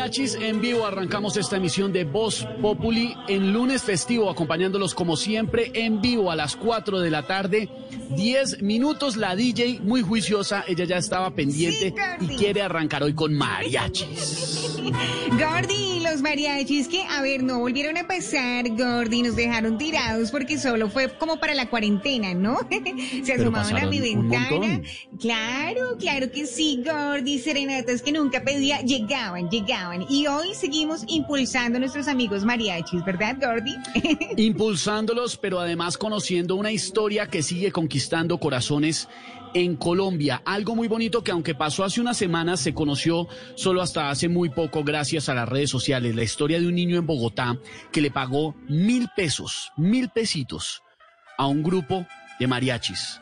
mariachis en vivo. Arrancamos esta emisión de Voz Populi en lunes festivo, acompañándolos como siempre en vivo a las 4 de la tarde. 10 minutos la DJ, muy juiciosa, ella ya estaba pendiente y quiere arrancar hoy con mariachis. Gordy, los mariachis que, a ver, no volvieron a pasar, Gordy, nos dejaron tirados porque solo fue como para la cuarentena, ¿no? Se asomaban a mi ventana. Claro, claro que sí, Gordy, serenatas que nunca pedía, llegaban, llegaban. Y hoy seguimos impulsando a nuestros amigos mariachis, ¿verdad, Gordy? Impulsándolos, pero además conociendo una historia que sigue conquistando corazones en Colombia. Algo muy bonito que aunque pasó hace unas semanas, se conoció solo hasta hace muy poco gracias a las redes sociales. La historia de un niño en Bogotá que le pagó mil pesos, mil pesitos a un grupo de mariachis.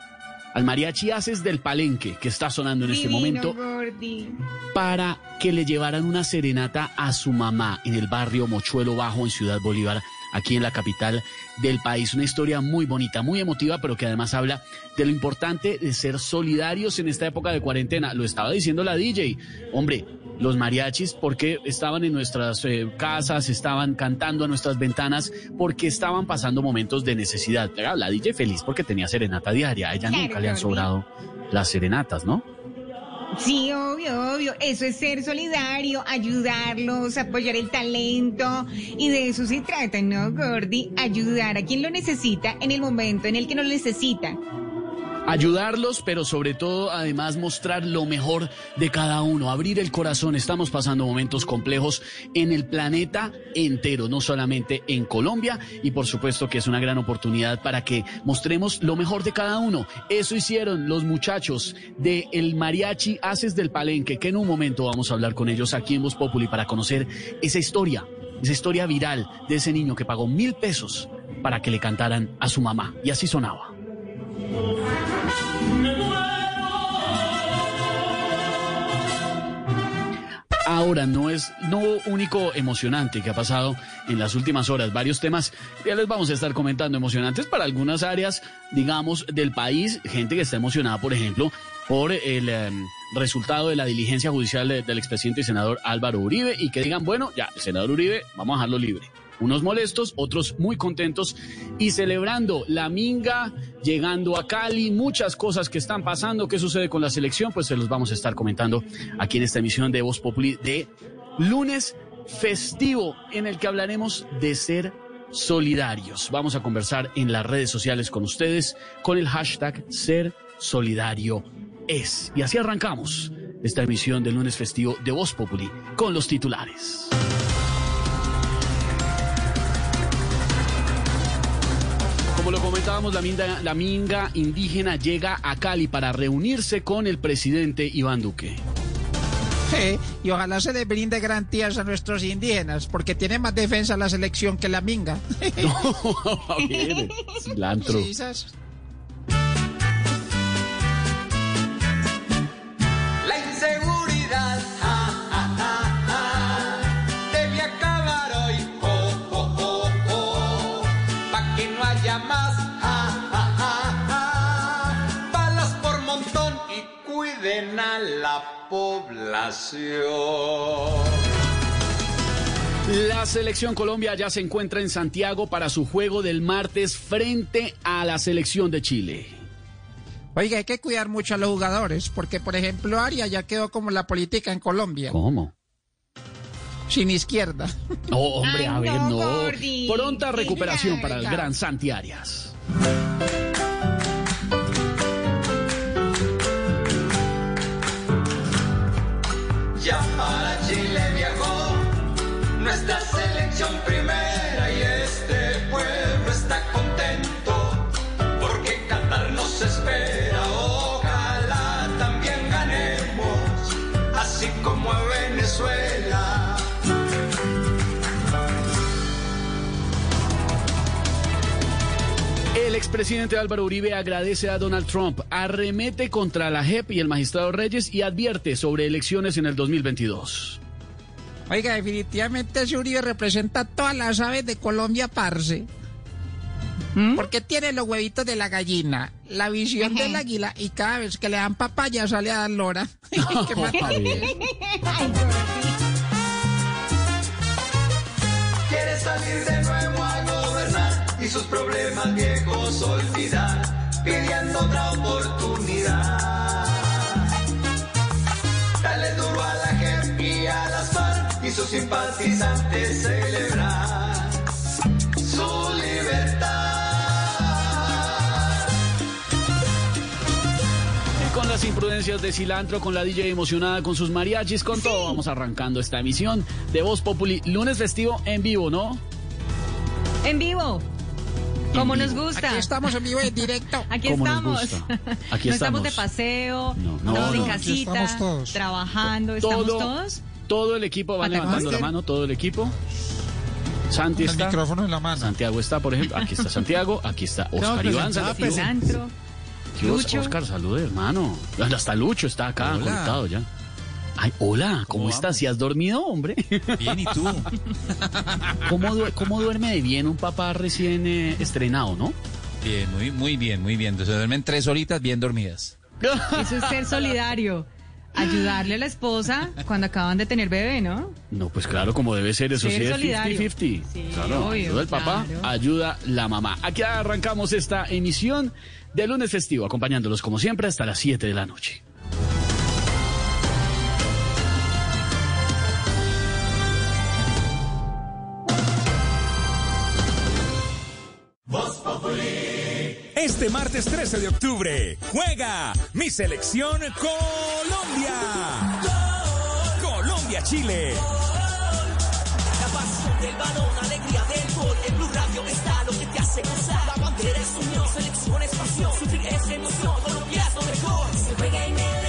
Al mariachi Haces del Palenque, que está sonando en este momento, para que le llevaran una serenata a su mamá en el barrio Mochuelo Bajo en Ciudad Bolívar aquí en la capital del país. Una historia muy bonita, muy emotiva, pero que además habla de lo importante de ser solidarios en esta época de cuarentena. Lo estaba diciendo la DJ. Hombre, los mariachis, porque estaban en nuestras eh, casas, estaban cantando a nuestras ventanas, porque estaban pasando momentos de necesidad. La DJ feliz porque tenía serenata diaria. A ella nunca le han sobrado las serenatas, ¿no? Sí, obvio, obvio. Eso es ser solidario, ayudarlos, apoyar el talento. Y de eso se trata, ¿no, Gordy? Ayudar a quien lo necesita en el momento en el que no lo necesita ayudarlos, pero sobre todo además mostrar lo mejor de cada uno, abrir el corazón. Estamos pasando momentos complejos en el planeta entero, no solamente en Colombia, y por supuesto que es una gran oportunidad para que mostremos lo mejor de cada uno. Eso hicieron los muchachos de El Mariachi Haces del Palenque, que en un momento vamos a hablar con ellos aquí en Voz Populi para conocer esa historia, esa historia viral de ese niño que pagó mil pesos para que le cantaran a su mamá. Y así sonaba. Ahora no es no único emocionante que ha pasado en las últimas horas, varios temas ya les vamos a estar comentando emocionantes para algunas áreas, digamos, del país, gente que está emocionada, por ejemplo, por el em, resultado de la diligencia judicial del expresidente y senador Álvaro Uribe y que digan, bueno, ya, el senador Uribe, vamos a dejarlo libre unos molestos, otros muy contentos y celebrando la minga, llegando a Cali, muchas cosas que están pasando, qué sucede con la selección, pues se los vamos a estar comentando aquí en esta emisión de Voz Populi de lunes festivo en el que hablaremos de ser solidarios. Vamos a conversar en las redes sociales con ustedes con el hashtag ser solidario es. Y así arrancamos esta emisión del lunes festivo de Voz Populi con los titulares. Comentábamos, la minga, la minga indígena llega a Cali para reunirse con el presidente Iván Duque. y ojalá se le brinde garantías a nuestros indígenas, porque tiene más defensa la selección que la minga. no, cilantro. Población. La selección Colombia ya se encuentra en Santiago para su juego del martes frente a la selección de Chile. Oiga, hay que cuidar mucho a los jugadores, porque por ejemplo Aria ya quedó como la política en Colombia. ¿Cómo? Sin izquierda. Oh, hombre, a ver, no. Pronta recuperación para el gran Santi Arias. Expresidente Álvaro Uribe agradece a Donald Trump, arremete contra la JEP y el magistrado Reyes y advierte sobre elecciones en el 2022. Oiga, definitivamente ese Uribe representa todas las aves de Colombia, parce. ¿Mm? Porque tiene los huevitos de la gallina, la visión del águila y cada vez que le dan papaya sale a dar lora. salir de nuevo y sus problemas viejos olvidar, pidiendo otra oportunidad. Dale duro a la gente y a las FARC y sus simpatizantes celebrar su libertad. con las imprudencias de cilantro, con la DJ emocionada, con sus mariachis, con todo. Vamos arrancando esta emisión de Voz Populi. Lunes festivo en vivo, ¿no? En vivo. Como nos gusta. Aquí estamos en vivo en directo. Aquí ¿Cómo nos estamos. gusta? Aquí no estamos. estamos de paseo, No, no, estamos en no. casita, Aquí estamos todos. trabajando, estamos Todo, todos. todo el equipo va levantando la estamos. mano, todo el equipo. Santi Con el está. micrófono en la mano. Santiago está, por ejemplo. Aquí está Santiago, aquí está Oscar pues, Iván. Santiago. Cilantro. ¿Qué os- Lucho. Oscar, salude, hermano. Hasta Lucho está acá Hola. conectado ya. Ay, hola, ¿cómo, ¿Cómo estás? ¿Si has dormido, hombre? Bien, ¿y tú? ¿Cómo, du- cómo duerme de bien un papá recién eh, estrenado, no? Bien, muy, muy bien, muy bien. Se duermen tres horitas bien dormidas. Eso es ser solidario. Ayudarle a la esposa cuando acaban de tener bebé, ¿no? No, pues claro, como debe ser, eso Ser sí es solidario. 50-50. Sí, claro, obvio, ayuda el papá, claro. ayuda la mamá. Aquí arrancamos esta emisión de lunes festivo, acompañándolos como siempre hasta las 7 de la noche. Martes 13 de octubre juega mi selección Colombia. Colombia-Chile. La pasión del balón, alegría del gol. En Blue Radio está lo que te hace gozar. La bandera es unión, selección es pasión. Sufrir es emoción, Colombia es lo mejor. Se juega en el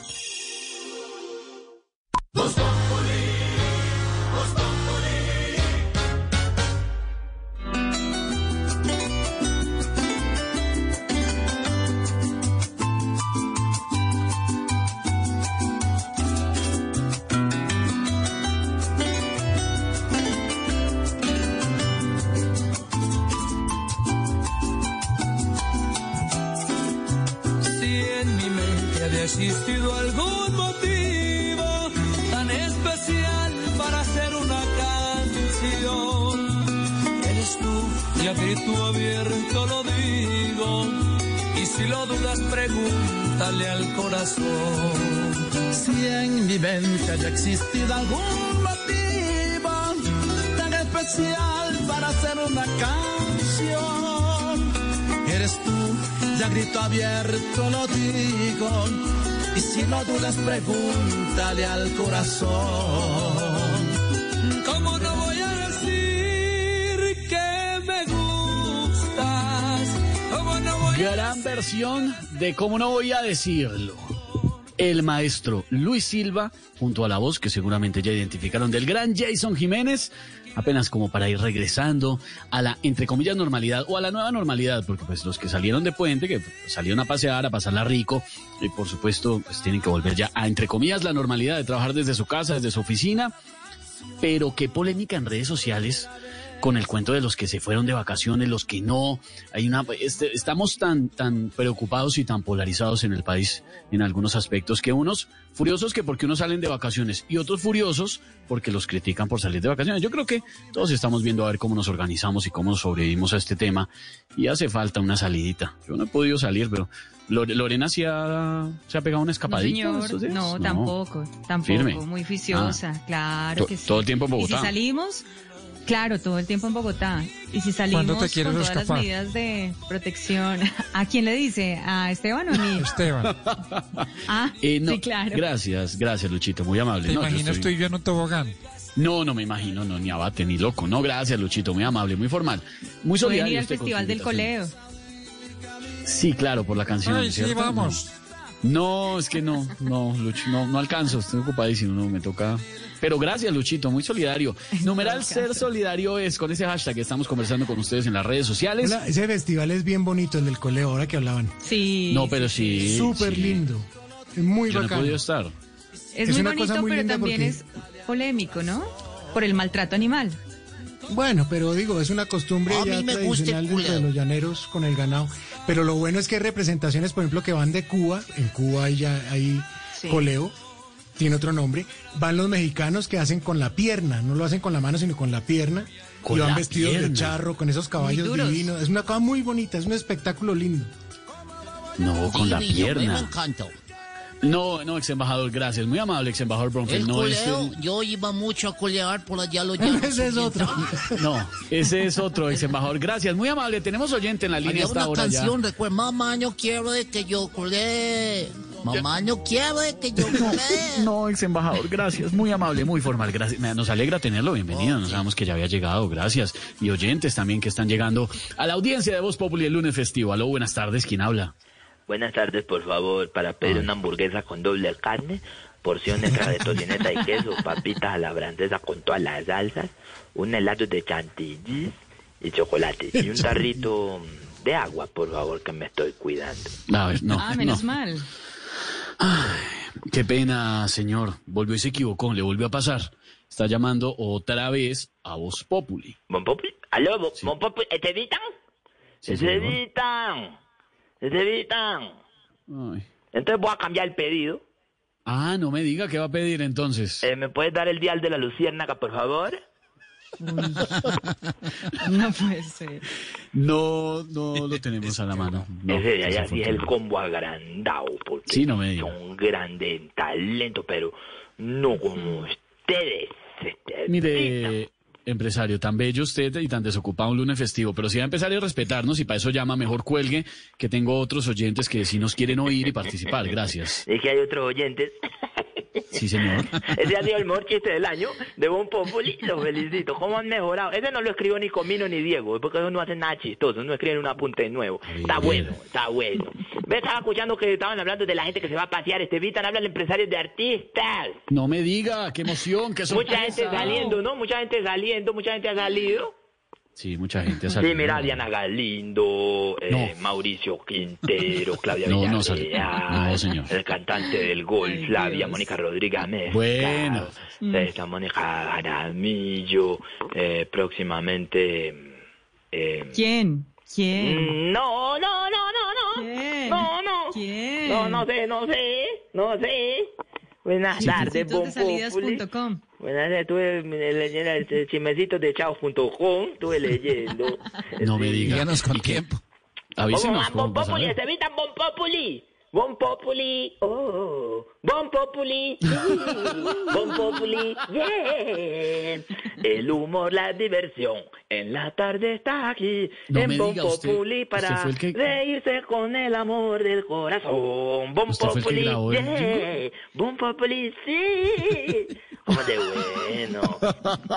Dudas, pregúntale al corazón. ¿Cómo no voy a decir que me gustas? ¿Cómo no voy a Gran versión de cómo no voy a decirlo. El maestro Luis Silva, junto a la voz que seguramente ya identificaron del gran Jason Jiménez, apenas como para ir regresando a la, entre comillas, normalidad o a la nueva normalidad, porque pues los que salieron de puente, que salieron a pasear, a pasarla rico, y por supuesto, pues tienen que volver ya a, entre comillas, la normalidad de trabajar desde su casa, desde su oficina, pero qué polémica en redes sociales con el cuento de los que se fueron de vacaciones, los que no. Hay una, este, estamos tan, tan preocupados y tan polarizados en el país en algunos aspectos que unos furiosos que porque unos salen de vacaciones y otros furiosos porque los critican por salir de vacaciones. Yo creo que todos estamos viendo a ver cómo nos organizamos y cómo sobrevivimos a este tema y hace falta una salidita. Yo no he podido salir, pero Lorena sí ha, se ha pegado una escapadita. No, señor, no, tampoco, tampoco, muy juiciosa, ah. claro que sí. Todo el tiempo en Bogotá. Y si salimos, Claro, todo el tiempo en Bogotá. Y si salimos con todas las medidas de protección, ¿a quién le dice? ¿A Esteban o a mí? Esteban. ah, eh, sí, claro. Gracias, gracias, Luchito, muy amable. ¿Te imaginas estoy... yo en un tobogán? No, no me imagino, no, ni abate, ni loco. No, gracias, Luchito, muy amable, muy formal. Muy solidario. ir al Festival del Coleo. Sí, claro, por la canción. Ay, sí, vamos. No, es que no, no, Lucho, no, no alcanzo, estoy ocupadísimo, no, me toca. Pero gracias, Luchito, muy solidario. Numeral ser solidario es con ese hashtag que estamos conversando con ustedes en las redes sociales. ese festival es bien bonito, el del coleo, ahora que hablaban. Sí. No, pero sí. Súper lindo. Es muy Yo bacán. no he podido estar. Es, muy bonito, pero también es polémico, ¿no? Por el maltrato animal. Bueno, pero digo, es una costumbre ya tradicional dentro de los llaneros con el ganado. Pero lo bueno es que hay representaciones, por ejemplo, que van de Cuba. En Cuba hay, ya, hay coleo, tiene otro nombre. Van los mexicanos que hacen con la pierna, no lo hacen con la mano, sino con la pierna. y van vestidos de charro, con esos caballos divinos. Es una cosa muy bonita, es un espectáculo lindo. No, con la pierna. No, no, ex embajador, gracias. Muy amable, ex embajador Bronfield. no, yo iba mucho a colear por allá los Ese es otro. No, ese es otro, ex embajador. Gracias, muy amable. Tenemos oyente en la línea hasta ahora ya. canción, recuerda, mamá, no quiero de que yo colee. Mamá, no quiero de que yo colee. No, ex embajador, gracias. Muy amable, muy formal. Gracias. Nos alegra tenerlo. Bienvenido. Nos sabemos que ya había llegado. Gracias. Y oyentes también que están llegando a la audiencia de Voz Populi el lunes festivo. Aló, buenas tardes. ¿Quién habla? Buenas tardes, por favor, para pedir una hamburguesa con doble carne, porción extra de tocineta y queso, papitas a la francesa con todas las salsas, un helado de chantilly y chocolate y un tarrito de agua, por favor, que me estoy cuidando. A no, ah, menos mal. qué pena, señor. Volvió y se equivocó, le volvió a pasar. Está llamando otra vez a Voz Populi. ¿Voz Populi? ¿Aló, Voz Populi? ¿Estevitan? Sí, Necesitan. Entonces voy a cambiar el pedido. Ah, no me diga qué va a pedir entonces. Eh, ¿Me puedes dar el dial de la luciérnaga, por favor? no puede ser. No, no lo tenemos a la mano. Ese de allá sí es el combo agrandado, porque sí, no me son grandes en talento, pero no como ustedes. Mire, empresario, tan bello usted y tan desocupado un lunes festivo, pero si va a empezar a respetarnos y para eso llama, mejor cuelgue, que tengo otros oyentes que sí nos quieren oír y participar. Gracias. Es que hay otros oyentes. Sí, señor. Ese ha sido el mejor chiste del año de Bon Populi. Felicito. ¿Cómo han mejorado? Ese no lo escribo ni Comino ni Diego, porque ellos no hacen nada chistoso. No escriben un apunte nuevo. Está bueno, está bueno. Ve, estaba escuchando que estaban hablando de la gente que se va a pasear. Este Vitan hablan empresarios de artistas. No me diga, qué emoción, qué sorpresa. Mucha gente saliendo, ¿no? Mucha gente saliendo, mucha gente ha salido. Sí, mucha gente mira, Diana Galindo, eh, Mauricio Quintero, Claudia no, Villarreal, no, señor. el cantante del gol, Flavia, Mónica Rodríguez bueno. esta Mónica Jaramillo, eh, próximamente... Eh, ¿Quién? ¿Quién? No, no, no, no, no. ¿Quién? No, no. ¿Quién? No, no sé, no sé, no sé. Buenas tardes, Buenas tardes, tuve leyendo el chismecito de chao.com, estuve leyendo. No me digas. Díganos con tiempo. Avísenos. Bon Populi, se evitan Bon Populi. Bon Populi, oh, Bon Populi, Bon Populi, yeah. El humor, la diversión, en la tarde está aquí, en Bon Populi para reírse con el amor del corazón. Bon Populi, yeah. Bon Populi, sí. Como de bueno,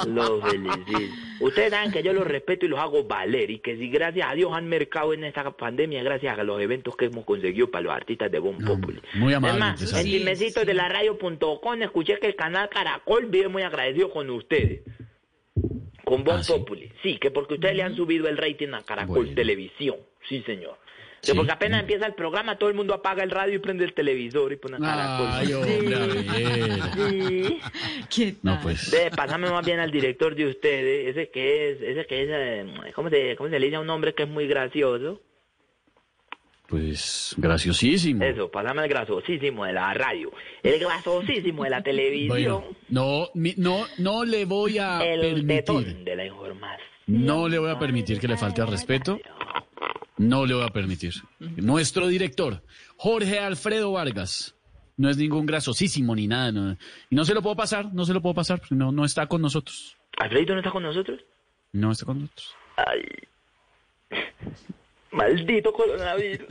los felicito. Ustedes saben que yo los respeto y los hago valer y que si gracias a Dios han mercado en esta pandemia, gracias a los eventos que hemos conseguido para los artistas de Bon Populi. Muy amable. Además, en chismecito de la radio.com escuché que el canal Caracol vive muy agradecido con ustedes. Con Bon ¿Ah, Populi. Sí? que porque ustedes le han subido el rating a Caracol Televisión. Sí, señor. Que porque apenas empieza el programa, todo el mundo apaga el radio y prende el televisor y pone a Caracol. Ay, hombre, sí. ¿Qué No, pues. De, pásame más bien al director de ustedes, ese que es, ese que es, eh, ¿cómo se, cómo se le dice a un hombre que es muy gracioso? Pues graciosísimo. Eso, pásame el graciosísimo de la radio. El graciosísimo de la televisión. no, no, no le voy a el permitir. de la información. No le voy a permitir que le falte al respeto. No le voy a permitir. Nuestro director, Jorge Alfredo Vargas, no es ningún grasosísimo ni nada. y no se lo puedo pasar, no se lo puedo pasar, no, no está con nosotros. ¿Alfredito no está con nosotros? No está con nosotros. Ay. Maldito coronavirus.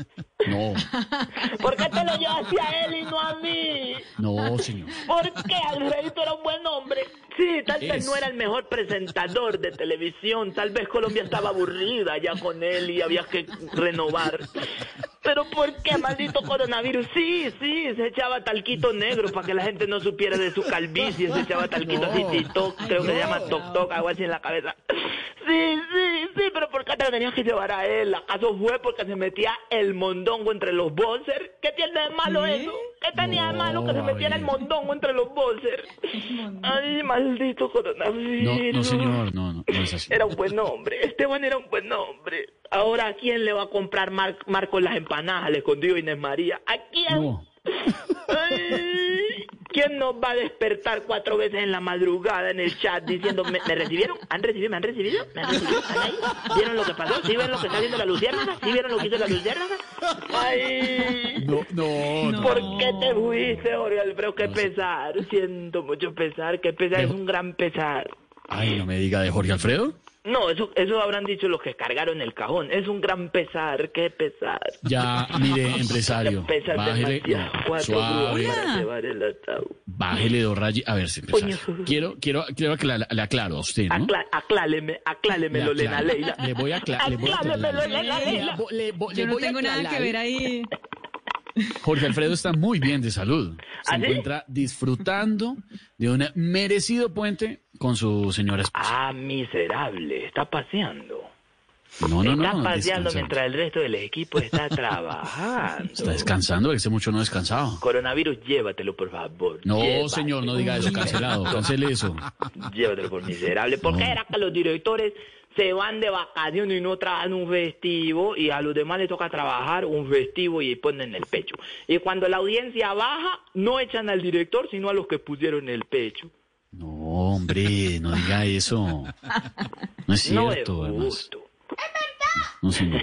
No. ¿Por qué te lo llevaste a él y no a mí? No, señor. ¿Por qué Alfredito era un buen hombre? Sí, tal vez no era el mejor presentador de televisión, tal vez Colombia estaba aburrida ya con él y había que renovar. Pero ¿por qué, maldito coronavirus? Sí, sí, se echaba talquito negro para que la gente no supiera de su calvicie, se echaba talquito así, tito, creo que se llama toc toc, algo así en la cabeza. Sí, sí, sí, pero ¿por qué te lo tenías que llevar a él? ¿Acaso fue porque se metía el mondongo entre los bolsers? ¿Qué tiene de malo eso? ¿Qué tenía de malo que se metiera el mondongo entre los bolsers? Ay, maldito coronavirus. No, no, señor, no, no, no es así. Era un buen hombre, Esteban era un buen hombre. Ahora, ¿a quién le va a comprar Mar Marco las empanadas Le escondido Inés María? ¿A quién? No. Ay, ¿Quién nos va a despertar cuatro veces en la madrugada en el chat diciendo, ¿me, recibieron? ¿Han recibido? ¿Me han recibido? ¿Me han recibido? ¿Están ahí? ¿Vieron lo que pasó? ¿Sí vieron lo que está haciendo la luciérnaga? ¿Sí vieron lo que hizo la luciérnaga? ¡Ay! No, no, no. ¿Por qué te fuiste, Jorge Alfredo? Qué pesar. Siento mucho pesar. Qué pesar. Es un gran pesar. Ay, no me diga de Jorge Alfredo. No, eso, eso habrán dicho los que cargaron el cajón. Es un gran pesar, qué pesar. Ya, mire, empresario, bájele, suave. Bájele dos rayas. A ver, empresario. Quiero, quiero, quiero que le, aclaro a usted, ¿no? Aclá, acláleme, aclálemelo, Lena Leila. Le voy a aclarar. Aclálemelo, Lena Leila. Yo no tengo nada que ver ahí. Jorge Alfredo está muy bien de salud. Se ¿Ah, encuentra disfrutando de un merecido puente con su señora esposa. Ah, miserable, está paseando. No, no, no. Está paseando mientras el resto del equipo está trabajando. Está descansando, que hace mucho no descansado. Coronavirus, llévatelo, por favor. No, señor, no diga eso, cancelado, cancele eso. Llévatelo por miserable. ¿Por qué era que los directores se van de vacaciones y no trabajan un festivo y a los demás les toca trabajar un festivo y ponen el pecho. Y cuando la audiencia baja, no echan al director, sino a los que pusieron el pecho. No, hombre, no diga eso. No es cierto, no es justo. No, señor.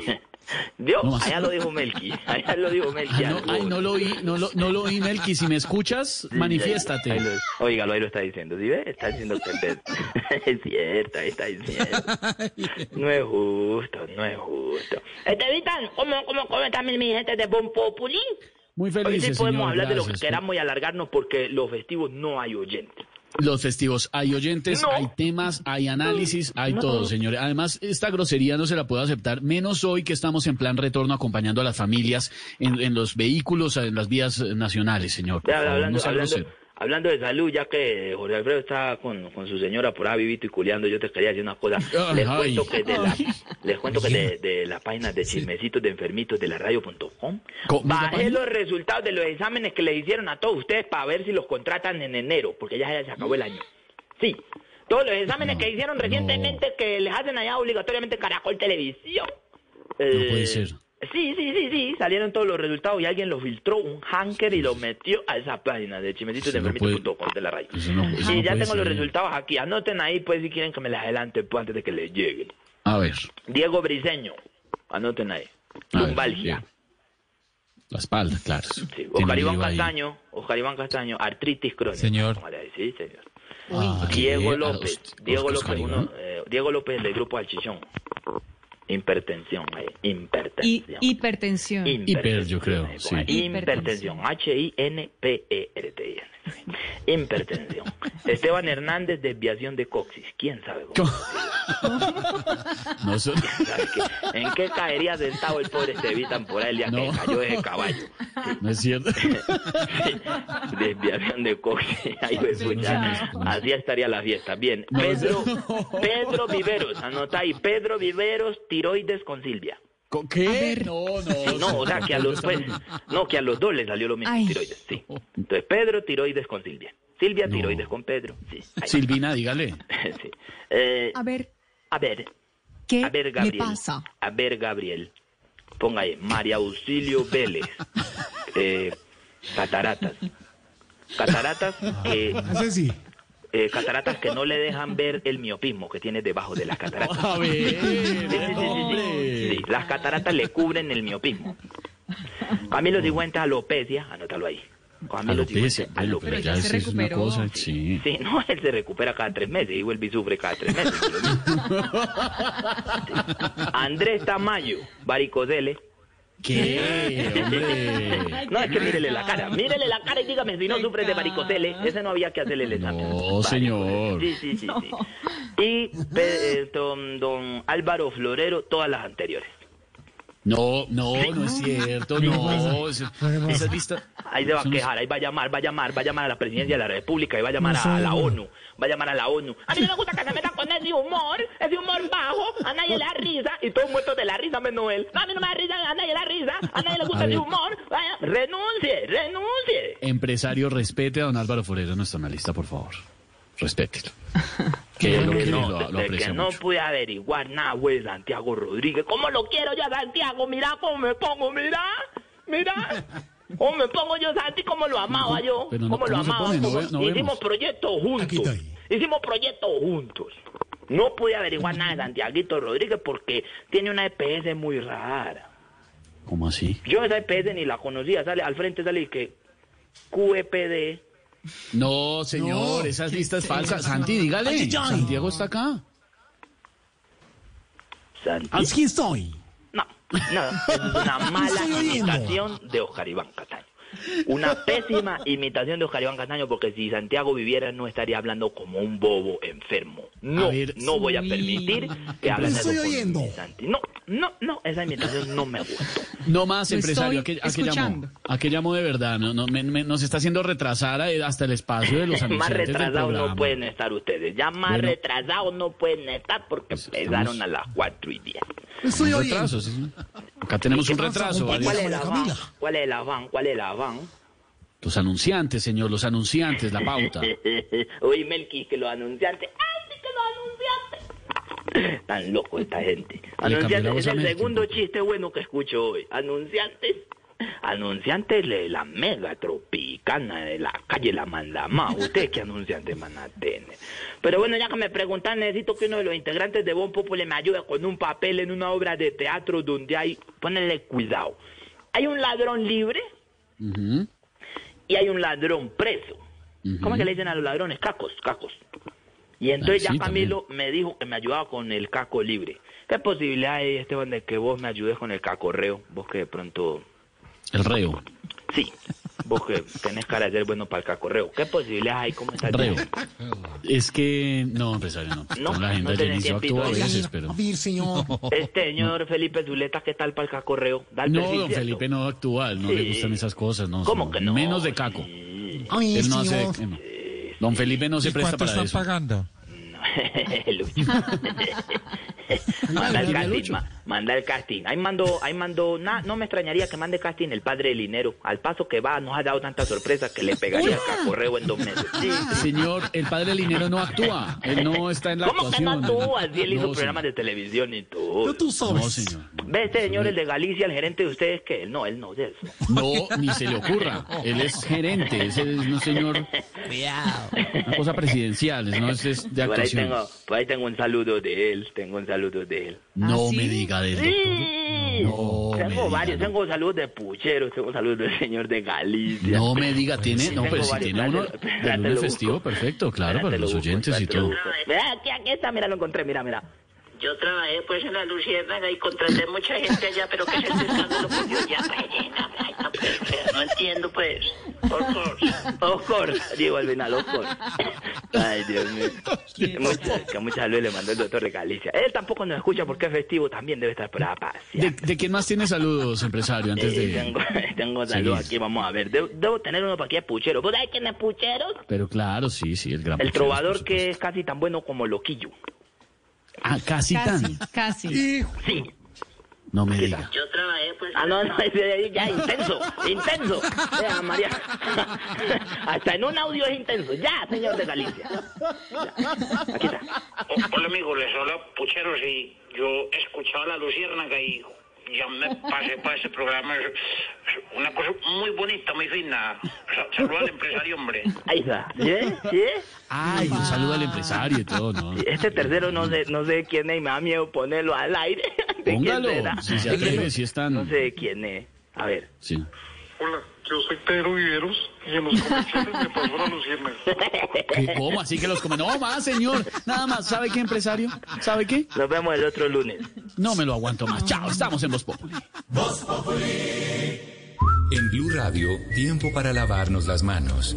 Dios, allá lo dijo Melqui, allá lo dijo Melqui. Ah, no, ay, no lo oí, no lo, no lo oí, Melqui. Si me escuchas, manifiéstate. Oiga, lo, ahí lo está diciendo, ¿sí ve? Está diciendo que es cierto, está diciendo. No es justo, no es justo. Estevitan, ¿cómo, cómo, cómo están mi gente de Bon Populi? Muy felices, sí podemos hablar de lo que queramos y alargarnos porque los festivos no hay oyentes. Los festivos, hay oyentes, hay temas, hay análisis, hay todo, señores. Además, esta grosería no se la puedo aceptar, menos hoy que estamos en plan retorno acompañando a las familias en, los vehículos, en las vías nacionales, señor. Hablando de salud, ya que Jorge Alfredo está con, su señora por ahí vivito y culeando, yo te quería decir una cosa. Les cuento que de la, les cuento que de, de la página de chismecitos de enfermitos de la radio.com bajé los resultados de los exámenes que le hicieron a todos ustedes para ver si los contratan en enero, porque ya, se acabó el año. Sí, todos los exámenes que hicieron recientemente que les hacen allá obligatoriamente Caracol Televisión. no puede eh, ser. Sí, sí, sí, sí, salieron todos los resultados y alguien lo filtró, un hacker, y lo metió a esa página de chimecitos de de la radio. y ya tengo los resultados aquí, anoten ahí pues si quieren que me les adelante pues, antes de que les lleguen. A ver. Diego Briseño, anoten ahí. Lumbalgia. La espalda, claro. Sí. Oscar Iván Castaño, Oscar Iván Castaño, artritis crónica. Señor. Sí, señor. Diego López, Diego López, uno, eh, Diego López del grupo Alchichón. Hipertensión, eh, hipertensión. hipertensión. Hiper, yo creo. Sí. Hipertensión. H-I-N-P-E-R-T-I-N. Hipertensión. Esteban Hernández, desviación de coxis. ¿Quién sabe? no sé. ¿En qué caería sentado el pobre Estevitan por ahí el día que cayó ese caballo? No es cierto. Desviación de coxis. Ahí Así estaría la fiesta. Bien. Pedro, Pedro Viveros. Anota ahí. Pedro Viveros, tiroides con Silvia. ¿Qué? No, no. no, o sea, que a los, pues, no, que a los dos les salió lo mismo, tiroides, sí. Entonces, Pedro, tiroides con Silvia. Silvia, tiroides con Pedro, sí. Silvina, dígale. sí. Eh, a ver. A ver. ¿Qué a ver, Gabriel, le pasa? A ver, Gabriel. Ponga ahí, María Auxilio Vélez. Eh, cataratas. Cataratas que... sí. Eh, cataratas que no le dejan ver el miopismo que tiene debajo de las cataratas. A ver, sí, las cataratas le cubren el miopismo. Camilo Sigüenza, alopecia, anótalo ahí. Camilo alopecia, bueno, pero ya, se recuperó. Una cosa, sí. sí, no, él se recupera cada tres meses y vuelve y sufre cada tres meses. Andrés Tamayo, varicocele. ¿Qué? Hombre. No, es que mírele la cara. Mírele la cara y dígame si no sufre de varicocele. Ese no había que hacerle el examen. No, señor. Sí, sí, sí. sí. Y eh, don, don Álvaro Florero, todas las anteriores. No, no, no es cierto, no. Esa lista. Ahí se va a quejar, ahí va a llamar, va a llamar, va a llamar a la presidencia de la República, y va a llamar a la ONU, va a llamar a la ONU. A mí no me gusta que se metan con ese humor, ese humor bajo, a nadie le da risa, y todos muertos de la risa menos él. a mí no me da risa, a nadie le da risa, a nadie le gusta ese humor. Vaya, renuncie, renuncie. Empresario, respete a don Álvaro Forero, nuestro analista, por favor. Respételo. que lo, no, lo, lo que no pude averiguar nada, güey, Santiago Rodríguez. ¿Cómo lo quiero yo Santiago? Mira cómo me pongo, mira, mira. ¿Cómo me pongo yo, Santi? ¿Cómo lo amaba yo? ¿Cómo, lo amaba? hicimos proyectos juntos. Hicimos proyectos juntos. No pude averiguar nada de Santiago Rodríguez porque tiene una EPS muy rara. ¿Cómo así? Yo esa EPS ni la conocía. Sale al frente sale que QEPD no, señor, esas listas falsas. Santi, dígale. Santiago está acá. Santi. Aquí estoy. No, no, es una mala imitación de Oscar Iván Cataño. Una pésima imitación de Oscar Iván Castaño, porque si Santiago viviera no estaría hablando como un bobo enfermo. No, no voy a permitir que hable estoy oyendo. No, no, no, esa imitación no me gusta. No más, empresario. ¿A qué, llamó? ¿A qué llamó de verdad? No, no, me, nos está haciendo retrasar hasta el espacio de los Más retrasados no pueden estar ustedes. Ya más retrasados no pueden estar porque pues empezaron a las 4 y 10. Estoy oyendo. Acá tenemos un retraso. ¿Cuál es la van? ¿Cuál es la van? ¿Cuál es la van? Los anunciantes, señor, los anunciantes, la pauta. Uy, Melqui, que los anunciantes. ¡Ay, que los anunciantes! Tan loco esta gente. Anunciantes es el segundo chiste bueno que escucho hoy. Anunciantes. Anunciantes de la mega tropicana de la calle La Mandamá. ¿Ustedes qué anunciantes van a tener? Pero bueno, ya que me preguntan, necesito que uno de los integrantes de Bon Populi me ayude con un papel en una obra de teatro donde hay. Ponele cuidado. Hay un ladrón libre y hay un ladrón preso. ¿Cómo es que le dicen a los ladrones? Cacos, cacos. Y entonces ah, ya Camilo me dijo que me ayudaba con el caco libre. ¿Qué posibilidad hay, Esteban, de que vos me ayudes con el cacorreo? Vos que de pronto... El reo. Sí, vos que tenés cara de ser bueno para el cacorreo. ¿Qué posibilidades hay? ¿Cómo está el reo? Es que, no, empresario, no. No, la agenda no inicio actúa a veces, pero... señor. Este señor Felipe Zuleta, ¿qué tal para el cacorreo? no, don Felipe no actúa, no le gustan esas cosas, no. ¿Cómo que no? Menos de caco. Ay, Él no hace... Don Felipe no se presta para eso. ¿Cuánto están pagando? manda el casting, manda el casting. Ahí mando, ahí mando, no me extrañaría que mande casting el padre del dinero. Al paso que va, nos ha dado tanta sorpresa que le pegaría el correo en dos meses. Señor, el padre del dinero no actúa, él no está en la ¿Cómo actuación. ¿Cómo que no actúa? Si él hizo programas de televisión y todo. tú sabes. No, señor. ¿Ve este señor, el de Galicia, el gerente de ustedes, que él no, él no es eso. No, ni se le ocurra. Él es gerente, ese es un señor. Una cosa presidencial, no es, es de actuación. Por ahí, tengo, por ahí tengo un saludo de él, tengo un saludo de él. No ¿Ah, me diga de él, doctor. No tengo varios, tengo saludos de pucheros, tengo saludos del señor de Galicia. No me diga, tiene, no, pero si tiene uno de festivo, perfecto, claro, para los oyentes y todo. Mira, aquí, aquí está, mira, lo encontré, mira, mira. Yo trabajé pues en la Luciérnaga y contraté mucha gente allá, pero que se escándalo pues yo ya rellena. No, pues, no entiendo pues. Of course. Of course. Diego al final, of course. Ay, Dios mío. Mucha, que mucha salud le mandó el doctor de Galicia. Él tampoco nos escucha porque es festivo, también debe estar por la paz. ¿De, ¿De, quién más tiene saludos, empresario? Antes de... tengo, tengo saludos aquí, vamos a ver. Debo, tener uno para aquí, Puchero. ¿Vos sabés quién es Puchero? Pero claro, sí, sí, el gran El trovador que es casi tan bueno como Loquillo. Ah, casi, tan. Casi. Sí. No me diga. Yo trabajé, pues. Ah, no, no, ya, intenso, intenso. Vea, María. Hasta en un audio es intenso. Ya, señor de Galicia. Aquí está. Hola, amigo, les habla Pucheros y yo escuchaba la luciérnaga y ya me pasé para ese programa. Es una cosa muy bonita, muy fina. Saludo al empresario, hombre. Ahí está. ¿Sí? ¿Sí? Ay, un saludo al empresario y todo, ¿no? Este tercero no sé, no sé quién es y me da miedo ponerlo al aire. Póngalo, si se atreve, si están... No sé quién es. A ver. Sí. Hola, yo soy Pedro Viveros y en los comerciales me pasó la lucierna. ¿Cómo? Así que los comen. No más, señor. Nada más. ¿Sabe qué, empresario? ¿Sabe qué? Nos vemos el otro lunes. No me lo aguanto más. Chao, estamos en Voz Populi. Voz Populi. En Blue Radio, tiempo para lavarnos las manos.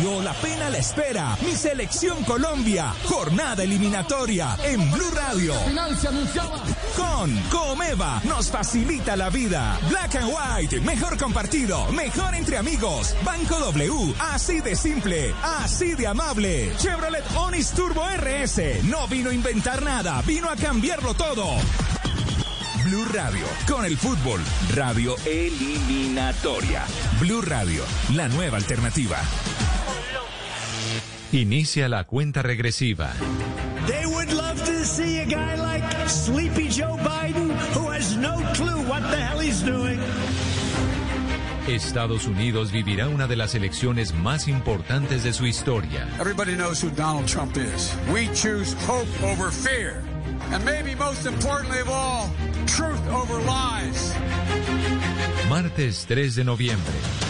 Valió la pena la espera. Mi selección Colombia. Jornada eliminatoria en Blue Radio. Final se anunciaba. Con Comeva nos facilita la vida. Black and White, mejor compartido, mejor entre amigos. Banco W, así de simple, así de amable. Chevrolet Onis Turbo RS no vino a inventar nada, vino a cambiarlo todo. Blue Radio, con el fútbol, radio eliminatoria. Blue Radio, la nueva alternativa. Inicia la cuenta regresiva. They would love to see a guy like Sleepy Joe Biden who has no clue what the hell he's doing. Estados Unidos vivirá una de las elecciones más importantes de su historia. Everybody knows who Donald Trump is. We choose hope over fear. And maybe most importantly of all, truth over lies. Martes 3 de noviembre.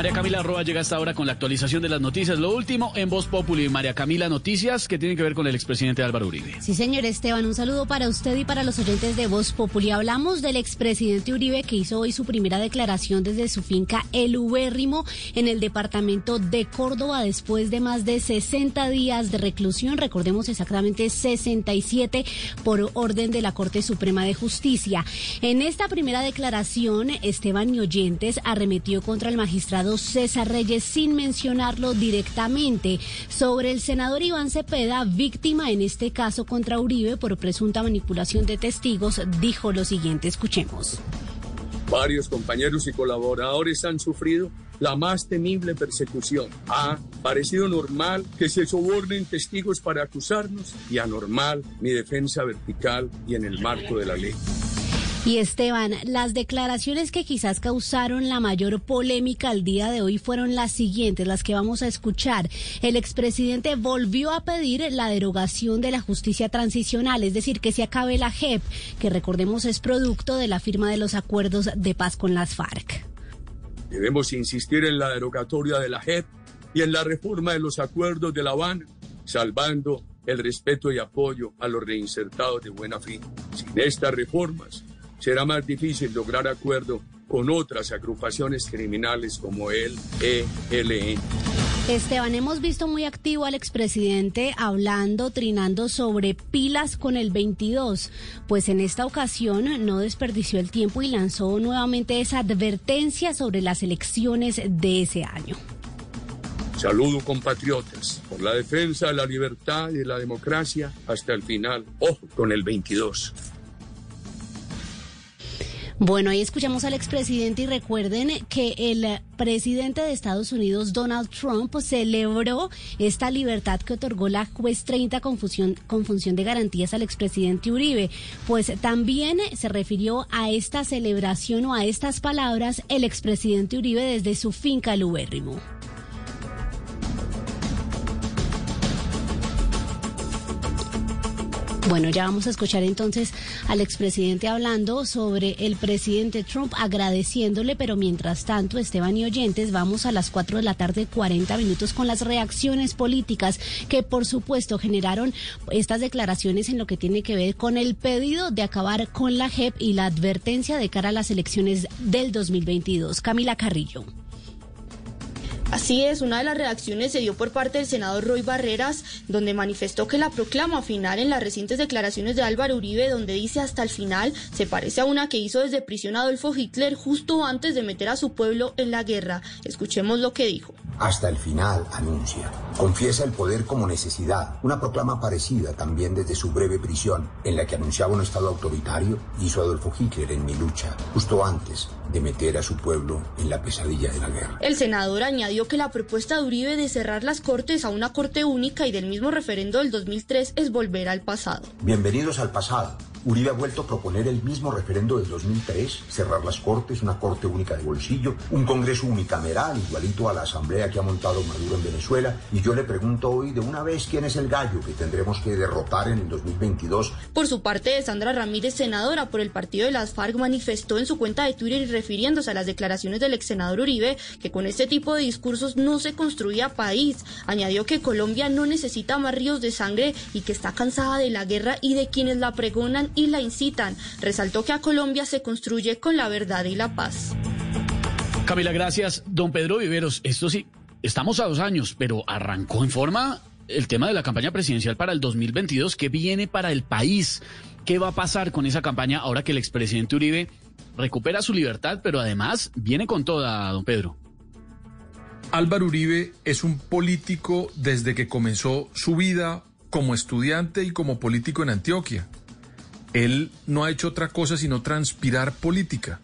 María Camila Roa llega hasta ahora con la actualización de las noticias. Lo último en Voz Populi. María Camila, noticias que tienen que ver con el expresidente Álvaro Uribe. Sí, señor Esteban, un saludo para usted y para los oyentes de Voz Populi. Hablamos del expresidente Uribe que hizo hoy su primera declaración desde su finca El Ubérrimo en el departamento de Córdoba después de más de 60 días de reclusión. Recordemos exactamente 67 por orden de la Corte Suprema de Justicia. En esta primera declaración, Esteban y oyentes arremetió contra el magistrado César Reyes sin mencionarlo directamente sobre el senador Iván Cepeda, víctima en este caso contra Uribe por presunta manipulación de testigos, dijo lo siguiente, escuchemos. Varios compañeros y colaboradores han sufrido la más temible persecución. Ha parecido normal que se sobornen testigos para acusarnos y anormal mi defensa vertical y en el marco de la ley. Y Esteban, las declaraciones que quizás causaron la mayor polémica al día de hoy fueron las siguientes, las que vamos a escuchar. El expresidente volvió a pedir la derogación de la justicia transicional, es decir, que se acabe la JEP, que recordemos es producto de la firma de los acuerdos de paz con las FARC. Debemos insistir en la derogatoria de la JEP y en la reforma de los acuerdos de La Habana, salvando el respeto y apoyo a los reinsertados de buena fe. Sin estas reformas, será más difícil lograr acuerdo con otras agrupaciones criminales como el ELN. Esteban, hemos visto muy activo al expresidente hablando, trinando sobre pilas con el 22, pues en esta ocasión no desperdició el tiempo y lanzó nuevamente esa advertencia sobre las elecciones de ese año. Saludo compatriotas por la defensa de la libertad y de la democracia hasta el final. Ojo con el 22. Bueno, ahí escuchamos al expresidente y recuerden que el presidente de Estados Unidos, Donald Trump, celebró esta libertad que otorgó la juez 30 con, con función de garantías al expresidente Uribe. Pues también se refirió a esta celebración o a estas palabras el expresidente Uribe desde su finca Lubérrimo. Bueno, ya vamos a escuchar entonces al expresidente hablando sobre el presidente Trump, agradeciéndole, pero mientras tanto, Esteban y oyentes, vamos a las 4 de la tarde, 40 minutos, con las reacciones políticas que, por supuesto, generaron estas declaraciones en lo que tiene que ver con el pedido de acabar con la JEP y la advertencia de cara a las elecciones del 2022. Camila Carrillo. Así es, una de las reacciones se dio por parte del senador Roy Barreras, donde manifestó que la proclama final en las recientes declaraciones de Álvaro Uribe, donde dice hasta el final, se parece a una que hizo desde prisión Adolfo Hitler justo antes de meter a su pueblo en la guerra. Escuchemos lo que dijo. Hasta el final anuncia. Confiesa el poder como necesidad. Una proclama parecida también desde su breve prisión, en la que anunciaba un Estado autoritario, hizo Adolfo Hitler en mi lucha, justo antes de meter a su pueblo en la pesadilla de la guerra. El senador añadió que la propuesta de Uribe de cerrar las cortes a una corte única y del mismo referendo del 2003 es volver al pasado. Bienvenidos al pasado Uribe ha vuelto a proponer el mismo referendo del 2003, cerrar las cortes, una corte única de bolsillo, un congreso unicameral igualito a la asamblea que ha montado Maduro en Venezuela. Y yo le pregunto hoy de una vez quién es el gallo que tendremos que derrotar en el 2022. Por su parte, Sandra Ramírez, senadora por el partido de las FARC, manifestó en su cuenta de Twitter y refiriéndose a las declaraciones del ex senador Uribe que con este tipo de discursos no se construía país. Añadió que Colombia no necesita más ríos de sangre y que está cansada de la guerra y de quienes la pregonan y la incitan. Resaltó que a Colombia se construye con la verdad y la paz. Camila, gracias. Don Pedro Viveros, esto sí, estamos a dos años, pero arrancó en forma el tema de la campaña presidencial para el 2022. ¿Qué viene para el país? ¿Qué va a pasar con esa campaña ahora que el expresidente Uribe recupera su libertad, pero además viene con toda, don Pedro? Álvaro Uribe es un político desde que comenzó su vida como estudiante y como político en Antioquia. Él no ha hecho otra cosa sino transpirar política.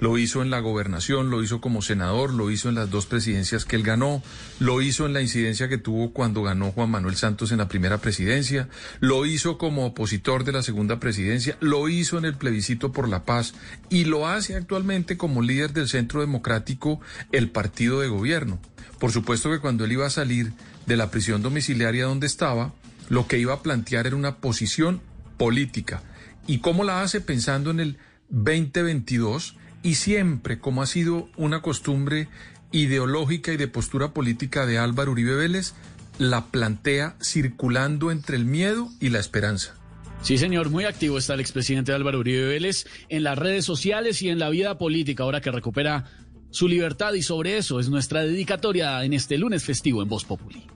Lo hizo en la gobernación, lo hizo como senador, lo hizo en las dos presidencias que él ganó, lo hizo en la incidencia que tuvo cuando ganó Juan Manuel Santos en la primera presidencia, lo hizo como opositor de la segunda presidencia, lo hizo en el plebiscito por la paz y lo hace actualmente como líder del Centro Democrático, el partido de gobierno. Por supuesto que cuando él iba a salir de la prisión domiciliaria donde estaba, lo que iba a plantear era una posición política y cómo la hace pensando en el 2022 y siempre, como ha sido una costumbre ideológica y de postura política de Álvaro Uribe Vélez, la plantea circulando entre el miedo y la esperanza. Sí, señor, muy activo está el expresidente Álvaro Uribe Vélez en las redes sociales y en la vida política, ahora que recupera su libertad y sobre eso es nuestra dedicatoria en este lunes festivo en Voz Populi.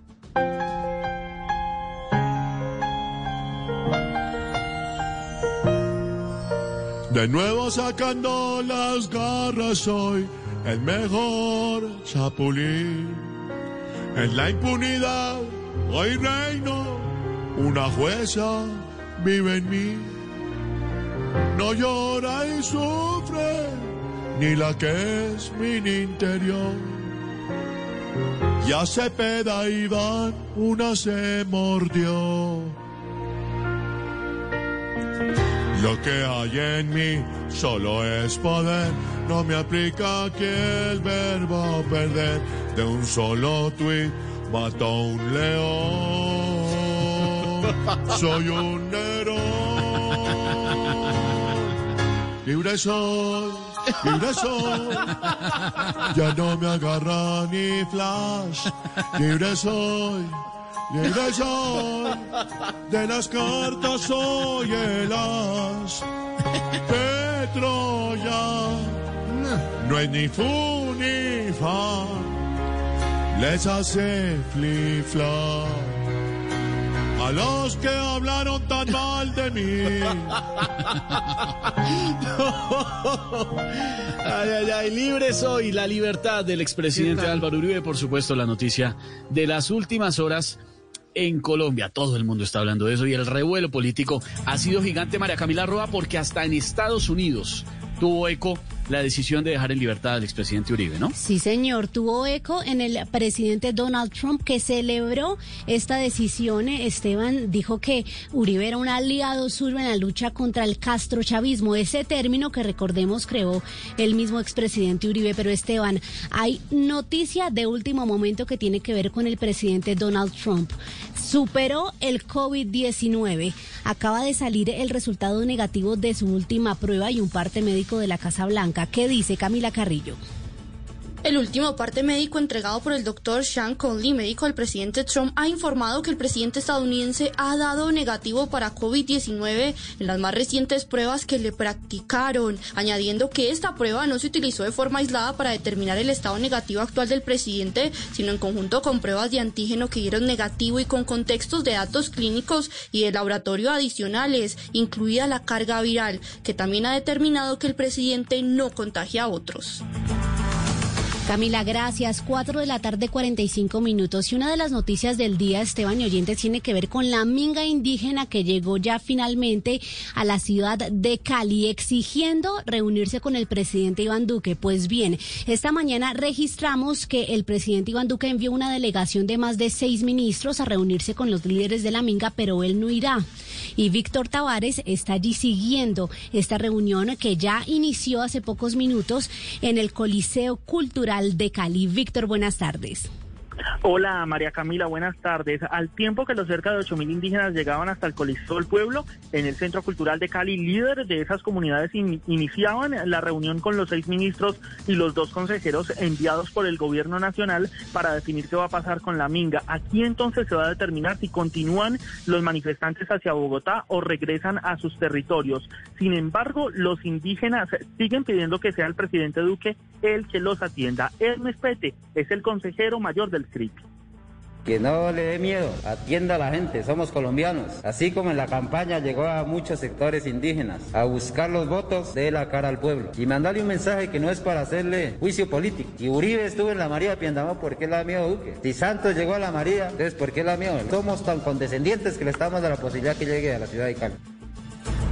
De nuevo sacando las garras soy el mejor chapulín. En la impunidad hoy reino, una jueza vive en mí. No llora y sufre, ni la que es mi interior. Ya se peda Iván, una se mordió. Lo que hay en mí solo es poder, no me aplica que el verbo perder de un solo tweet mató un león. Soy un héroe. Libre soy, libre soy. Ya no me agarra ni flash. Libre soy. Libre soy, de las cartas soy el as de Troya. No es ni fu ni fa, les hace flifla a los que hablaron tan mal de mí. ay, ay, ay, libre soy, la libertad del expresidente Álvaro Uribe, por supuesto, la noticia de las últimas horas en Colombia. Todo el mundo está hablando de eso y el revuelo político ha sido gigante, María Camila Roa, porque hasta en Estados Unidos tuvo eco la decisión de dejar en libertad al expresidente Uribe, ¿no? Sí, señor. Tuvo eco en el presidente Donald Trump que celebró esta decisión. Esteban dijo que Uribe era un aliado suyo en la lucha contra el castrochavismo, ese término que recordemos creó el mismo expresidente Uribe. Pero Esteban, hay noticia de último momento que tiene que ver con el presidente Donald Trump. Superó el COVID-19. Acaba de salir el resultado negativo de su última prueba y un parte médico de la Casa Blanca. ¿Qué dice Camila Carrillo? El último parte médico entregado por el doctor Sean Conley, médico del presidente Trump, ha informado que el presidente estadounidense ha dado negativo para COVID-19 en las más recientes pruebas que le practicaron, añadiendo que esta prueba no se utilizó de forma aislada para determinar el estado negativo actual del presidente, sino en conjunto con pruebas de antígeno que dieron negativo y con contextos de datos clínicos y de laboratorio adicionales, incluida la carga viral, que también ha determinado que el presidente no contagia a otros. Camila, gracias. Cuatro de la tarde, 45 minutos. Y una de las noticias del día, Esteban y Oyentes, tiene que ver con la minga indígena que llegó ya finalmente a la ciudad de Cali, exigiendo reunirse con el presidente Iván Duque. Pues bien, esta mañana registramos que el presidente Iván Duque envió una delegación de más de seis ministros a reunirse con los líderes de la minga, pero él no irá. Y Víctor Tavares está allí siguiendo esta reunión que ya inició hace pocos minutos en el Coliseo Cultural de Cali. Víctor, buenas tardes. Hola María Camila, buenas tardes. Al tiempo que los cerca de 8.000 indígenas llegaban hasta el Coliseo del Pueblo, en el Centro Cultural de Cali, líderes de esas comunidades iniciaban la reunión con los seis ministros y los dos consejeros enviados por el gobierno nacional para definir qué va a pasar con la minga. Aquí entonces se va a determinar si continúan los manifestantes hacia Bogotá o regresan a sus territorios. Sin embargo, los indígenas siguen pidiendo que sea el presidente Duque el que los atienda. Hermes Pete es el consejero mayor del que no le dé miedo, atienda a la gente, somos colombianos. Así como en la campaña llegó a muchos sectores indígenas a buscar los votos, de la cara al pueblo. Y mandarle un mensaje que no es para hacerle juicio político. Y Uribe estuvo en la María de Piendamó, ¿por qué le da miedo a Duque? Si Santos llegó a la María, entonces ¿por qué le da miedo? Somos tan condescendientes que le estamos dando la posibilidad que llegue a la ciudad de Cali.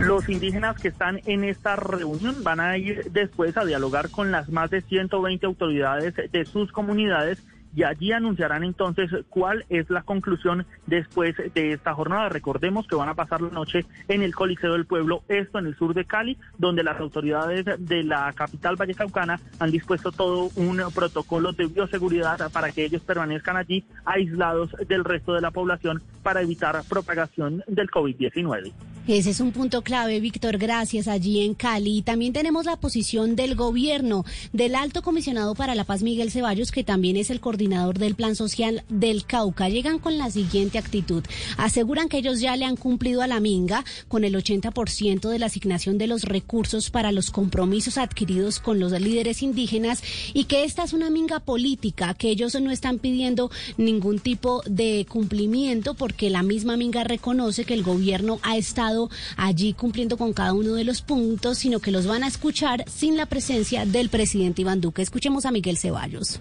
Los indígenas que están en esta reunión van a ir después a dialogar con las más de 120 autoridades de sus comunidades y allí anunciarán entonces cuál es la conclusión después de esta jornada. Recordemos que van a pasar la noche en el Coliseo del Pueblo, esto en el sur de Cali, donde las autoridades de la capital vallecaucana han dispuesto todo un protocolo de bioseguridad para que ellos permanezcan allí aislados del resto de la población para evitar propagación del COVID-19. Ese es un punto clave, Víctor. Gracias allí en Cali. Y también tenemos la posición del gobierno, del alto comisionado para la paz, Miguel Ceballos, que también es el coordinador del Plan Social del Cauca. Llegan con la siguiente actitud. Aseguran que ellos ya le han cumplido a la minga con el 80% de la asignación de los recursos para los compromisos adquiridos con los líderes indígenas y que esta es una minga política, que ellos no están pidiendo ningún tipo de cumplimiento porque la misma minga reconoce que el gobierno ha estado allí cumpliendo con cada uno de los puntos, sino que los van a escuchar sin la presencia del presidente Iván Duque. Escuchemos a Miguel Ceballos.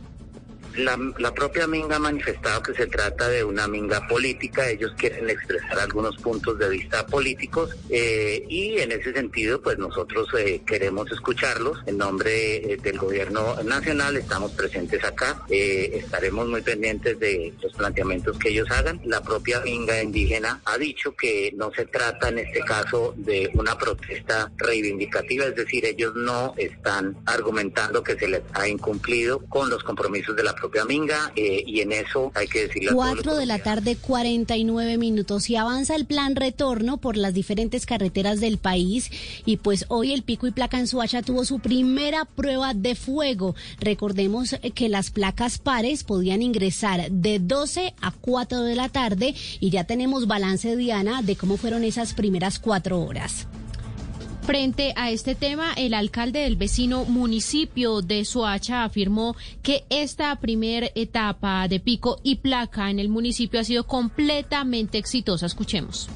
La, propia Minga ha manifestado que se trata de una Minga política, ellos quieren expresar algunos puntos de vista políticos eh, y en ese sentido pues nosotros eh, queremos escucharlos. En nombre eh, del gobierno nacional, estamos presentes acá, estaremos muy pendientes de los planteamientos que ellos hagan. La propia Minga indígena ha dicho que no se trata en este caso de una protesta reivindicativa, es decir, ellos no están argumentando que se les ha incumplido con los compromisos de la propia Minga eh, y en eso hay que. Cuatro de la tarde, 49 minutos y avanza el plan retorno por las diferentes carreteras del país y pues hoy el pico y placa en Suacha tuvo su primera prueba de fuego. Recordemos que las placas pares podían ingresar de 12 a 4 de la tarde y ya tenemos balance, Diana, de cómo fueron esas primeras cuatro horas. Frente a este tema, el alcalde del vecino municipio de Soacha afirmó que esta primera etapa de pico y placa en el municipio ha sido completamente exitosa. Escuchemos.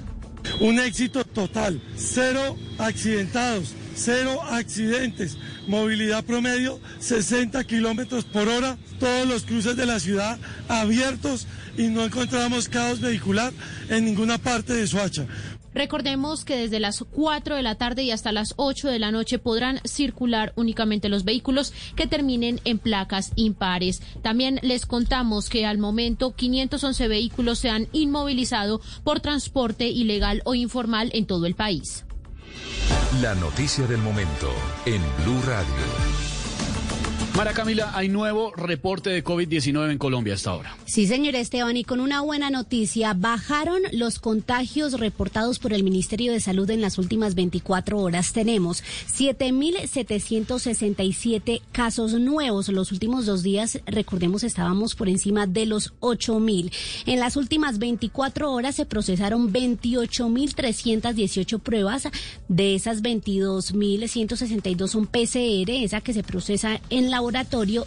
Un éxito total, cero accidentados, cero accidentes, movilidad promedio 60 kilómetros por hora, todos los cruces de la ciudad abiertos y no encontramos caos vehicular en ninguna parte de Soacha. Recordemos que desde las 4 de la tarde y hasta las 8 de la noche podrán circular únicamente los vehículos que terminen en placas impares. También les contamos que al momento 511 vehículos se han inmovilizado por transporte ilegal o informal en todo el país. La noticia del momento en Blue Radio. Mara Camila, hay nuevo reporte de COVID-19 en Colombia hasta ahora. Sí, señor Esteban, y con una buena noticia, bajaron los contagios reportados por el Ministerio de Salud en las últimas 24 horas. Tenemos 7.767 casos nuevos. Los últimos dos días, recordemos, estábamos por encima de los 8.000. En las últimas 24 horas se procesaron 28.318 pruebas. De esas 22.162 son PCR, esa que se procesa en la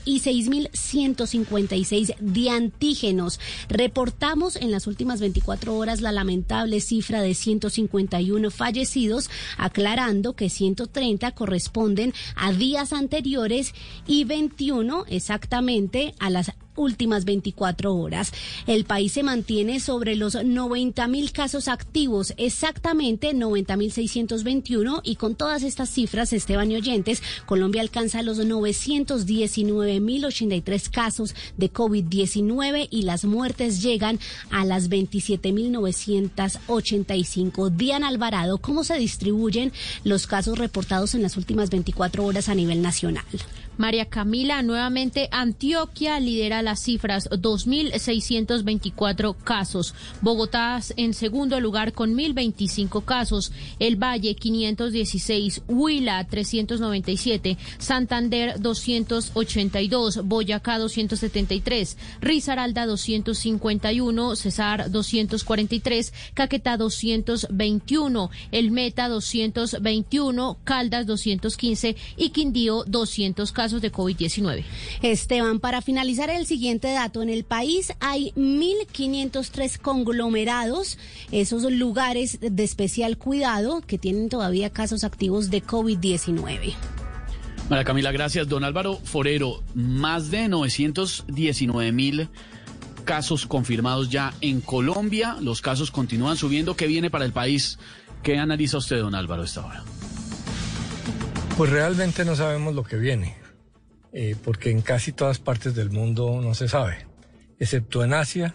y 6.156 de antígenos. Reportamos en las últimas 24 horas la lamentable cifra de 151 fallecidos, aclarando que 130 corresponden a días anteriores y 21 exactamente a las últimas 24 horas. El país se mantiene sobre los 90 mil casos activos, exactamente 90 mil 621 y con todas estas cifras, Esteban y oyentes, Colombia alcanza los 919 mil 83 casos de COVID-19 y las muertes llegan a las 27 mil 985. Diana Alvarado, ¿cómo se distribuyen los casos reportados en las últimas 24 horas a nivel nacional? María Camila, nuevamente Antioquia lidera las cifras, 2.624 casos. Bogotá en segundo lugar con 1.025 casos. El Valle 516, Huila 397, Santander 282, Boyacá 273, Risaralda 251, Cesar 243, Caquetá 221, El Meta 221, Caldas 215 y Quindío 200 casos de COVID-19. Esteban, para finalizar el siguiente dato, en el país hay 1.503 conglomerados, esos lugares de especial cuidado que tienen todavía casos activos de COVID-19. María Camila, gracias. Don Álvaro Forero, más de 919 mil casos confirmados ya en Colombia. Los casos continúan subiendo. ¿Qué viene para el país? ¿Qué analiza usted, don Álvaro, esta hora? Pues realmente no sabemos lo que viene. Eh, porque en casi todas partes del mundo no se sabe, excepto en Asia,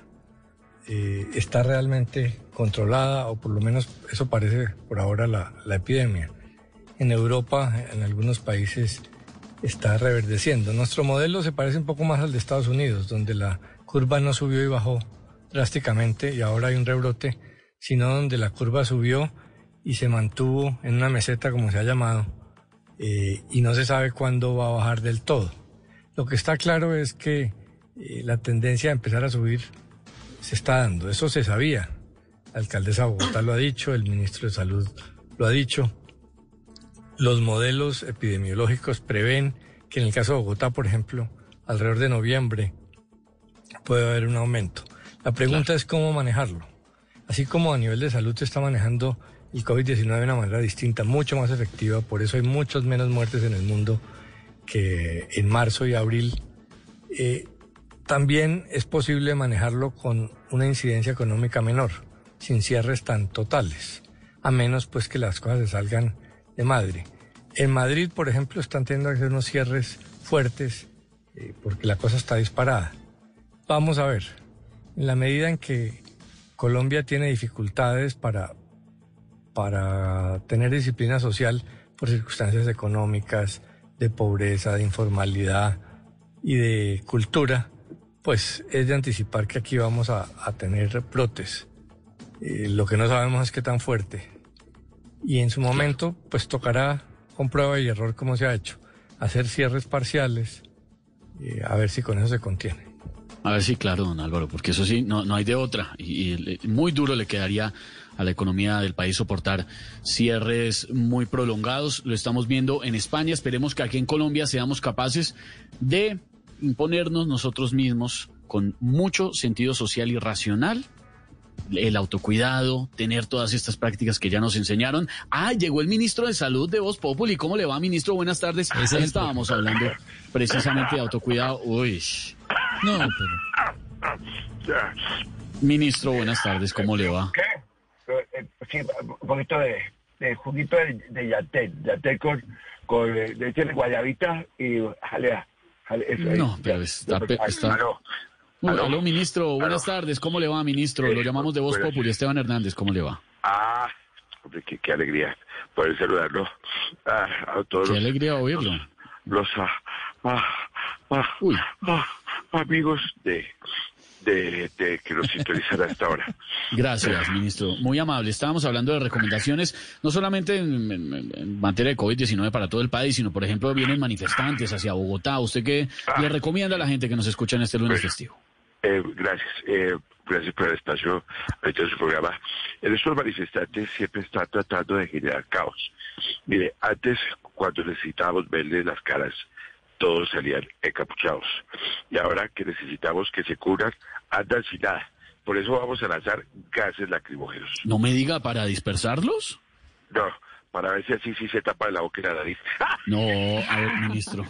eh, está realmente controlada, o por lo menos eso parece por ahora la, la epidemia. En Europa, en algunos países, está reverdeciendo. Nuestro modelo se parece un poco más al de Estados Unidos, donde la curva no subió y bajó drásticamente y ahora hay un rebrote, sino donde la curva subió y se mantuvo en una meseta, como se ha llamado, eh, y no se sabe cuándo va a bajar del todo. Lo que está claro es que eh, la tendencia a empezar a subir se está dando, eso se sabía. La alcaldesa de Bogotá lo ha dicho, el ministro de Salud lo ha dicho. Los modelos epidemiológicos prevén que en el caso de Bogotá, por ejemplo, alrededor de noviembre puede haber un aumento. La pregunta es cómo manejarlo. Así como a nivel de salud se está manejando el COVID-19 de una manera distinta, mucho más efectiva, por eso hay muchas menos muertes en el mundo que en marzo y abril. Eh, también es posible manejarlo con una incidencia económica menor, sin cierres tan totales, a menos pues que las cosas se salgan de madre. En Madrid, por ejemplo, están teniendo que hacer unos cierres fuertes eh, porque la cosa está disparada. Vamos a ver, en la medida en que Colombia tiene dificultades para, para tener disciplina social por circunstancias económicas, de pobreza, de informalidad y de cultura, pues es de anticipar que aquí vamos a, a tener brotes. Eh, lo que no sabemos es qué tan fuerte. Y en su momento, pues tocará con prueba y error como se ha hecho, hacer cierres parciales, eh, a ver si con eso se contiene. A ver si, claro, don Álvaro, porque eso sí, no, no hay de otra. Y, y muy duro le quedaría a la economía del país soportar cierres muy prolongados. Lo estamos viendo en España. Esperemos que aquí en Colombia seamos capaces de imponernos nosotros mismos con mucho sentido social y racional el autocuidado, tener todas estas prácticas que ya nos enseñaron. Ah, llegó el ministro de Salud de Voz Populi. ¿Cómo le va, ministro? Buenas tardes. Es el Estábamos hablando precisamente de autocuidado. Uy. No, Ministro, buenas tardes. ¿Cómo le va? ¿Qué? Eh, eh, Sí, un poquito de, de juguito de, de yatel, yatel con, con eh, leche de guayabita y jalea. jale- eso. No, pero está... pe- está... Aló. Uy, aló. aló, ministro. Buenas tardes. ¿Cómo le va, ministro? Lo llamamos de Voz. Populi. Esteban Hernández, ¿cómo le va? Ah, hombre, qué, qué alegría poder saludarlo ah, a todos Qué los, alegría oírlo. los ah, ah, ah, ah, amigos de, de, de que nos sintonizan a esta hora. Gracias, ministro. Muy amable. Estábamos hablando de recomendaciones, no solamente en, en- en materia de COVID-19 para todo el país, sino, por ejemplo, vienen manifestantes hacia Bogotá. ¿Usted qué le recomienda a la gente que nos escucha en este lunes festivo? Eh, gracias. Eh, gracias por el espacio ahorita en su programa. Estos manifestantes siempre están tratando de generar caos. Mire, antes, cuando necesitábamos verles las caras, todos salían encapuchados. Y ahora que necesitamos que se cubran, andan sin nada. Por eso vamos a lanzar gases lacrimógenos. ¿No me diga para dispersarlos? No, para ver si así sí se tapa la boca y la nariz. No, a ver, ministro.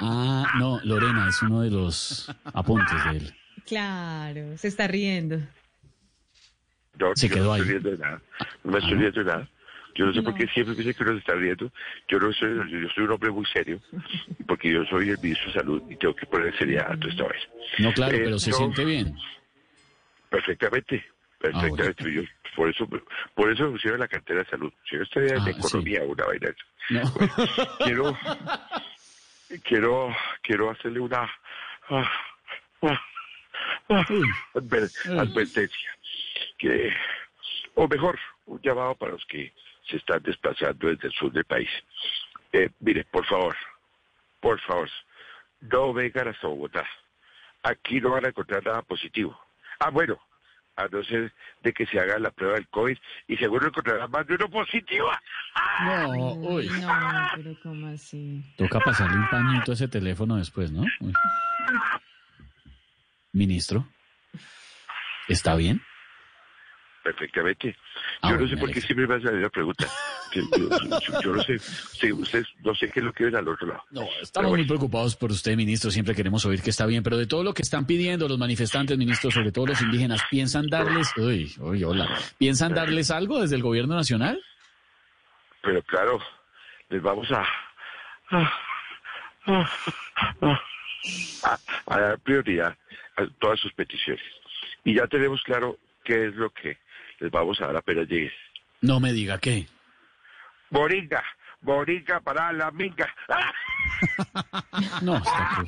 Ah, no, Lorena, es uno de los apuntes de él. Claro, se está riendo. No, Se yo quedó no ahí. estoy riendo de nada. No me estoy riendo de nada. Yo no sé por qué siempre me dicen que uno se está riendo. Yo no soy, yo soy un hombre muy serio, porque yo soy el ministro de Salud y tengo que poner seriedad a toda esta vez. No, claro, Eh, pero se no, siente bien. Perfectamente, perfectamente. Yo, por eso, por eso me pusieron la cartera de salud. Si yo estaría en Ah, economía o una vaina. No. Quiero, quiero, quiero hacerle una ah, ah, ah, adver- advertencia. Que, o mejor, un llamado para los que se están desplazando desde el sur del país. Eh, mire, por favor, por favor, no vengan hasta Bogotá. Aquí no van a encontrar nada positivo. Ah, bueno, a no ser de que se haga la prueba del COVID y seguro encontrarán más de uno positivo. No, uy. No, pero ¿cómo así? Toca pasarle un pañito a ese teléfono después, ¿no? Uy. Ministro, ¿está bien? Perfectamente. Ah, yo no sé por qué siempre me hace la pregunta. Yo, yo- yo- yo no sé, sí, ustedes no sé qué es lo que ven al otro lado. No, Estamos muy preocupados por usted, ministro. Siempre queremos oír que está bien, pero de todo lo que están pidiendo los manifestantes, ministro, sobre todo los indígenas, ¿piensan darles, uy, uy, hola, ¿piensan darles algo desde el gobierno nacional? Pero claro, les vamos a- a- a dar prioridad a todas sus peticiones. Y ya tenemos claro qué es lo que les vamos a dar apenas llegues. No me diga qué. Moringa, moringa para la minga. ¡Ah! No, está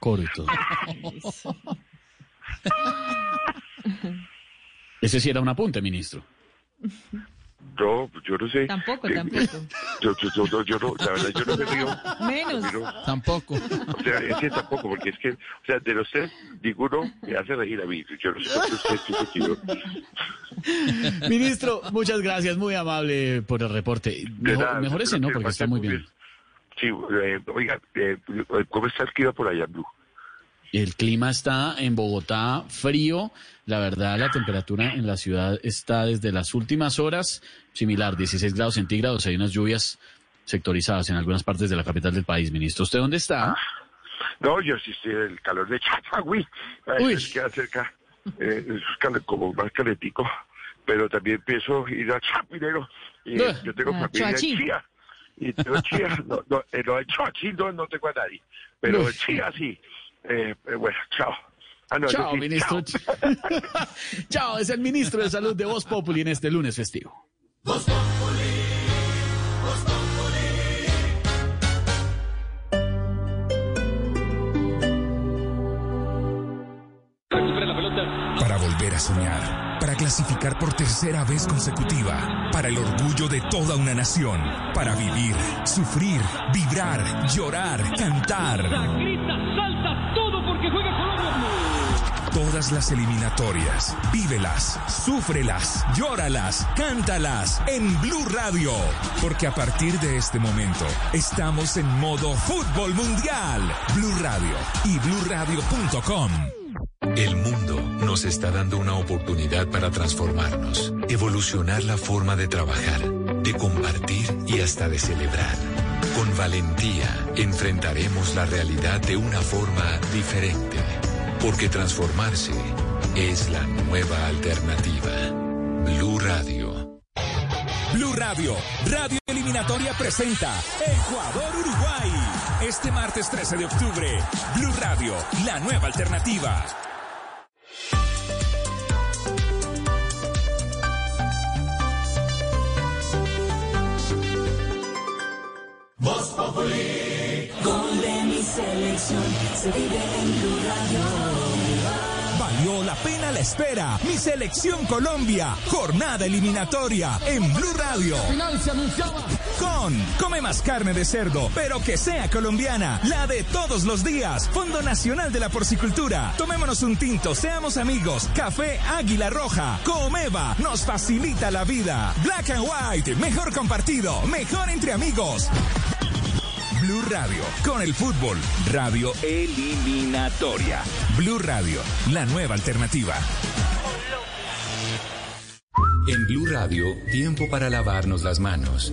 coro, y todo. Ese sí era un apunte, ministro. No, yo no sé. Tampoco, Eh, tampoco. Yo, yo, yo, no- yo no, la verdad, yo no me río. Menos. Pero- Tampoco. O sea, es que tampoco, porque es que, o sea, de los tres, ninguno me hace reír a mí. Yo no sé por qué usted contigo. Ministro, muchas gracias, muy amable por el reporte. Mejor, nada, mejor ese creo no, que porque está muy bien. Sí, eh, oiga, eh, ¿cómo está el clima por allá, Blue? El clima está en Bogotá frío. La verdad, la temperatura en la ciudad está desde las últimas horas similar, 16 grados centígrados. Hay unas lluvias sectorizadas en algunas partes de la capital del país, ministro. ¿Usted dónde está? No, yo sí estoy el calor de Chapagüí. Uy. Es que acerca, eh, es como más caletico. Pero también pienso ir a Chapinero. Y Ah, yo tengo ah, familia en. Chía. Y tengo Chía. No, no, eh, no, en no, no tengo a nadie. Pero en Chía sí. Eh, eh, bueno, chao. Ah, no, Chao, sí, ministro. chao. Chao, es el ministro de Salud de Voz Populi en este lunes festivo. Volver a soñar, para clasificar por tercera vez consecutiva, para el orgullo de toda una nación, para vivir, sufrir, vibrar, llorar, cantar. Grita, salta, todo porque juega Colombia. Todas las eliminatorias, vívelas, súfrelas, llóralas, cántalas en Blue Radio. Porque a partir de este momento estamos en modo fútbol mundial. Blue Radio y bluradio.com. El mundo nos está dando una oportunidad para transformarnos, evolucionar la forma de trabajar, de compartir y hasta de celebrar. Con valentía enfrentaremos la realidad de una forma diferente, porque transformarse es la nueva alternativa. Blue Radio. Blue Radio, Radio Eliminatoria presenta Ecuador-Uruguay. Este martes 13 de octubre, Blue Radio, la nueva alternativa. Voz Populi. Gol de mi selección se vive en Blue Radio. Valió la pena la espera. Mi selección Colombia. Jornada eliminatoria en Blue Radio. Final se anunciaba. Con Come más carne de cerdo, pero que sea colombiana. La de todos los días. Fondo Nacional de la Porcicultura. Tomémonos un tinto, seamos amigos. Café Águila Roja. Comeva nos facilita la vida. Black and White. Mejor compartido. Mejor entre amigos. Blue Radio, con el fútbol, radio eliminatoria. Blue Radio, la nueva alternativa. En Blue Radio, tiempo para lavarnos las manos.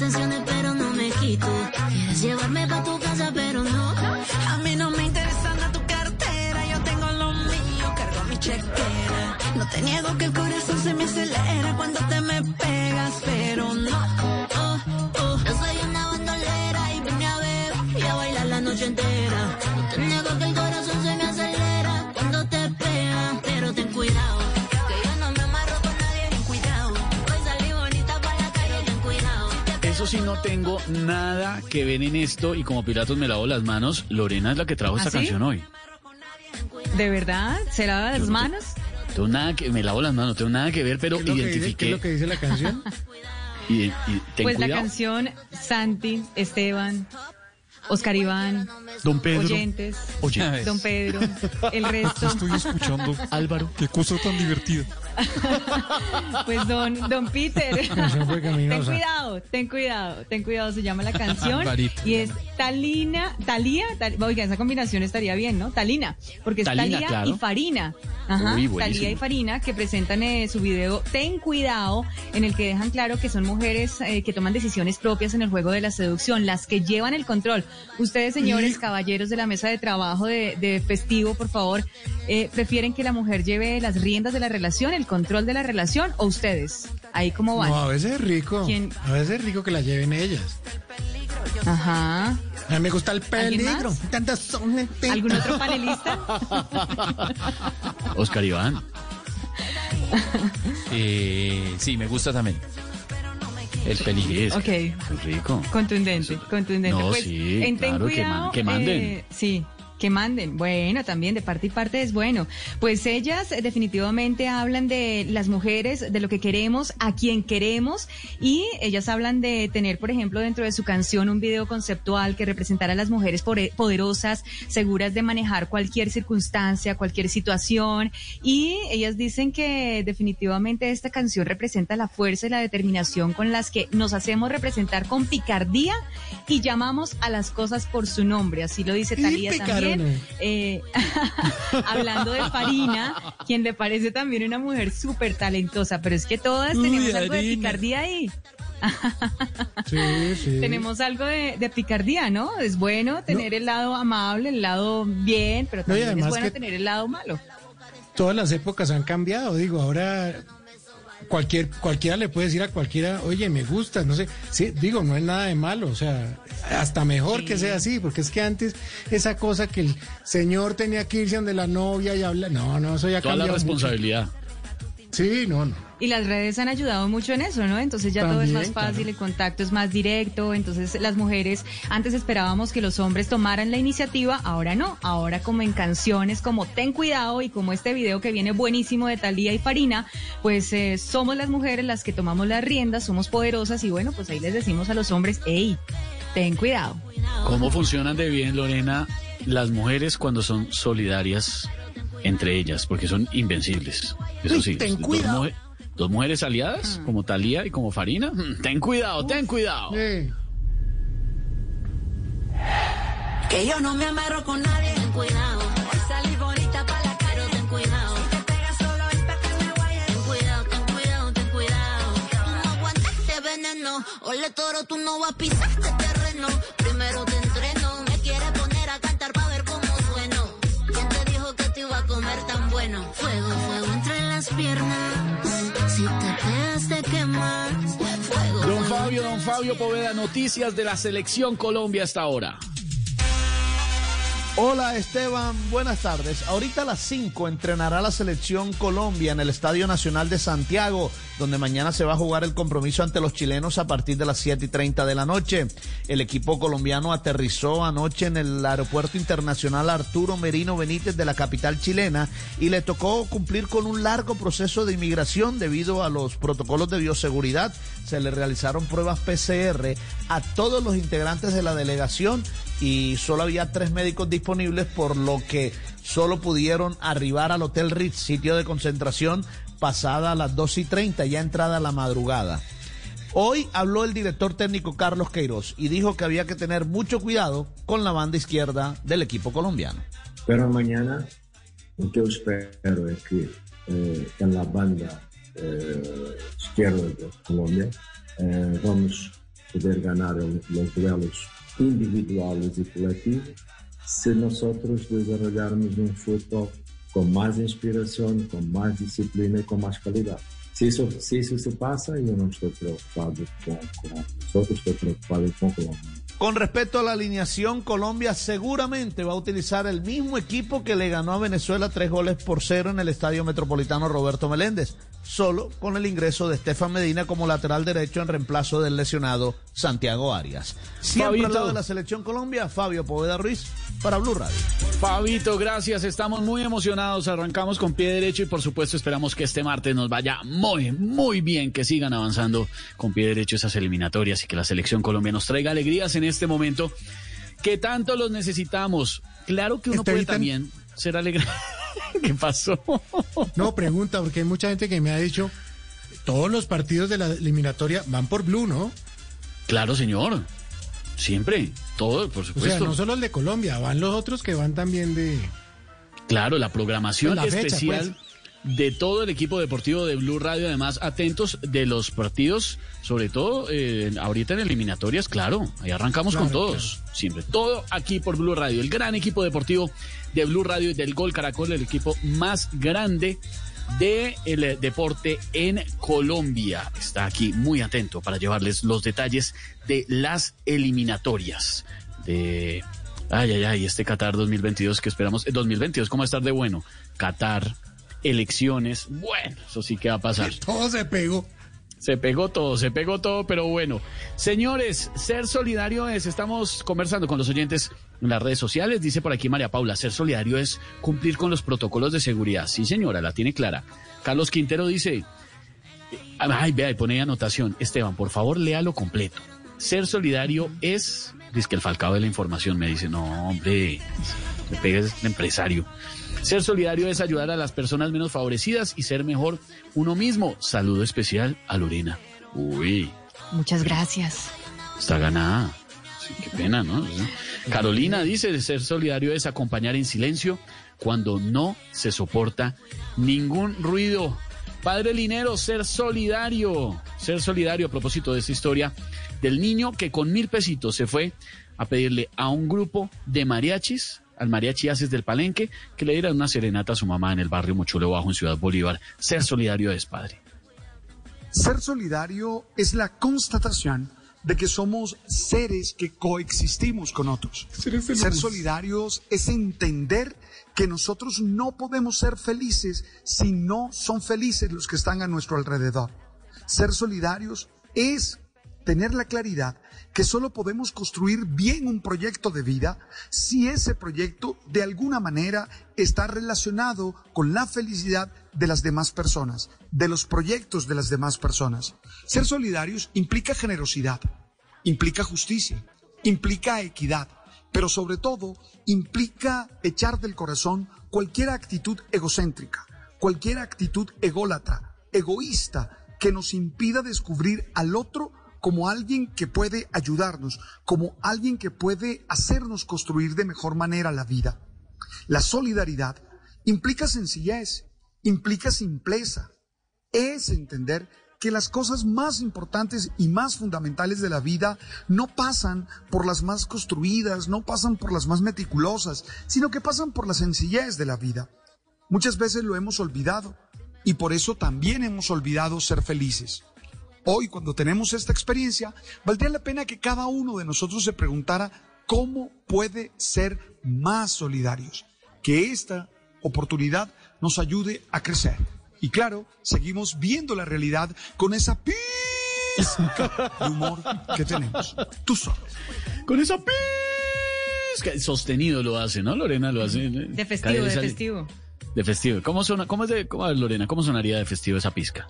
Intenciones, pero no me quito. Quieres llevarme pa' tu casa, pero no. A mí no me interesa nada tu cartera, yo tengo lo mío, cargo mi chequera. No te niego que el corazón se me acelera cuando te me pegas, pero no. Oh, oh. Yo soy una bandolera y vine a ver y a bailar la noche entera. Sí, no tengo nada que ver en esto y como Pilatos me lavo las manos, Lorena es la que trajo esta ¿Ah, sí? canción hoy. ¿De verdad? ¿Se lava las manos? Tengo nada que, me lavo las manos, no tengo nada que ver, pero ¿Qué identifiqué. qué es lo que dice la canción? y, y ten Pues la cuidado. canción Santi, Esteban, Oscar Iván, Don Pedro. oyentes, Oyentes. Don Pedro, el resto. Estoy escuchando. Álvaro. Qué cosa tan divertida. Pues don, don Peter. canción fue ten cuidado, ten cuidado, ten cuidado, se llama la canción. Alvarito. y es Talina, Talía, Tal- oiga, esa combinación estaría bien, ¿no? Talina, porque es Talina, Talía claro. y Farina. Ajá, Uy. Talía y Farina que presentan eh, su video Ten cuidado, en el que dejan claro que son mujeres eh, que toman decisiones propias en el juego de la seducción, las que llevan el control. Ustedes, señores, caballeros de la mesa de trabajo de, de festivo, por favor, eh, ¿prefieren que la mujer lleve las riendas de la relación, el control de la relación, o ustedes? Ahí cómo van. No, a veces es rico. ¿Quién? A veces es rico que la lleven ellas. Ajá. A mí me gusta el ¿Alguien peligro. más? Tantas son- ¿Algún otro panelista? Oscar Iván. Eh, sí, me gusta también. El peligués. Ok. Rico. Contundente, contundente. No, pues, sí, en claro, que Cuidado, man- que manden. eh, sí. Que manden. Bueno, también de parte y parte es bueno. Pues ellas eh, definitivamente hablan de las mujeres, de lo que queremos, a quien queremos, y ellas hablan de tener, por ejemplo, dentro de su canción un video conceptual que representara a las mujeres poderosas, seguras de manejar cualquier circunstancia, cualquier situación. Y ellas dicen que definitivamente esta canción representa la fuerza y la determinación con las que nos hacemos representar con picardía y llamamos a las cosas por su nombre. Así lo dice Talía también. Eh, hablando de Farina, quien le parece también una mujer súper talentosa, pero es que todas Uy, tenemos algo de picardía ahí. Sí, sí. Tenemos algo de, de picardía, ¿no? Es bueno tener el lado amable, el lado bien, pero No, también es además bueno tener el lado malo. Todas las épocas han cambiado, digo, ahora cualquier cualquiera le puede decir a cualquiera, oye, me gusta, no sé, sí, digo, no es nada de malo, o sea, hasta mejor que sea así, porque es que antes esa cosa que el señor tenía que irse donde la novia y hablar, no, no, eso ya Toda la mucho. Sí, no, no. Y las redes han ayudado mucho en eso, ¿no? Entonces ya todo es más fácil, claro. el contacto es más directo, entonces las mujeres, antes esperábamos que los hombres tomaran la iniciativa, ahora no, ahora como en canciones como Ten Cuidado y como este video que viene buenísimo de Talía y Farina, pues eh, somos las mujeres las que tomamos las riendas, somos poderosas y bueno, pues ahí les decimos a los hombres, hey, ten cuidado. ¿Cómo funcionan de bien, Lorena, las mujeres cuando son solidarias entre ellas? Porque son invencibles. Eso Uy, sí. ten dos cuidado. Dos mujeres aliadas, como Talía y como Farina. Mm, Ten cuidado, ten cuidado. Que yo no me amarro con nadie. Ten cuidado. Salí bonita para la cara. Ten cuidado. Si te pegas solo es pa' que me guayes. Ten cuidado, ten cuidado, ten cuidado. Tú no aguantas este veneno. Ole toro, tú no vas a pisar este terreno. Piernas. Si te pegas, te quemas. Fuego, Don Fabio, don Fabio Poveda, noticias de la selección Colombia hasta ahora. Hola Esteban, buenas tardes. Ahorita a las 5 entrenará la selección Colombia en el Estadio Nacional de Santiago, donde mañana se va a jugar el compromiso ante los chilenos a partir de las 7 y 30 de la noche. El equipo colombiano aterrizó anoche en el Aeropuerto Internacional Arturo Merino Benítez de la capital chilena y le tocó cumplir con un largo proceso de inmigración debido a los protocolos de bioseguridad. Se le realizaron pruebas PCR a todos los integrantes de la delegación y solo había tres médicos disponibles, por lo que solo pudieron arribar al Hotel Ritz, sitio de concentración, pasada las 2 y 30, ya entrada la madrugada. Hoy habló el director técnico Carlos Queiroz y dijo que había que tener mucho cuidado con la banda izquierda del equipo colombiano. Pero mañana lo que espero es que eh, en la banda eh, izquierda de Colombia eh, vamos poder ganar los duelos individuales y colectivos si nosotros desarrollarmos un fútbol con más inspiración, con más disciplina y con más calidad. Si eso, si eso se pasa, yo no estoy preocupado con nosotros, estoy preocupado con Colombia. Con respecto a la alineación, Colombia seguramente va a utilizar el mismo equipo que le ganó a Venezuela tres goles por cero en el Estadio Metropolitano Roberto Meléndez, solo con el ingreso de Estefan Medina como lateral derecho en reemplazo del lesionado Santiago Arias. Siempre al lado de la selección Colombia, Fabio Poveda Ruiz para Blue Radio. Fabito, gracias. Estamos muy emocionados. Arrancamos con pie derecho y por supuesto esperamos que este martes nos vaya muy, muy bien, que sigan avanzando con pie derecho esas eliminatorias y que la selección Colombia nos traiga alegrías en este momento que tanto los necesitamos. Claro que uno puede también ser alegre. ¿Qué pasó? No, pregunta, porque hay mucha gente que me ha dicho, todos los partidos de la eliminatoria van por Blue, ¿no? Claro, señor. Siempre. Todo, por O sea, supuesto. no solo el de Colombia, van los otros que van también de... Claro, la programación La fecha, especial de todo el equipo deportivo de Blue Radio, además atentos de los partidos, sobre todo eh, ahorita en eliminatorias, claro, ahí arrancamos con Claro, todos, siempre, todo aquí por Blue Radio, el gran equipo deportivo de Blue Radio y del Gol Caracol, el equipo más grande del eh, deporte en Colombia. Está aquí muy atento para llevarles los detalles de las eliminatorias de Ay, ay, ay, este Qatar 2022 que esperamos, eh, 2022, ¿cómo va a estar de bueno? Qatar, elecciones, bueno, eso sí que va a pasar. Todo se pegó. Se pegó todo, se pegó todo, pero bueno. Señores, ser solidario es, estamos conversando con los oyentes en las redes sociales, dice por aquí María Paula, ser solidario es cumplir con los protocolos de seguridad. Sí, señora, la tiene clara. Carlos Quintero dice, ay, vea, y pone anotación. Esteban, por favor, léalo completo. Ser solidario es, dice que el falcado de la información me dice, no, hombre, me pega el empresario. Ser solidario es ayudar a las personas menos favorecidas y ser mejor uno mismo. Saludo especial a Lorena. Uy, Muchas gracias. está ganada. Sí, qué pena, ¿no? Carolina dice, ser solidario es acompañar en silencio cuando no se soporta ningún ruido. Padre Linero, ser solidario. Ser solidario a propósito de esta historia del niño que con mil pesitos se fue a pedirle a un grupo de mariachis, al mariachi Haces del Palenque, que le dieran una serenata a su mamá en el barrio Mochuelo Bajo en Ciudad Bolívar. Ser solidario es, padre. Ser solidario es la constatación de que somos seres que coexistimos con otros. Ser solidarios es entender que nosotros no podemos ser felices si no son felices los que están a nuestro alrededor. Ser solidarios es tener la claridad que solo podemos construir bien un proyecto de vida si ese proyecto de alguna manera está relacionado con la felicidad de las demás personas, de los proyectos de las demás personas. Ser solidarios implica generosidad, implica justicia, implica equidad, pero sobre todo implica echar del corazón cualquier actitud egocéntrica, cualquier actitud ególatra, egoísta, que nos impida descubrir al otro como alguien que puede ayudarnos, como alguien que puede hacernos construir de mejor manera la vida. La solidaridad implica sencillez, implica simpleza, es entender que las cosas más importantes y más fundamentales de la vida no pasan por las más construidas, no pasan por las más meticulosas, sino que pasan por la sencillez de la vida. Muchas veces lo hemos olvidado y por eso también hemos olvidado ser felices. Hoy, cuando tenemos esta experiencia, valdría la pena que cada uno de nosotros se preguntara cómo puede ser más solidarios, que esta oportunidad nos ayude a crecer. Y claro, seguimos viendo la realidad con esa pizca de humor que tenemos. Tú solo. Con esa pizca. Sostenido lo hace, ¿no? Lorena lo hace. De festivo, de festivo. De festivo. ¿Cómo, suena, cómo, es de, cómo, Lorena, ¿cómo sonaría de festivo esa pizca?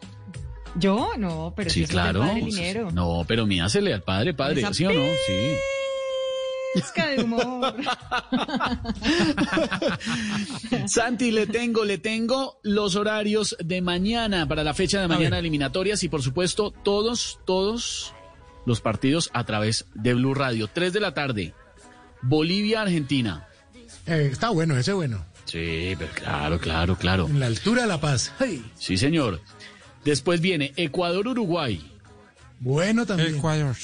Yo no, pero Sí, claro. padre Linero. no, pero míasele al padre, padre, Esa ¿sí o no? Sí. De humor. Santi, le tengo, le tengo los horarios de mañana para la fecha de mañana eliminatorias y por supuesto todos, todos los partidos a través de Blue Radio. 3 de la tarde, Bolivia, Argentina. Eh, está bueno, ese bueno. Sí, pero claro, claro, claro. En la altura de La Paz. Sí, señor. Después viene Ecuador, Uruguay. Bueno también. Ecuador.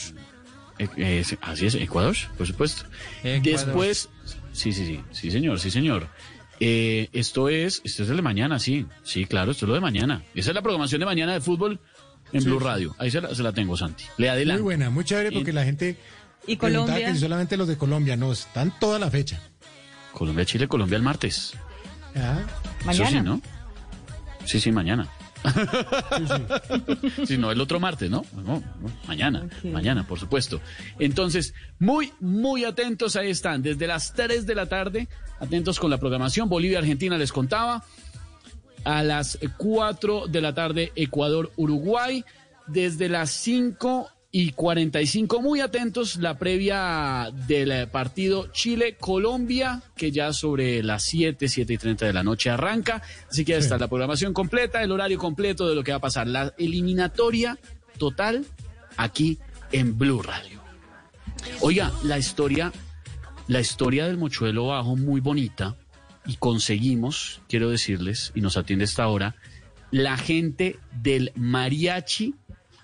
Eh, eh, sí, así es, Ecuador, por supuesto. Ecuador. Después, sí, sí, sí, sí, señor, sí, señor. Eh, esto es, esto es el de mañana, sí, sí, claro, esto es lo de mañana. Esa es la programación de mañana de fútbol en Sí, Blue. Radio. Ahí se la, se la tengo, Santi. Le adelanto. Muy buena, muy chévere porque la gente ¿Y Colombia? que solamente los de Colombia, no, están toda la fecha. Colombia, Chile, Colombia el martes. Ah, Eso sí, ¿no? Sí, sí, mañana. Si no, el otro martes, ¿no? No, no, mañana, mañana, por supuesto. Entonces, muy, muy atentos, ahí están, desde las 3 de la tarde, atentos con la programación. Bolivia, Argentina, les contaba. A las 4 de la tarde, Ecuador, Uruguay. Desde las 5 y 45, muy atentos, la previa del eh, partido Chile-Colombia, que ya sobre las 7, 7 y 30 de la noche arranca. Así que ya está la programación completa, el horario completo de lo que va a pasar. La eliminatoria total aquí en Blue Radio. Oiga, la historia, la historia del mochuelo bajo muy bonita y conseguimos, quiero decirles, y nos atiende esta hora, la gente del mariachi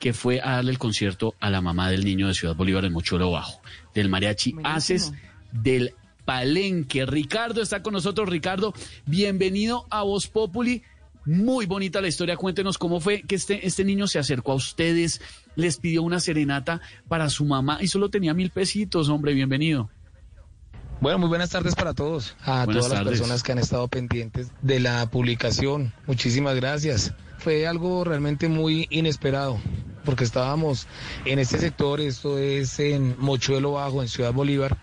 que fue a darle el concierto a la mamá del niño de Ciudad Bolívar en Mochuelo Bajo, del mariachi Haces del Palenque. Ricardo está con nosotros. Ricardo, bienvenido a Voz Populi. Muy bonita la historia. Cuéntenos cómo fue que este, este niño se acercó a ustedes, les pidió una serenata para su mamá y solo tenía mil pesitos. Hombre, bienvenido. Bueno, muy buenas tardes para todos, a Buenas todas las tardes. personas que han estado pendientes de la publicación. Muchísimas gracias. Fue algo realmente muy inesperado. Porque estábamos en este sector, esto es en Mochuelo Bajo, en Ciudad Bolívar.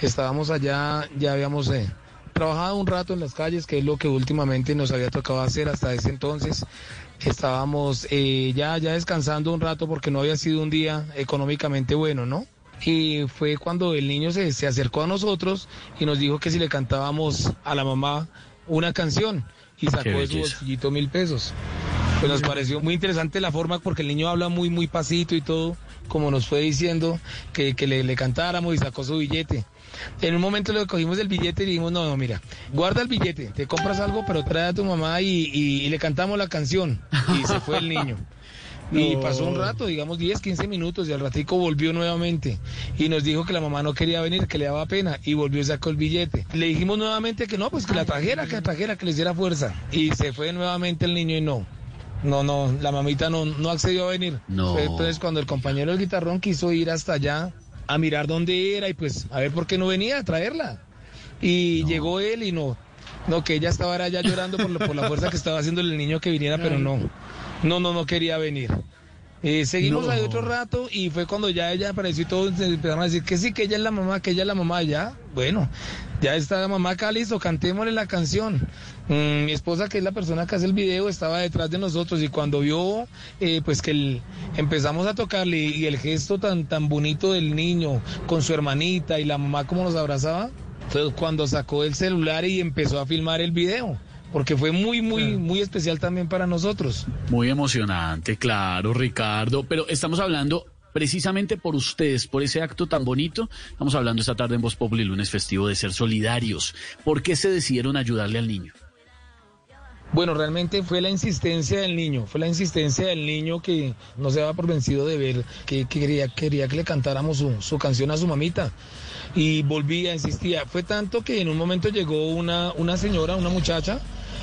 Estábamos allá, ya habíamos eh, trabajado un rato en las calles, que es lo que últimamente nos había tocado hacer hasta ese entonces. Estábamos eh, ya, ya descansando un rato porque no había sido un día económicamente bueno, ¿no? Y fue cuando el niño se, se acercó a nosotros y nos dijo que si le cantábamos a la mamá una canción y sacó de su bolsillito mil pesos. Pues nos pareció muy interesante la forma porque el niño habla muy, muy pasito y todo, como nos fue diciendo, que, que le, le cantáramos y sacó su billete. En un momento le cogimos el billete y dijimos, no, no, mira, guarda el billete, te compras algo, pero trae a tu mamá y, y- y le cantamos la canción. Y se fue el niño. Y pasó un rato, digamos 10, 15 minutos, y al ratico volvió nuevamente. Y nos dijo que la mamá no quería venir, que le daba pena, y volvió y sacó el billete. Le dijimos nuevamente que no, pues que la trajera, que la trajera, que le hiciera fuerza. Y se fue nuevamente el niño y no. No, no, la mamita no, no accedió a venir. No. Fue Entonces cuando el compañero del guitarrón quiso ir hasta allá a mirar dónde era y pues a ver por qué no venía a traerla. Y llegó él y no, no, que ella estaba allá llorando por, lo- por la fuerza que estaba haciendo el niño que viniera, pero no, no, no, no quería venir. Eh, seguimos No. ahí otro rato y fue cuando ya ella apareció y todos empezaron a decir que sí, que ella es la mamá, que ella es la mamá, ya, bueno, ya está la mamá acá, listo, cantémosle la canción. Mm, mi esposa, que es la persona que hace el video, estaba detrás de nosotros y cuando vio, eh, pues que el- empezamos a tocarle y el gesto tan, tan bonito del niño con su hermanita y la mamá como nos abrazaba, entonces cuando sacó el celular y empezó a filmar el video, porque fue muy, muy, muy especial también para nosotros. Muy emocionante, claro, Ricardo. Pero estamos hablando precisamente por ustedes, por ese acto tan bonito. Estamos hablando esta tarde en Voz Populi, lunes festivo, de ser solidarios. ¿Por qué se decidieron ayudarle al niño? Bueno, realmente fue la insistencia del niño, fue la insistencia del niño que no se daba por vencido de ver que, que quería, quería que le cantáramos su, canción a su mamita. Y volvía, insistía. Fue tanto que en un momento llegó una, una señora, una muchacha,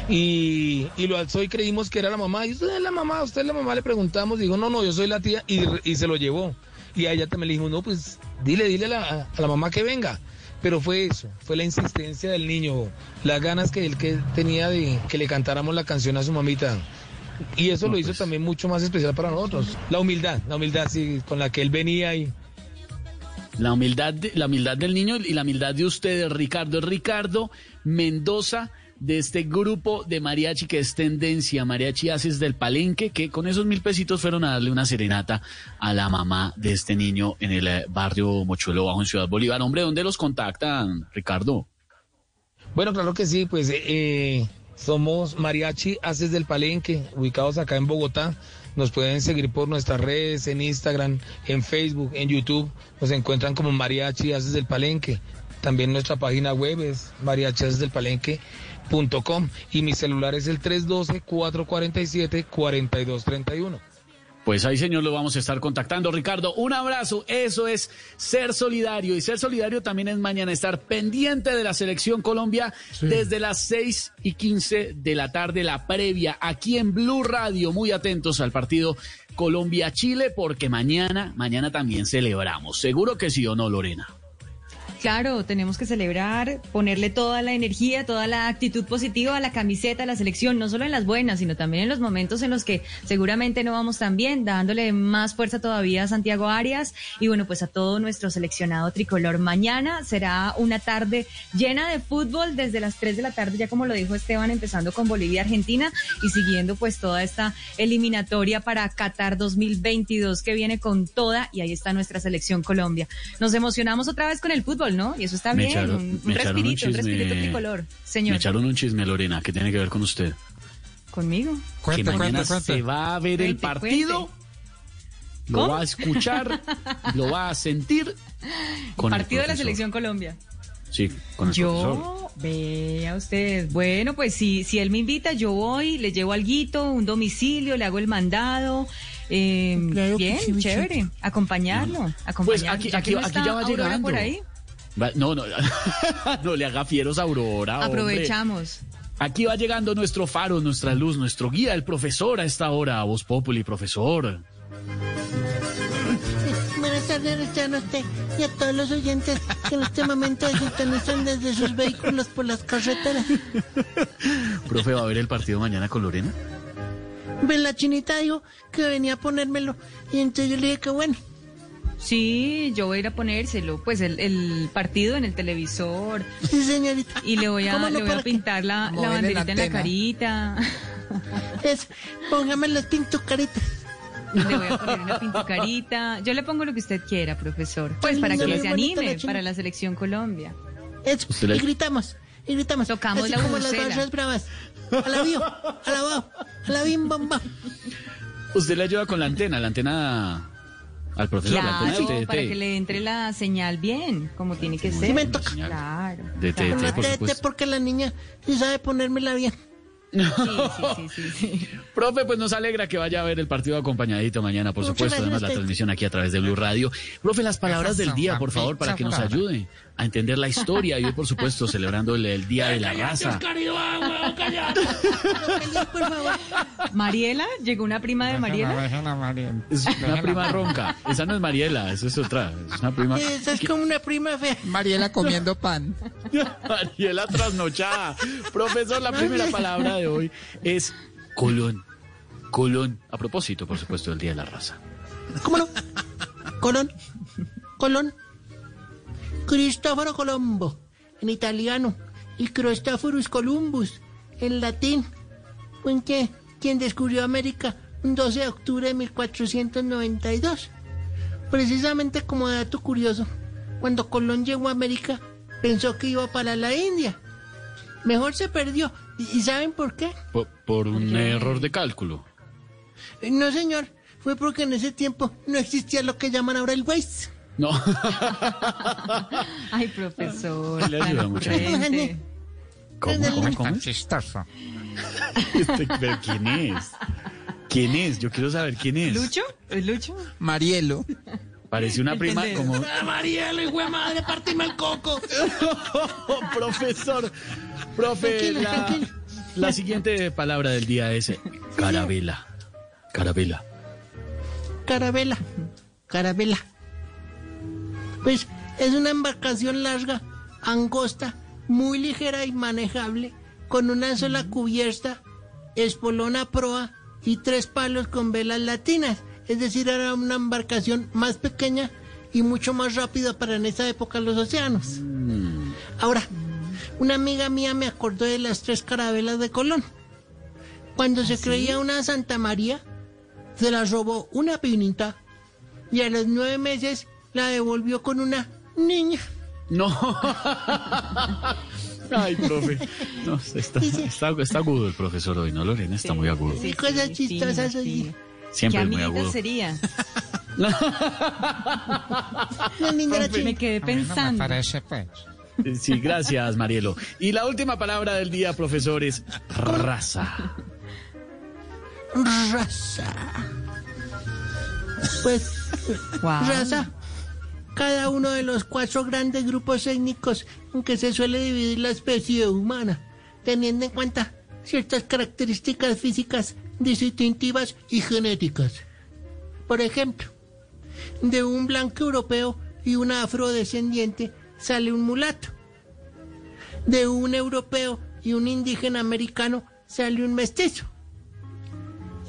y, y lo alzó y creímos que era la mamá. Y usted es la mamá, usted es la mamá, le preguntamos, dijo, no, no, yo soy la tía, y, y se lo llevó. Y a ella también le dijimos, no, pues dile, dile a la mamá que venga. Pero fue eso, fue la insistencia del niño, las ganas que él que tenía de que le cantáramos la canción a su mamita. Y eso lo hizo también mucho más especial para nosotros. La humildad, la humildad sí, con la que él venía y La humildad, de- la humildad del niño y la humildad de ustedes, Ricardo. Ricardo Mendoza de este grupo de mariachi que es tendencia, mariachi haces del palenque, que con esos mil pesitos fueron a darle una serenata a la mamá de este niño en el eh, barrio Mochuelo Bajo en Ciudad Bolívar. Hombre, ¿dónde los contactan, Ricardo? Bueno, claro que sí, pues eh, somos Mariachi Haces del Palenque, ubicados acá en Bogotá. Nos pueden seguir por nuestras redes, en Instagram, en Facebook, en YouTube. Nos encuentran como Mariachi Haces del Palenque. También nuestra página web es mariachihacesdelpalenque.com y mi celular es el 312-447-4231. Pues ahí, señor, lo vamos a estar contactando. Ricardo, un abrazo. Eso es ser solidario. Y ser solidario también es mañana estar pendiente de la selección Colombia desde las 6 y 15 de la tarde, la previa, aquí en Blue Radio. Muy atentos al partido Colombia-Chile, porque mañana, mañana también celebramos. Seguro que sí o no, Lorena. Claro, tenemos que celebrar, ponerle toda la energía, toda la actitud positiva a la camiseta, a la selección, no solo en las buenas, sino también en los momentos en los que seguramente no vamos tan bien, dándole más fuerza todavía a Santiago Arias y bueno, pues a todo nuestro seleccionado tricolor. Mañana será una tarde llena de fútbol desde las 3 de la tarde, ya como lo dijo Esteban, empezando con Bolivia, Argentina y siguiendo pues toda esta eliminatoria para Qatar 2022 que viene con toda y ahí está nuestra selección Colombia. Nos emocionamos otra vez con el fútbol. ¿No? Y eso está Me bien, echaron- un, me un un respirito, un, chisme. respirito tricolor. Me Señor, echaron un chisme, Lorena, que tiene que ver con usted. conmigo. que mañana se va a ver el Cuente, partido, cuente. lo ¿Cómo? va a escuchar, lo va a sentir con el Partido de la profesor. selección Colombia. Sí, con el profesor. Yo, vea usted, bueno, pues si, si él me invita, yo voy, le llevo alguito, un domicilio, le hago el mandado. Eh, bien, chévere, acompañarlo, acompañarlo. Pues aquí, Ya aquí, no aquí está ya va llegando. por ahí, No, no, no le haga fieros a Aurora. hombre. aprovechamos. Aquí va llegando nuestro faro, nuestra luz, nuestro guía, el profesor a esta hora. Voz Populi, profesor. Buenas tardes, a usted y a todos los oyentes que en este momento se sintonizan desde sus vehículos por las carreteras. Profe, ¿va a ver el partido mañana con Lorena? Pues la chinita dijo que venía a ponérmelo. Y entonces yo le dije que bueno. Sí, yo voy a ir a ponérselo, pues el, el partido en el televisor. Sí, señorita. Y le voy a, ¿Cómo no le voy a pintar la, la banderita en la carita. Es, póngame las pintucaritas. Le voy a poner una pintucarita. Yo le pongo lo que usted quiera, profesor. Pues para que se la anime para la selección Colombia. Le- Y gritamos. Y gritamos. Tocamos así la como las barras bravas. A la bio, a la bao, a la bim bam. Usted le ayuda con la antena, la antena al profesor, la antena Claro, de para que le entre la señal bien, como tiene que ser. Sí me toca. Claro. De claro. TDT, por Tete, supuesto. porque la niña sí sabe ponérmela bien. Sí, sí, sí, sí, sí. Profe, pues nos alegra que vaya a ver el partido acompañadito mañana, por Muchas supuesto. Además, la transmisión aquí a través de Blue Radio. Profe, las palabras del día, por favor, para que nos ayude a entender la historia. Y hoy, por supuesto, celebrando el, el Día de la Raza. por favor. Mariela, llegó una prima de Mariela. Es una prima ronca. Esa no es Mariela, esa es otra. Es una prima. Esa es como una prima fea. Mariela comiendo pan. Mariela trasnochada. Profesor, la primera palabra de hoy es Colón. Colón. A propósito, por supuesto, del Día de la Raza. ¿Cómo no? Colón. Colón. Cristóforo Colombo, en italiano. Y Christophorus Columbus, en latín. Fue que quien descubrió América un 12 de octubre de 1492. Precisamente como dato curioso, cuando Colón llegó a América, pensó que iba para la India. Mejor se perdió. ¿Y saben por qué? Por, por un error de cálculo. Eh, No, señor. Fue porque en ese tiempo no existía lo que llaman ahora el Waze. No. Ay, profesor. Le ayuda tan mucho. ¿Cómo, cómo, cómo? Este, pero ¿quién es? ¿Quién es? Yo quiero saber quién es. ¿Lucho? ¿Es Lucho? Marielo. Parece una prima como... Mariela, hijo de madre, partime el coco. profesor, profe, Tranquilo, la, tranquilo. la siguiente palabra del día es eh, carabela. Carabela. Carabela. Carabela. Pues es una embarcación larga, angosta, muy ligera y manejable, con una sola cubierta, espolona a proa y tres palos con velas latinas. Es decir, era una embarcación más pequeña y mucho más rápida para en esa época los océanos. Ahora, una amiga mía me acordó de las tres carabelas de Colón. Cuando se creía una Santa María, se la robó una pinita y a los nueve meses la devolvió con una niña. No. Ay, profe. No, está, está, está agudo el profesor hoy, ¿no, Lorena? Está muy agudo. Qué cosas chistosas oye. Siempre ¿Qué es muy agudo. sería? La Profe, me quedé pensando. parece, pues. Sí, gracias, Marielo. Y la última palabra del día, profesor, es raza. Raza. Pues, Guau. raza. Cada uno de los cuatro grandes grupos étnicos en que se suele dividir la especie humana, teniendo en cuenta ciertas características físicas distintivas y genéticas. Por ejemplo, de un blanco europeo y un afrodescendiente sale un mulato. De un europeo y un indígena americano sale un mestizo.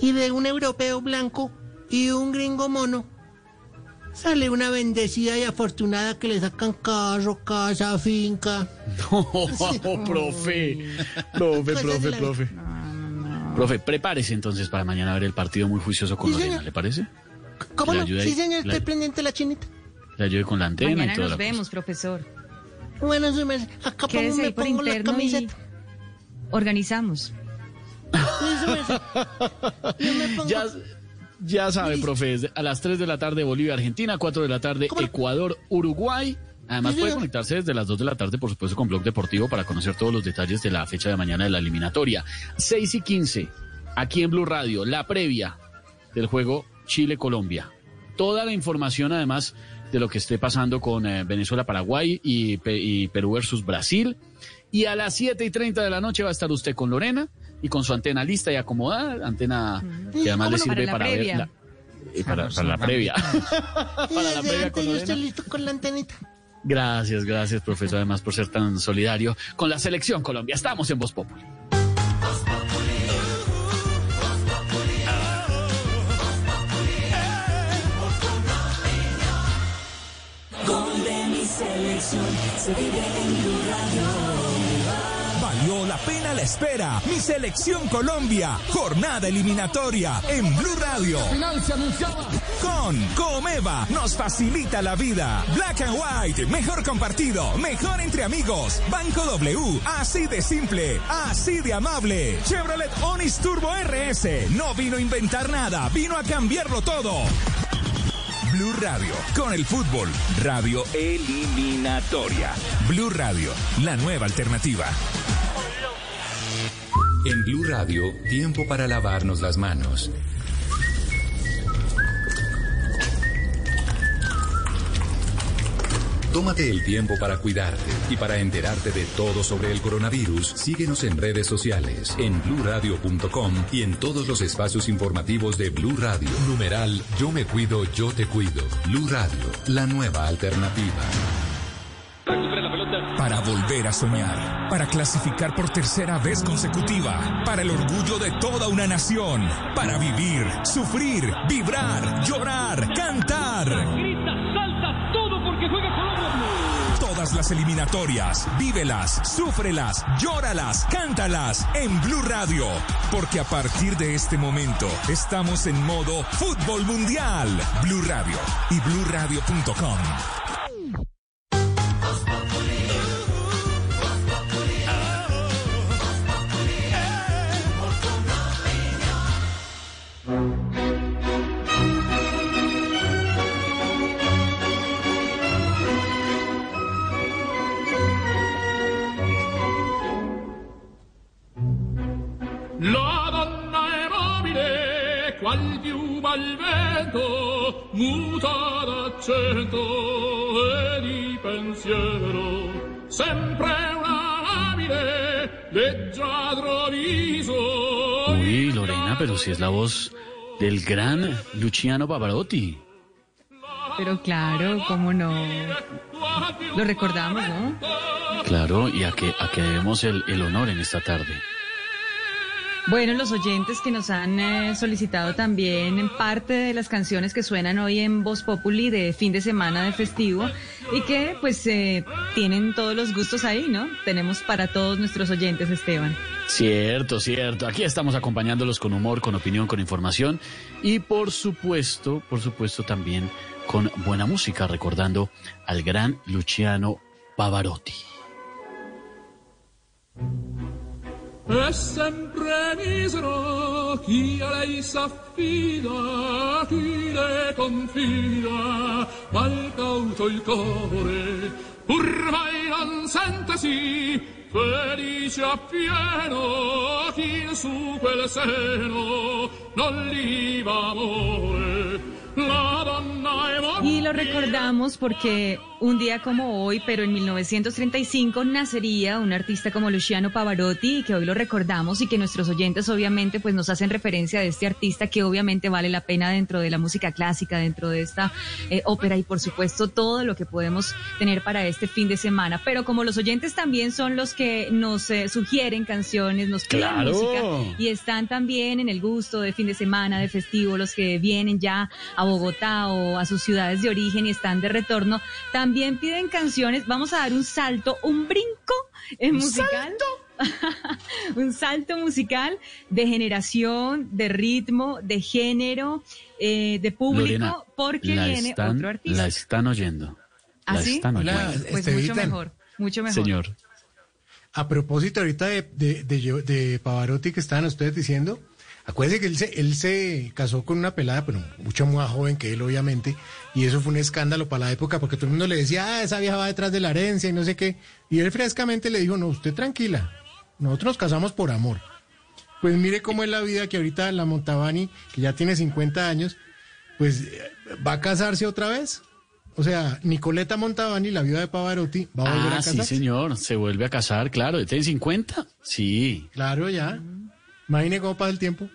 Y de un europeo blanco y un gringo mono sale una bendecida y afortunada que le sacan carro, casa, finca. No, profe. Profe, de profe, la profe. Profe, prepárese entonces para mañana ver el partido muy juicioso con Sí, Lorena. ¿le parece? ¿Cómo no? Sí, señor, estoy pendiente la chinita. Le ayude con la antena y Mañana toda nos la vemos, profesor. Bueno, su merced, acá pongo, me por pongo la interno y organizamos. Yo me pongo... Ya, ya sabe, profe, a las 3 de la tarde Bolivia, Argentina, 4 de la tarde Ecuador, Uruguay. Además Sí, puede conectarse desde las 2 de la tarde, por supuesto, con Blog Deportivo para conocer todos los detalles de la fecha de mañana de la eliminatoria. 6 y 15, aquí en Blue Radio, la previa del juego Chile-Colombia. Toda la información, además, de lo que esté pasando con eh, Venezuela-Paraguay y, y Perú versus Brasil. Y a las 7 y 30 de la noche va a estar usted con Lorena y con su antena lista y acomodada, antena que además ¿Cómo le sirve Para la para, previa. ver la, eh, para, para la previa. Para la previa con yo Lorena. estoy listo con la antenita. Gracias, gracias, profesor, además por ser tan solidario con la selección Colombia. Estamos en Voz Populi. Valió la pena la espera. Mi selección Colombia. Jornada eliminatoria en Blue Radio. Final se. Con Comeva nos facilita la vida. Black and White, mejor compartido, mejor entre amigos. Banco W, así de simple, así de amable. Chevrolet Onis Turbo RS, no vino a inventar nada, vino a cambiarlo todo. Blue Radio, con el fútbol, radio eliminatoria. Blue Radio, la nueva alternativa. En Blue Radio, tiempo para lavarnos las manos. Tómate el tiempo para cuidarte y para enterarte de todo sobre el coronavirus. Síguenos en redes sociales, en bluradio.com y en todos los espacios informativos de Blue Radio. Numeral Yo me cuido, yo te cuido. Blue Radio, la nueva alternativa. Para volver a soñar, para clasificar por tercera vez consecutiva, para el orgullo de toda una nación, para vivir, sufrir, vibrar, llorar, cantar. Las eliminatorias, vívelas, súfrelas, llóralas, cántalas en Blue Radio. Porque a partir de este momento estamos en modo fútbol mundial. Blue Radio y bluradio.com. muta d'accento e di pensiero. Sempre una labile, leggiadro viso. Uy, Lorena, pero si es la voz del gran Luciano Pavarotti. Pero claro, cómo no. Lo recordamos, ¿no? Claro, y a que, a que debemos el, el honor en esta tarde. Bueno, los oyentes que nos han eh, solicitado también parte de las canciones que suenan hoy en Voz Populi de fin de semana de festivo y que pues eh, tienen todos los gustos ahí, ¿no? Tenemos para todos nuestros oyentes, Esteban. Cierto, cierto. Aquí estamos acompañándolos con humor, con opinión, con información y por supuesto, por supuesto también con buena música, recordando al gran Luciano Pavarotti. e sempre misero chi a lei s'affida, chi le confida, mal cauto il cuore, ormai non sentesi felice appieno chi su quel seno non li va amore. Y lo recordamos porque un día como hoy, pero en 1935, nacería un artista como Luciano Pavarotti, que hoy lo recordamos y que nuestros oyentes obviamente pues nos hacen referencia de este artista que obviamente vale la pena dentro de la música clásica, dentro de esta eh, ópera y por supuesto todo lo que podemos tener para este fin de semana. Pero como los oyentes también son los que nos eh, sugieren canciones, nos piden Claro. música y están también en el gusto de fin de semana, de festivo, los que vienen ya a Bogotá o a sus ciudades de origen y están de retorno, también piden canciones. Vamos a dar un salto, un brinco en musical. un salto musical de generación, de ritmo, de género, eh, de público, Lorena, porque la viene están, otro artista. La están oyendo. ¿Ah, la sí? están oyendo. Hola, Pues Estevita. mucho mejor, mucho mejor. Señor. A propósito ahorita de, de, de, de Pavarotti que estaban ustedes diciendo, acuérdense que él se, él se casó con una pelada, pero mucho más joven que él obviamente, y eso fue un escándalo para la época porque todo el mundo le decía, ah, esa vieja va detrás de la herencia y no sé qué, y él frescamente le dijo, no, usted tranquila, nosotros nos casamos por amor. Pues mire cómo es la vida que ahorita la Montavani, que ya tiene 50 años, pues eh, va a casarse otra vez. O sea, Nicoleta Montavani, la viuda de Pavarotti, va a volver a Ah, casarse. sí, señor. Se vuelve a casar, claro. ¿Tiene 50? Sí. Claro, ya. Imagine cómo pasa el tiempo.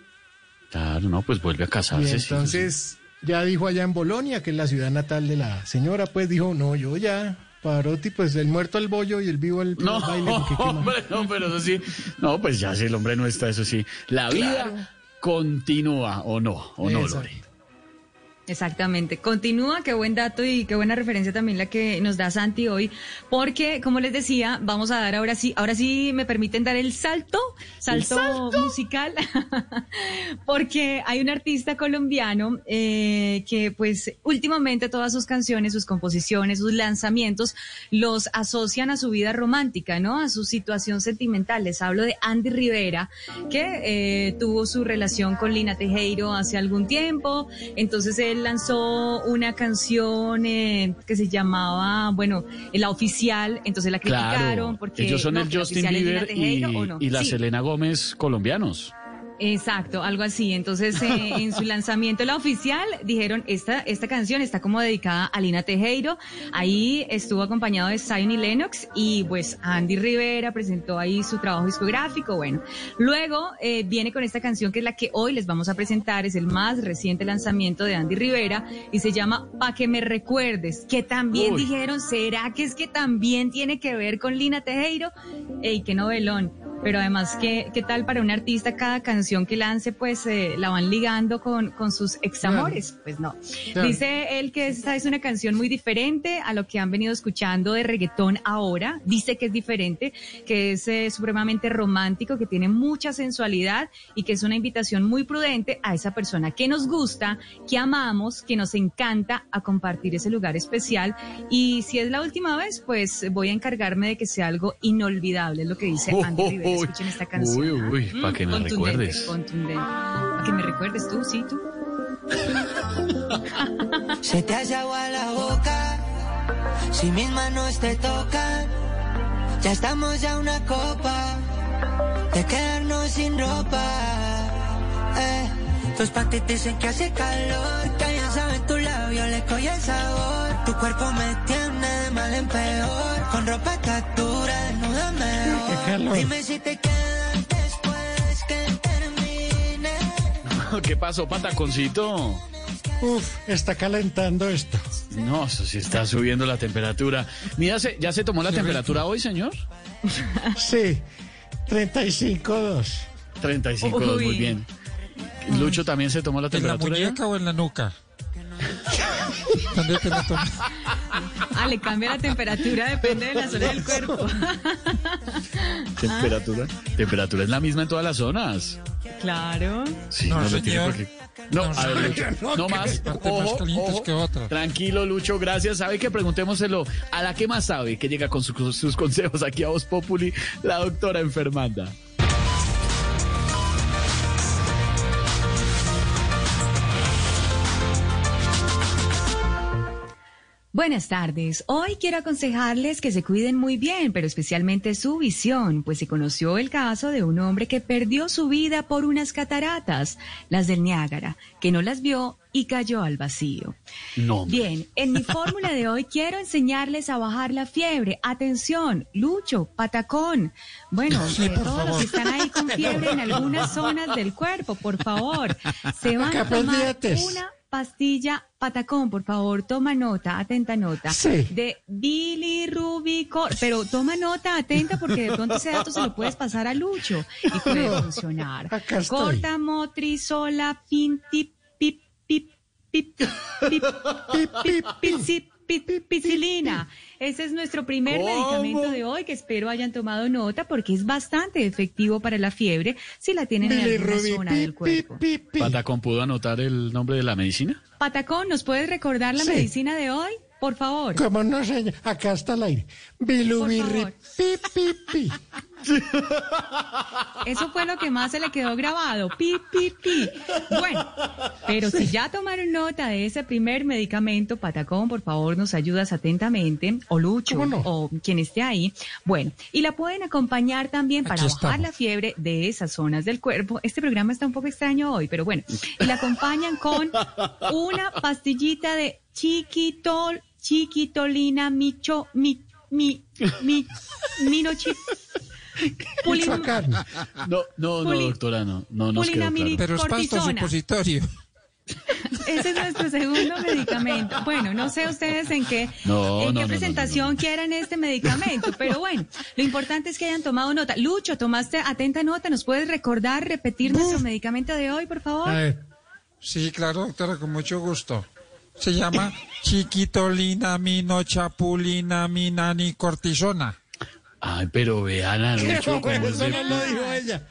Claro, no, pues vuelve a Y casarse. sí, entonces ya dijo allá en Bolonia, que es la ciudad natal de la señora, pues dijo, no, yo ya, Pavarotti, pues el muerto al bollo y el vivo al No, baile. hombre, no, pero eso sí. No, pues ya si el hombre no está, eso sí. La vida Claro. continúa, ¿o no? ¿O no, Exacto. Lore? Exactamente. Continúa, qué buen dato y qué buena referencia también la que nos da Santi hoy, porque como les decía, vamos a dar ahora sí, ahora sí me permiten dar el salto, salto, musical, porque hay un artista colombiano eh, que pues últimamente todas sus canciones, sus composiciones, sus lanzamientos los asocian a su vida romántica, ¿no? A su situación sentimental. Les hablo de Andy Rivera, que eh, tuvo su relación con Lina Tejero hace algún tiempo, entonces él lanzó una canción eh, que se llamaba, bueno, la oficial, entonces la criticaron Claro, porque ellos son no, el Justin Bieber y, Tejero, ¿o no? y la Sí. Selena Gómez colombianos. Exacto, algo así. Entonces, eh, en su lanzamiento, la oficial, dijeron, esta, esta canción está como dedicada a Lina Tejero. Ahí estuvo acompañado de Zion y Lennox y pues Andy Rivera presentó ahí su trabajo discográfico. Bueno, luego eh, viene con esta canción que es la que hoy les vamos a presentar. Es el más reciente lanzamiento de Andy Rivera y se llama Pa' que me recuerdes, que también Uy. dijeron, ¿será que es que también tiene que ver con Lina Tejero? ¡Ey, qué novelón! Pero además, ¿qué, qué tal para un artista cada canción que lance, pues eh, la van ligando con, con sus examores? Pues no. Claro. Dice él que esta es una canción muy diferente a lo que han venido escuchando de reggaetón ahora. Dice que es diferente, que es eh, supremamente romántico, que tiene mucha sensualidad y que es una invitación muy prudente a esa persona que nos gusta, que amamos, que nos encanta a compartir ese lugar especial. Y si es la última vez, pues voy a encargarme de que sea algo inolvidable, es lo que dice Andy Rivera. Uy, Escuchen esta canción. uy, ¿ah? uy, pa' que me contundente, recuerdes. Contundente. Pa' que me recuerdes tú, sí, tú. Se te hace agua la boca, si mis manos te tocan, ya estamos ya una copa de quedarnos sin ropa. Eh, tus panties dicen que hace calor, que ya saben tu labio le coge el sabor. Tu cuerpo me tiene de mal en peor, con ropa estatura, Dime si te quedas después que termine. ¿Qué pasó, pataconcito? Uf, está calentando esto. No, eso sí está subiendo la temperatura. Mira, ¿se- ¿ya se tomó la temperatura hoy, señor? Sí, 35.2. 35, Uy. muy bien. Lucho también se tomó la ¿En la temperatura. ya? muñeca o en la nuca? ¿Dónde te la tomas? Ah, le cambia la temperatura, depende de la zona del cuerpo. Temperatura. Temperatura es la misma en todas las zonas. Claro. Sí, No, no, le tiene señor. por qué. No, No, a ver, Lucho, no, más. Ojo, que. Tranquilo, Lucho, gracias. Sabe que preguntémoselo a la que más sabe, que llega con su- sus consejos aquí a Voz Populi, la doctora enfermanda. Buenas tardes. Hoy quiero aconsejarles que se cuiden muy bien, pero especialmente su visión, pues se conoció el caso de un hombre que perdió su vida por unas cataratas, las del Niágara, que no las vio y cayó al vacío. No. Bien, en mi fórmula de hoy quiero enseñarles a bajar la fiebre. Atención, Lucho, Patacón. Bueno, Sí, eh, todos los que están ahí con fiebre en algunas zonas del cuerpo, por favor, se van a tomar una pastilla Patacón, por favor, toma nota, atenta nota. Sí. De bilirrubicor, pero toma nota, atenta, porque de pronto ese dato se lo puedes pasar a Lucho y puede No, funcionar. acá estoy. Corta motrizola, pinti, pip, pip, pip, pip, pip, pip, pip, pip, picilina. Ese es nuestro primer ¿Cómo? medicamento de hoy que espero hayan tomado nota porque es bastante efectivo para la fiebre si la tienen en alguna zona del cuerpo. pi, pi. ¿Patacón pudo anotar el nombre de la medicina? Patacón, ¿nos puedes recordar la Sí. medicina de hoy? Por favor. ¿Cómo no, señor? Acá está el aire. Bilubirri, favor. pi, pi, pi. Eso fue lo que más se le quedó grabado. Pi, pi, pi. Bueno, pero si ya tomaron nota de ese primer medicamento, Patacón, por favor, nos ayudas atentamente, o Lucho, o quien esté ahí. Bueno, y la pueden acompañar también para Aquí bajar estamos. la fiebre de esas zonas del cuerpo. Este programa está un poco extraño hoy, pero bueno. Y la acompañan con una pastillita de chiquitol, chiquitolina, micho, mi, mi, mi, minochip. Pulim- Michoacán. No, no, no, Puli- doctora, no. No nos quedó Pulinamiri- claro. Pero es pasto supositorio. Ese es nuestro segundo medicamento. Bueno, no sé ustedes en qué, No, en no, qué no, presentación quieran este medicamento, pero bueno, lo importante es que hayan tomado nota. Lucho, tomaste atenta nota, ¿nos puedes recordar, repetir nuestro medicamento de hoy, por favor? A ver. Sí, claro, doctora, con mucho gusto. Se llama chiquitolina, mino, chapulina, minani, cortisona. Ay, pero vean a Lucho cómo es de- dijo ella.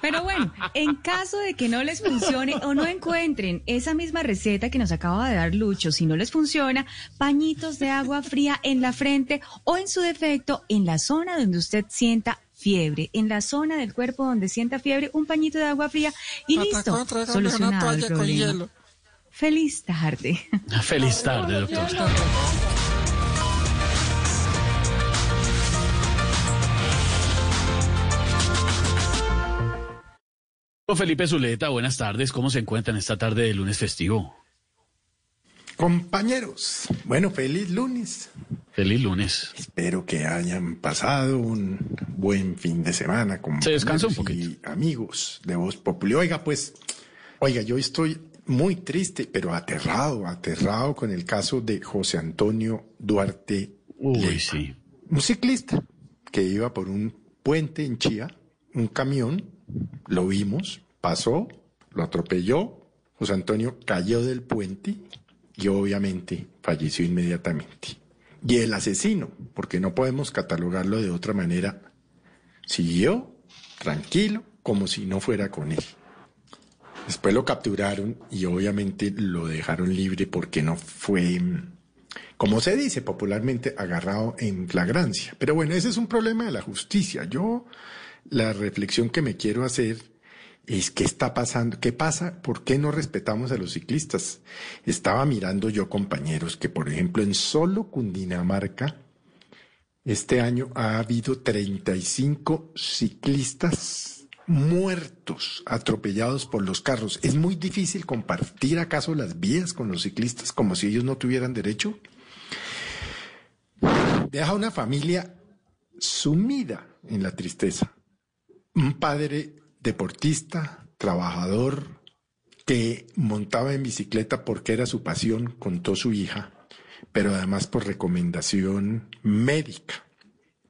Pero bueno, en caso de que no les funcione o no encuentren esa misma receta que nos acaba de dar Lucho, si no les funciona, pañitos de agua fría en la frente o en su defecto en la zona donde usted sienta fiebre, en la zona del cuerpo donde sienta fiebre, un pañito de agua fría y listo, solucionado el problema. hielo. Feliz tarde. Feliz tarde, doctor. Felipe Zuleta, buenas tardes. ¿Cómo se encuentran esta tarde de lunes festivo? Compañeros, bueno, feliz lunes. Feliz lunes. Espero que hayan pasado un buen fin de semana con Se descansa un y amigos de Voz Populi. Oiga, pues, oiga, yo estoy muy triste, pero aterrado, aterrado con el caso de José Antonio Duarte. Uy, sí. Un ciclista que iba por un puente en Chía, un camión, lo vimos, pasó, lo atropelló, José Antonio cayó del puente y obviamente falleció inmediatamente. Y el asesino, porque no podemos catalogarlo de otra manera, siguió tranquilo como si no fuera con él. Después lo capturaron y obviamente lo dejaron libre porque no fue, mm, como se dice popularmente, agarrado en flagrancia. Pero bueno, ese es un problema de la justicia. Yo, la reflexión que me quiero hacer es qué está pasando, qué pasa, por qué no respetamos a los ciclistas. Estaba mirando yo, compañeros, que por ejemplo en solo Cundinamarca, este año ha habido 35 ciclistas muertos, atropellados por los carros. ¿Es muy difícil compartir acaso las vías con los ciclistas como si ellos no tuvieran derecho? Deja una familia sumida en la tristeza. Un padre deportista, trabajador, que montaba en bicicleta porque era su pasión, contó su hija, pero además por recomendación médica.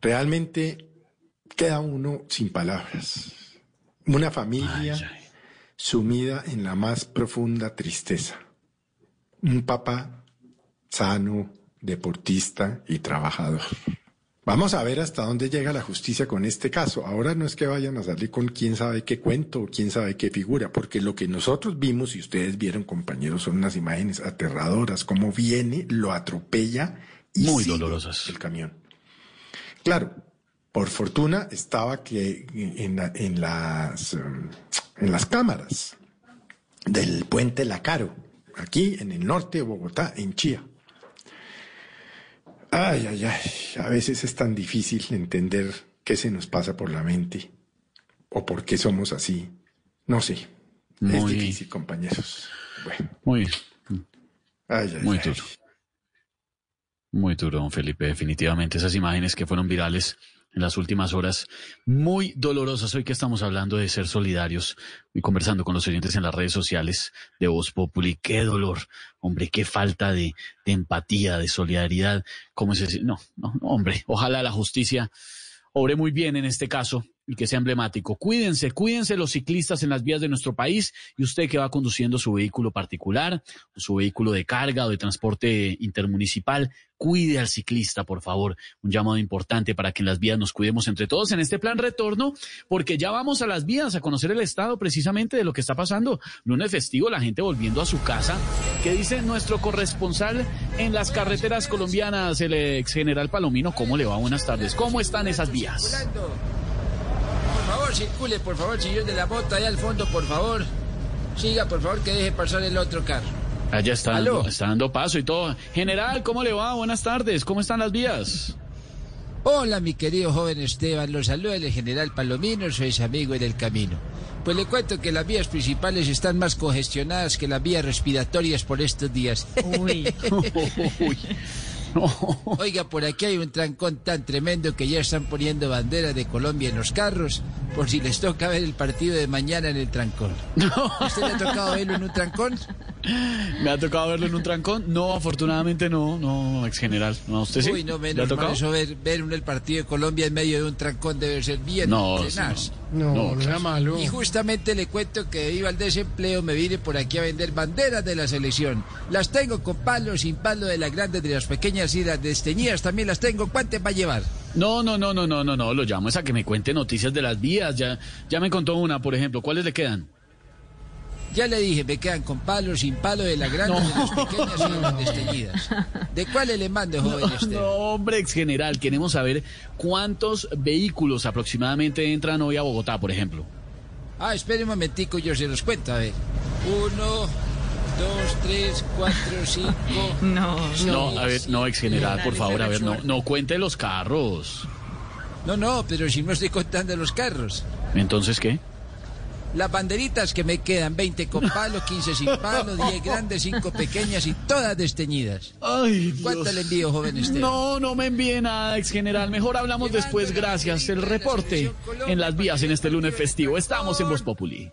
Realmente queda uno sin palabras. Una familia sumida en la más profunda tristeza. Un papá sano, deportista y trabajador. Vamos a ver hasta dónde llega la justicia con este caso. Ahora no es que vayan a salir con quién sabe qué cuento o quién sabe qué figura, porque lo que nosotros vimos y ustedes vieron, compañeros, son unas imágenes aterradoras, cómo viene, lo atropella y Muy dolorosas. el camión. Claro, por fortuna estaba que en, la- en las em, en las cámaras del puente Lacaro, aquí en el norte de Bogotá, en Chía. Ay, ay, ay, a veces es tan difícil entender qué se nos pasa por la mente o por qué somos así. No sé. Es Muy- difícil, compañeros. Bueno, Muy, ay, ay, muy ay. duro. Muy duro, don Felipe. Definitivamente esas imágenes que fueron virales en las últimas horas, muy dolorosas. Hoy que estamos hablando de ser solidarios y conversando con los oyentes en las redes sociales de Voz Populi. Qué dolor, hombre, qué falta de, empatía, de solidaridad. ¿Cómo es ese? No, no, no, hombre, ojalá la justicia obre muy bien en este caso y que sea emblemático. Cuídense, cuídense los ciclistas en las vías de nuestro país y usted que va conduciendo su vehículo particular, su vehículo de carga o de transporte intermunicipal, cuide al ciclista, por favor. Un llamado importante para que en las vías nos cuidemos entre todos en este plan retorno, porque ya vamos a las vías a conocer el estado precisamente de lo que está pasando. Lunes festivo, la gente volviendo a su casa. ¿Qué dice nuestro corresponsal en las carreteras colombianas, el ex general Palomino? ¿Cómo le va? Buenas tardes. ¿Cómo están esas vías? Por favor, circule, por favor, señor de la moto, allá al fondo, por favor. Siga, por favor, que deje pasar el otro carro. Allá está dando, está dando paso y todo. General, ¿cómo le va? Buenas tardes. ¿Cómo están las vías? Hola, mi querido joven Esteban, los saluda el general Palomino, soy su amigo en el camino. Pues le cuento que las vías principales están más congestionadas que las vías respiratorias por estos días. Uy. Oiga, por aquí hay un trancón tan tremendo que ya están poniendo bandera de Colombia en los carros, por si les toca ver el partido de mañana en el trancón. ¿Usted le ha tocado verlo en un trancón? ¿Me ha tocado verlo en un trancón? No, afortunadamente no, no, ex general. No, ¿usted sí? Uy, no, ¿Le ha menos mal tocado? eso ver, ver un- el partido de Colombia en medio de un trancón debe ser bien No, tenaz. No, no era malo. Y justamente le cuento que debido al desempleo me vine por aquí a vender banderas de la selección. Las tengo con palo, sin palo, de las grandes, de las pequeñas y las desteñidas también las tengo. ¿Cuántas va a llevar? No, no, no, no, no, no, no, lo llamo es a que me cuente noticias de las vías. Ya, ya me contó una, por ejemplo. ¿Cuáles le quedan? Ya le dije, me quedan con palo, sin palo, de las grandes, de las pequeñas y de las desteñidas. ¿De cuáles le mando, joven No, Esteban? no, hombre, ex general, queremos saber cuántos vehículos aproximadamente entran hoy a Bogotá, por ejemplo. Ah, espere un momentico, yo se los cuento, a ver. Uno, dos, tres, cuatro, cinco. No, No, a ver, no, ex general, por favor, a ver, no, no cuente los carros. No, no, pero si no estoy contando los carros. Entonces, ¿qué? Las banderitas que me quedan, 20 con palo, 15 sin palo, 10 grandes, 5 pequeñas y todas desteñidas. Ay, ¿Cuánto le envío, joven Esteban? No, no me envíe nada, ex general. Mejor hablamos después, gracias. El reporte en las vías en este lunes festivo. Estamos en Voz Populi.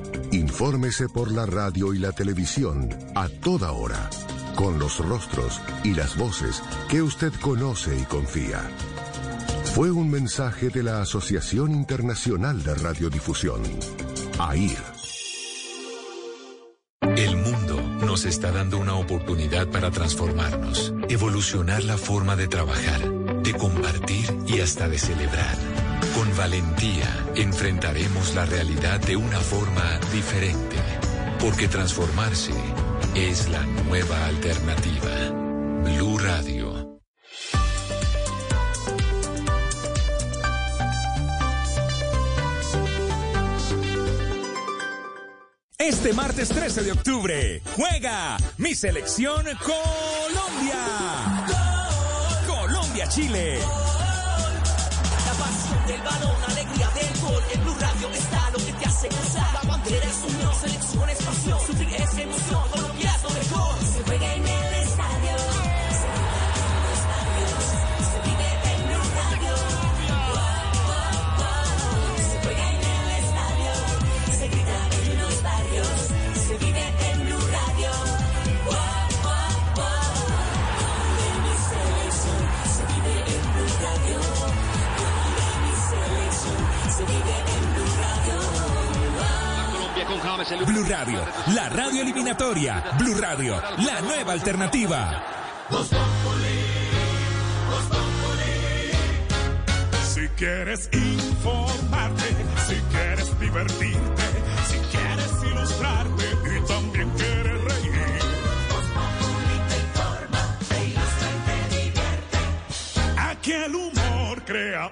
Infórmese por la radio y la televisión a toda hora, con los rostros y las voces que usted conoce y confía. Fue un mensaje de la Asociación Internacional de Radiodifusión, AIR. El mundo nos está dando una oportunidad para transformarnos, evolucionar la forma de trabajar, de compartir y hasta de celebrar. Con valentía enfrentaremos la realidad de una forma diferente, porque transformarse es la nueva alternativa. Blue Radio. Este martes 13 de octubre juega mi selección Colombia. Colombia-Chile. Del balón, alegría del gol. En Blue Radio está lo que te hace gozar. La bandera es unión, selección es pasión. Es emoción, Colombia mejor. Se juega en el Blue Radio, la radio eliminatoria. Blue Radio, la nueva alternativa. Si quieres informarte, si quieres divertirte, si quieres ilustrarte y también quieres reír. Aquí el humor crea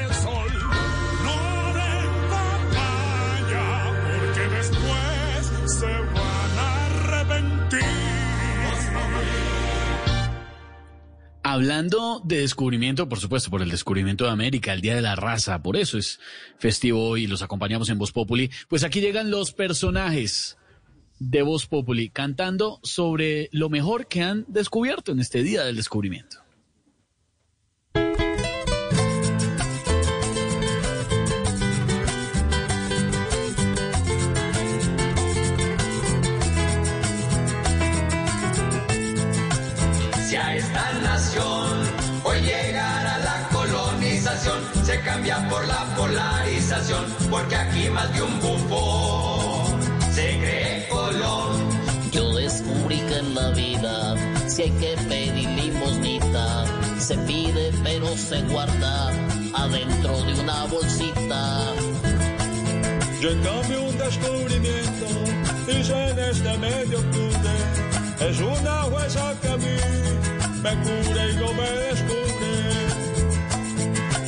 Hablando de descubrimiento, por supuesto, por el descubrimiento de América, el Día de la Raza, por eso es festivo hoy los acompañamos en Voz Populi. Pues aquí llegan los personajes de Voz Populi cantando sobre lo mejor que han descubierto en este Día del Descubrimiento. porque aquí más de un bufón se cree Colón. Yo descubrí que en la vida, si hay que pedir limosnita, se pide pero se guarda adentro de una bolsita. Yo en cambio un descubrimiento hice en este medio octubre. Es una jueza que a mí me cura y no me descubre.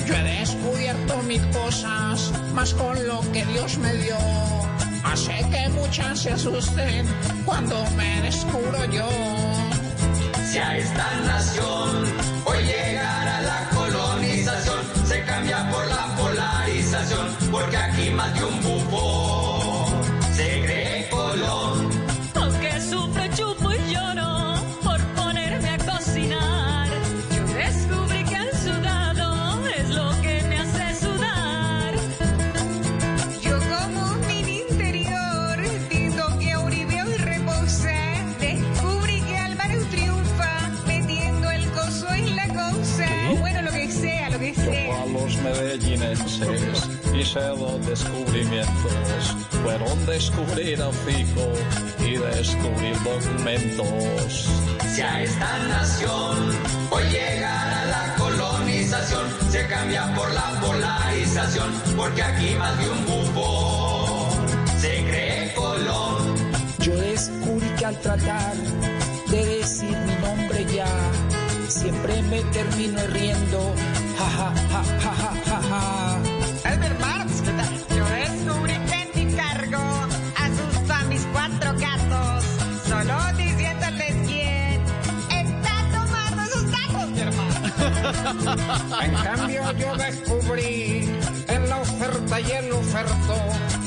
Yo he descubierto mil cosas más con lo que Dios me dio. Hace que muchas se asusten cuando me descubro yo. Si a esta nación hoy llegara la colonización, se cambia por la polarización, porque aquí más de un medellinenses hice dos descubrimientos. Fueron descubrir a Fico y descubrir documentos. Si a esta nación hoy llegara la colonización, se cambia por la polarización, porque aquí más de un bufón se cree Colón. Yo descubrí que al tratar de decir mi nombre ya, siempre me termino riendo. Ja, ja, ja, ja, ja, ja, ja. En cambio yo descubrí en la oferta y el oferto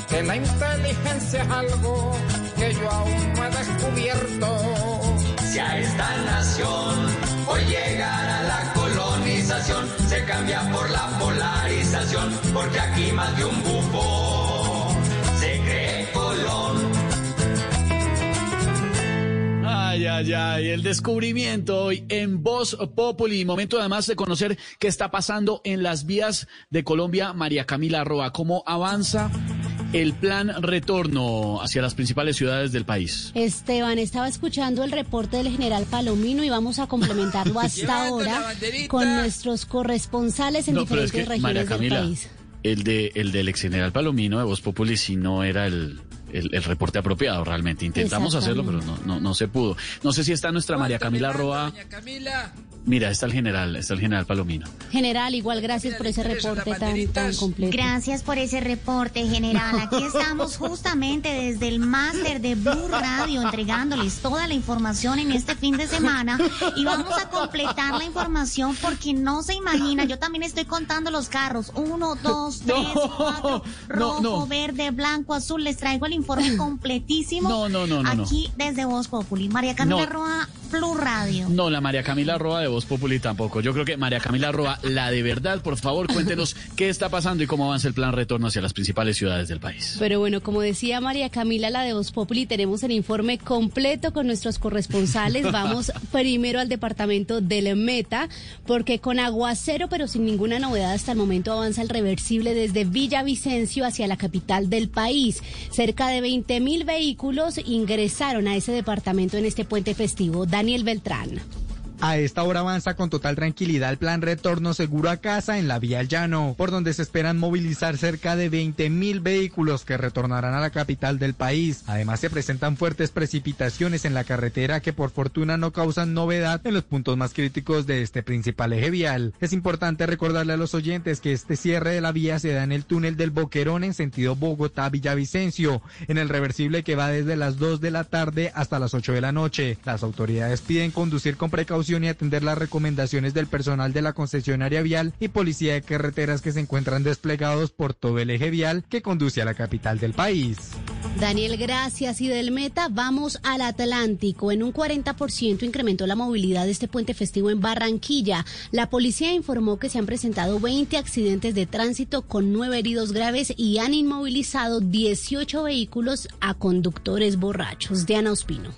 que la inteligencia es algo que yo aún no he descubierto. Si a esta nación hoy llegara la colonización, se cambia por la polarización, porque aquí más de un bufón Ay, el descubrimiento hoy en Voz Populi. Momento además de conocer qué está pasando en las vías de Colombia. María Camila Roa, ¿cómo avanza el plan retorno hacia las principales ciudades del país? Esteban, estaba escuchando el reporte del general Palomino y vamos a complementarlo hasta ahora con nuestros corresponsales en No, pero es diferentes María regiones del país. el, de, el del ex general Palomino de Voz Populi sí no era el, el, el reporte apropiado realmente. Intentamos hacerlo, pero no, no, no se pudo. No sé si está nuestra María Camila Roa. Camila. Mira, está el general, está el general Palomino. General, igual gracias por ese reporte tan, tan completo. Gracias por ese reporte, general. Aquí estamos justamente desde el máster de Blue Radio entregándoles toda la información en este fin de semana y vamos a completar la información porque no se imagina. Yo también estoy contando los carros. Uno, dos, tres, cuatro, rojo, no. verde, blanco, azul. Les traigo el informe completísimo. No, no, no, no, no. Aquí desde Voz Populi. María Camila No. Roa, Blue Radio. No, la María Camila Roa de Voz Populi tampoco. Yo creo que María Camila Roa, la de verdad, por favor, cuéntenos qué está pasando y cómo avanza el plan retorno hacia las principales ciudades del país. Pero bueno, como decía María Camila, la de Voz Populi, tenemos el informe completo con nuestros corresponsales. Vamos primero al departamento del Meta, porque con aguacero, pero sin ninguna novedad hasta el momento, avanza el reversible desde Villavicencio hacia la capital del país. Cerca de 20 mil vehículos ingresaron a ese departamento en este puente festivo. Daniel Beltrán. A esta hora avanza con total tranquilidad el plan retorno seguro a casa en la vía al llano, por donde se esperan movilizar cerca de 20 mil vehículos que retornarán a la capital del país. Además se presentan fuertes precipitaciones en la carretera que por fortuna no causan novedad en los puntos más críticos de este principal eje vial. Es importante recordarle a los oyentes que este cierre de la vía se da en el túnel del Boquerón en sentido Bogotá-Villavicencio, en el reversible que va desde las 2 de la tarde hasta las 8 de la noche. Las autoridades piden conducir con precaución y atender las recomendaciones del personal de la concesionaria vial y policía de carreteras que se encuentran desplegados por todo el eje vial que conduce a la capital del país. Daniel, gracias. Y del Meta vamos al Atlántico. En un 40% incrementó la movilidad de este puente festivo en Barranquilla. La policía informó que se han presentado 20 accidentes de tránsito con 9 heridos graves y han inmovilizado 18 vehículos a conductores borrachos. Diana Ospino.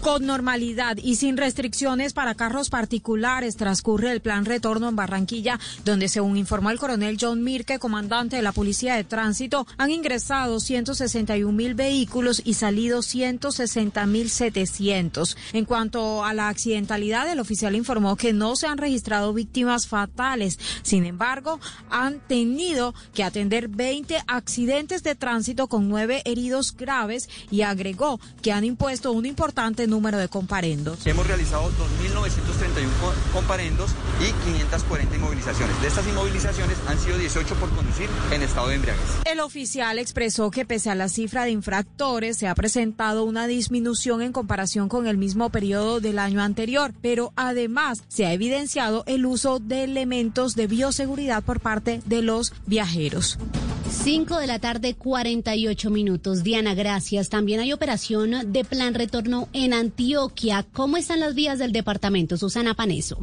Con normalidad y sin restricciones para carros particulares transcurre el plan retorno en Barranquilla, donde según informó el coronel John Mirke, comandante de la Policía de Tránsito, han ingresado 161 mil vehículos y salido 160 mil 700. En cuanto a la accidentalidad, el oficial informó que no se han registrado víctimas fatales. Sin embargo, han tenido que atender 20 accidentes de tránsito con nueve heridos graves y agregó que han impuesto un importante número de comparendos. Hemos realizado 2.931 co- comparendos y 540 inmovilizaciones. De estas inmovilizaciones han sido 18 por conducir en estado de embriaguez. El oficial expresó que pese a la cifra de infractores se ha presentado una disminución en comparación con el mismo periodo del año anterior, pero además se ha evidenciado el uso de elementos de bioseguridad por parte de los viajeros. 5 de la tarde, 48 minutos. Diana, gracias. También hay operación de plan retorno en Antioquia. ¿Cómo están las vías del departamento? Susana Paneso.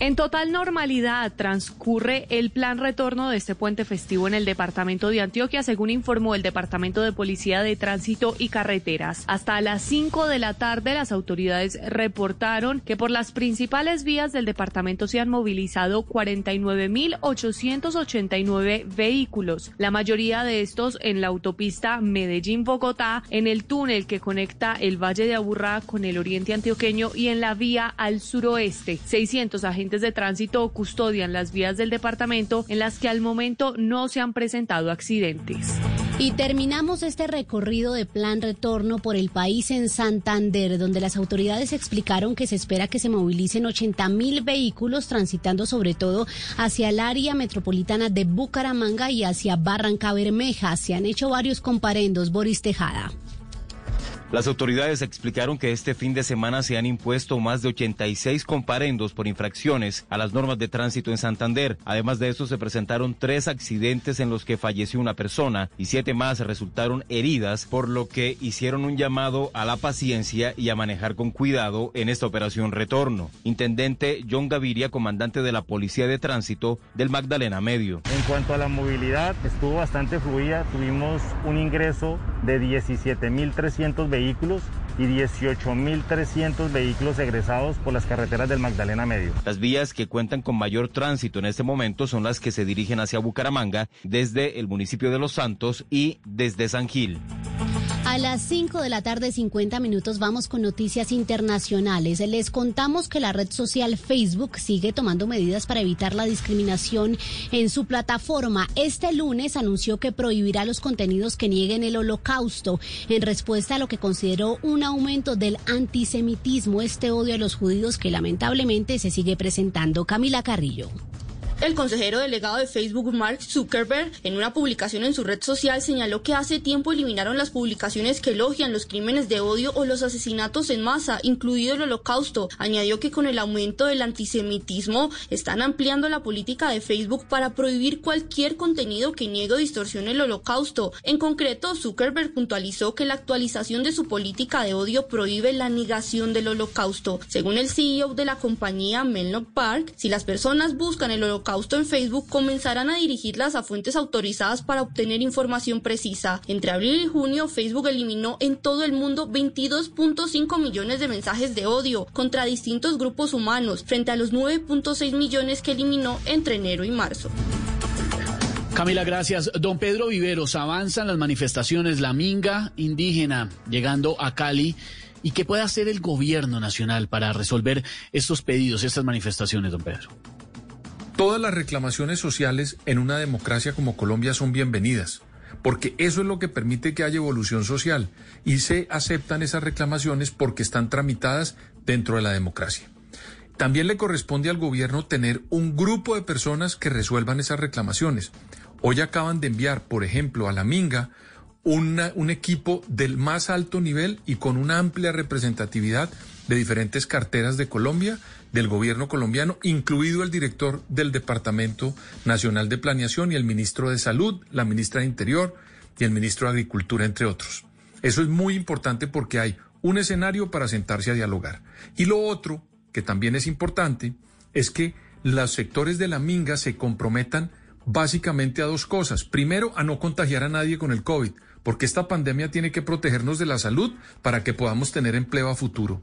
En total normalidad transcurre el plan retorno de este puente festivo en el departamento de Antioquia, según informó el Departamento de Policía de Tránsito y Carreteras. Hasta las 5 de la tarde las autoridades reportaron que por las principales vías del departamento se han movilizado 49.889 vehículos, la mayoría de estos en la autopista Medellín-Bogotá, en el túnel que conecta el Valle de Aburrá con el oriente antioqueño y en la vía al suroeste. 600 agentes de tránsito custodian las vías del departamento en las que al momento no se han presentado accidentes. Y terminamos este recorrido de plan retorno por el país en Santander, donde las autoridades explicaron que se espera que se movilicen 80 mil vehículos transitando sobre todo hacia el área metropolitana de Bucaramanga y hacia Barranca Bermeja. Se han hecho varios comparendos. Boris Tejada. Las autoridades explicaron que este fin de semana se han impuesto más de 86 comparendos por infracciones a las normas de tránsito en Santander. Además de eso, se presentaron tres accidentes en los que falleció una persona y siete más resultaron heridas, por lo que hicieron un llamado a la paciencia y a manejar con cuidado en esta operación retorno. Intendente John Gaviria, comandante de la Policía de Tránsito del Magdalena Medio. En cuanto a la movilidad, estuvo bastante fluida. Tuvimos un ingreso de 17.300 vehículos y 18.300 vehículos egresados por las carreteras del Magdalena Medio. Las vías que cuentan con mayor tránsito en este momento son las que se dirigen hacia Bucaramanga desde el municipio de Los Santos y desde San Gil. A las 5 de la tarde, 50 minutos, vamos con noticias internacionales. Les contamos que la red social Facebook sigue tomando medidas para evitar la discriminación en su plataforma. Este lunes anunció que prohibirá los contenidos que nieguen el holocausto en respuesta a lo que consideró un aumento del antisemitismo, este odio a los judíos que lamentablemente se sigue presentando. Camila Carrillo. El consejero delegado de Facebook, Mark Zuckerberg, en una publicación en su red social señaló que hace tiempo eliminaron las publicaciones que elogian los crímenes de odio o los asesinatos en masa, incluido el holocausto. Añadió que con el aumento del antisemitismo están ampliando la política de Facebook para prohibir cualquier contenido que niegue o distorsione el holocausto. En concreto, Zuckerberg puntualizó que la actualización de su política de odio prohíbe la negación del holocausto. Según el CEO de la compañía, Menlo Park, si las personas buscan el holocausto en Facebook comenzarán a dirigirlas a fuentes autorizadas para obtener información precisa. Entre abril y junio, Facebook eliminó en todo el mundo 22.5 millones de mensajes de odio contra distintos grupos humanos, frente a los 9.6 millones que eliminó entre enero y marzo. Camila, gracias. Don Pedro Viveros, avanzan las manifestaciones, la minga indígena llegando a Cali. ¿Y qué puede hacer el gobierno nacional para resolver estos pedidos, estas manifestaciones, don Pedro? Todas las reclamaciones sociales en una democracia como Colombia son bienvenidas, porque eso es lo que permite que haya evolución social y se aceptan esas reclamaciones porque están tramitadas dentro de la democracia. También le corresponde al gobierno tener un grupo de personas que resuelvan esas reclamaciones. Hoy acaban de enviar, por ejemplo, a la Minga un equipo del más alto nivel y con una amplia representatividad de diferentes carteras de Colombia, del gobierno colombiano, incluido el director del Departamento Nacional de Planeación y el ministro de Salud, la ministra de Interior y el ministro de Agricultura, entre otros. Eso es muy importante porque hay un escenario para sentarse a dialogar. Y lo otro, que también es importante, es que los sectores de la minga se comprometan básicamente a dos cosas. Primero, a no contagiar a nadie con el COVID, porque esta pandemia tiene que protegernos de la salud para que podamos tener empleo a futuro.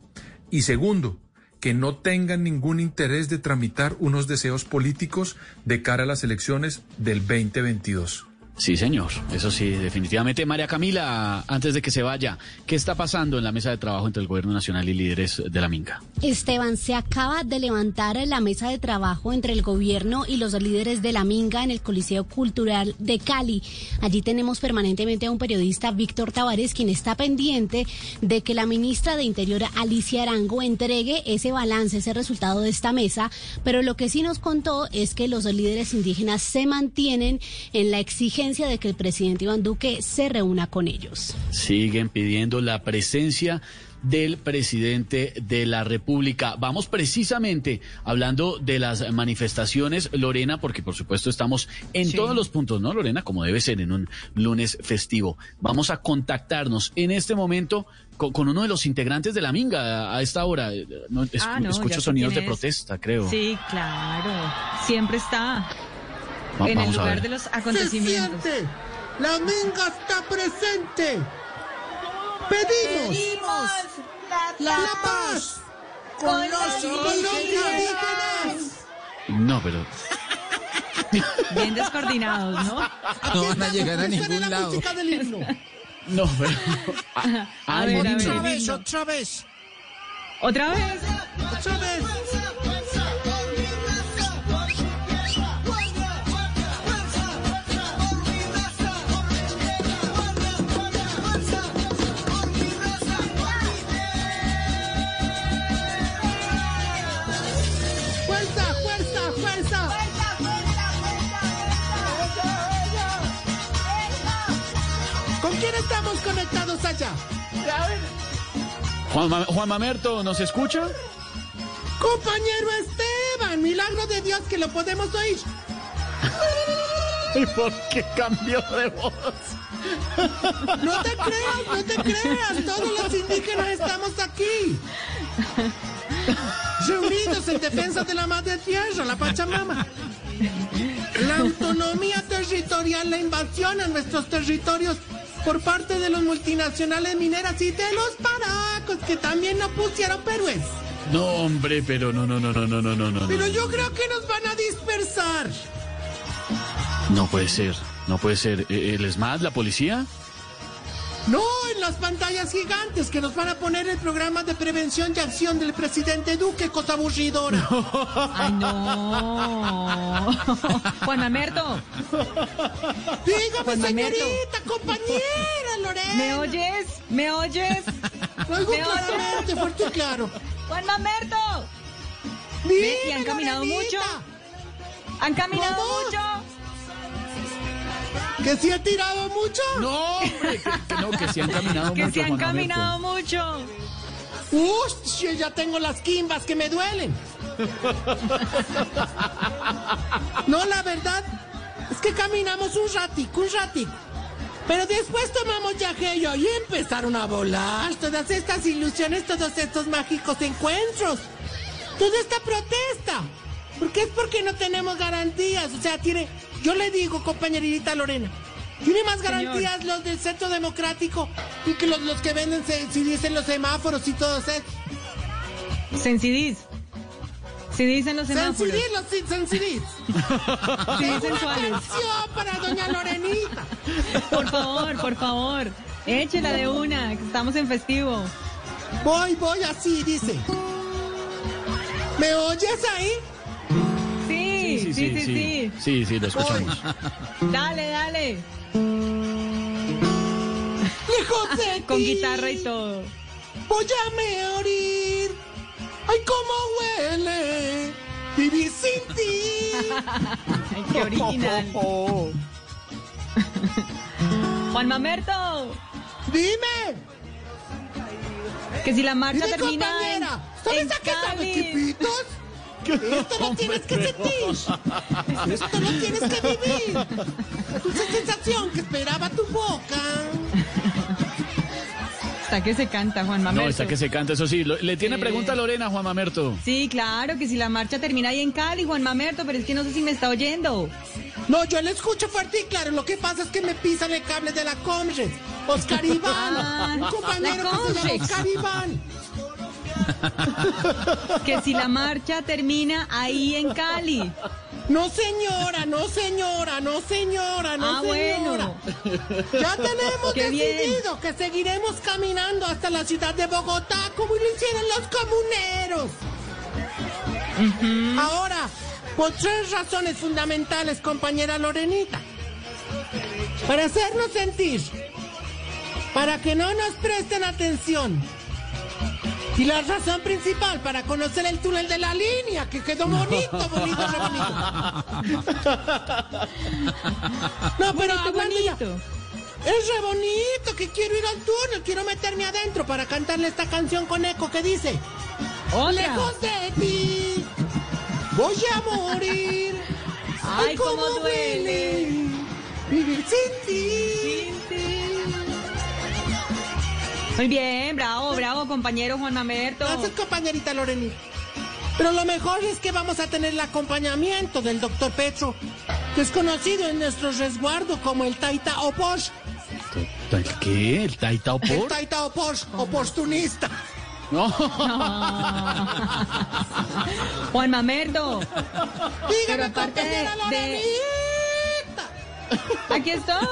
Y segundo, que no tengan ningún interés de tramitar unos deseos políticos de cara a las elecciones del 2022. Sí, señor. Eso sí, definitivamente. María Camila, antes de que se vaya, ¿qué está pasando en la mesa de trabajo entre el Gobierno Nacional y líderes de la Minga? Esteban, se acaba de levantar la mesa de trabajo entre el gobierno y los líderes de la Minga en el Coliseo Cultural de Cali. Allí tenemos permanentemente a un periodista, Víctor Tavares, quien está pendiente de que la ministra de Interior, Alicia Arango, entregue ese balance, ese resultado de esta mesa. Pero lo que sí nos contó es que los líderes indígenas se mantienen en la exigencia de que el presidente Iván Duque se reúna con ellos. Siguen pidiendo la presencia del presidente de la República. Vamos precisamente hablando de las manifestaciones, Lorena, porque por supuesto estamos en Sí. todos los puntos, ¿no, Lorena? Como debe ser en un lunes festivo. Vamos a contactarnos en este momento con, con uno de los integrantes de la Minga a esta hora. Eh, no, Ah, no, escucho sonidos de protesta, creo. Sí, claro. Siempre está Va- en el vamos a lugar ver. de los acontecimientos. Se siente. La minga está presente. Pedimos, la, paz con los indígenas. No, pero... Bien descoordinados, ¿no? No van a llegar a ningún la lado. música del himno. No, pero... A Ay, ver, a ver. Otra vez, otra vez, ¿Otra vez? otra vez. Juan, Juan Mamerto, ¿nos escucha? Compañero Esteban, milagro de Dios que lo podemos oír. ¿Y por qué cambió de voz? No te creas, no te creas, todos los indígenas estamos aquí. Reunidos en defensa de la madre tierra, la Pachamama. La autonomía territorial, la invasión a nuestros territorios por parte de los multinacionales mineras y de los paracos que también no pusieron Perúes. No, hombre, pero no, no, no, no, no, no, no, no. Pero yo creo que nos van a dispersar. No puede ser, no puede ser. ¿E- ¿El ESMAD, la policía? No, en las pantallas gigantes que nos van a poner el programa de prevención y acción del presidente Duque, cosa aburridora. Ay, no. Juan Mamerto, Dígame, Juan señorita, compañera Lorena. ¿me oyes? ¿Me oyes? Lo oigo ¿Me claramente, oyes? fuerte y claro. Juan Mamerto. Dime, ¿Y han caminado Lorenita. mucho? ¿Han caminado ¿Cómo? mucho? ¿Que si he tirado mucho? No, hombre, que, que no, que sí han caminado Que mucho. se han Juan Mamerto. caminado mucho. Uy, yo ya tengo las quimbas que me duelen. No, la verdad es que caminamos un ratico, un ratico. Pero después tomamos yajeyo y empezaron a volar todas estas ilusiones, todos estos mágicos encuentros. Toda esta protesta. Porque es porque no tenemos garantías. O sea, tiene. Yo le digo, compañerita Lorena. Tiene más Señor. garantías los del Centro Democrático y que los, los que venden, se- si dicen los semáforos y todo eso. Dicen los semáforos. Sensidis, los Tengo una sensuales. canción para doña Lorenita. Por favor, por favor. Échela de una, que estamos en festivo. Voy, voy así, dice. ¿Me oyes ahí? Sí, sí, sí, sí. Sí, lo escuchamos. Dale, dale. Lejos de Con guitarra y todo. Voy a morir. Ay, cómo huele. Vivir sin ti. Ay, qué original. Juan Mamerto, Dime. que si la marcha Dime, termina en, compañera. ¿Sabes en a qué sabe, Cali. Quipitos? Esto lo tienes que sentir. Esto lo tienes que vivir. Dulce sensación que esperaba tu boca. Está que se canta, Juan Mamerto. No, está que se canta, eso sí. Le tiene Sí. pregunta a Lorena, Juan Mamerto. Sí, claro, que si la marcha termina ahí en Cali, Juan Mamerto, pero es que no sé si me está oyendo. No, yo le escucho fuerte y claro. Lo que pasa es que me pisan el cable de la Comres. Oscar Iván. Ah, un compañero la que se llama Comrex. Oscar Iván. Que si la marcha termina ahí en Cali. No señora, no señora, no señora, no Ah, señora. bueno. Ya tenemos Qué bien. decidido que seguiremos caminando hasta la ciudad de Bogotá como lo hicieron los comuneros. Ahora, por tres razones fundamentales, compañera Lorenita. Para hacernos sentir, para que no nos presten atención. Y la razón principal para conocer el túnel de la línea, que quedó bonito, bonito, re bonito. No, pero hablando ya. Es re bonito que quiero ir al túnel, quiero meterme adentro para cantarle esta canción con eco que dice Otra. Lejos de ti voy a morir. Ay, cómo duele. Vivir sin ti. Muy bien, bravo, bravo, compañero Juan Mamerto. Gracias, compañerita Lorenita. Pero lo mejor es que vamos a tener el acompañamiento del doctor Petro, que es conocido en nuestro resguardo como el Taita Oposh. ¿Qué? ¿El Taita El Opor? Taita Oposh, oportunista. No. Juan Mamerto. Dígame, Pero aparte de- Aquí estoy.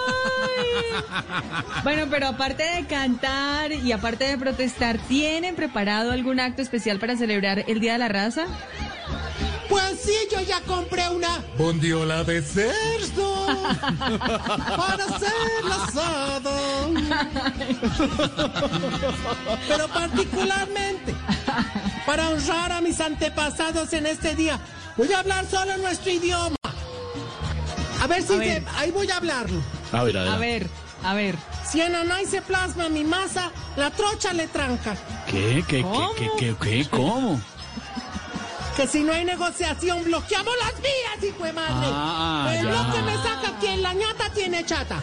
Bueno, pero aparte de cantar y aparte de protestar, ¿tienen preparado algún acto especial para celebrar el Día de la Raza? Pues sí, yo ya compré una bondiola de cerdo para hacer asado. Pero particularmente para honrar a mis antepasados en este día, voy a hablar solo nuestro idioma. A ver si A ver. se- ahí voy a hablarlo. A ver, A adelante. ver, a ver. Si en Anay se plasma mi masa, la trocha le tranca. ¿Qué? ¿Qué? ¿Cómo? ¿Qué? ¿Qué? ¿Qué? ¿Cómo? Que si no hay negociación, bloqueamos las vías, hijo de madre. Ah, el ya. bloque me saca quien la ñata tiene chata.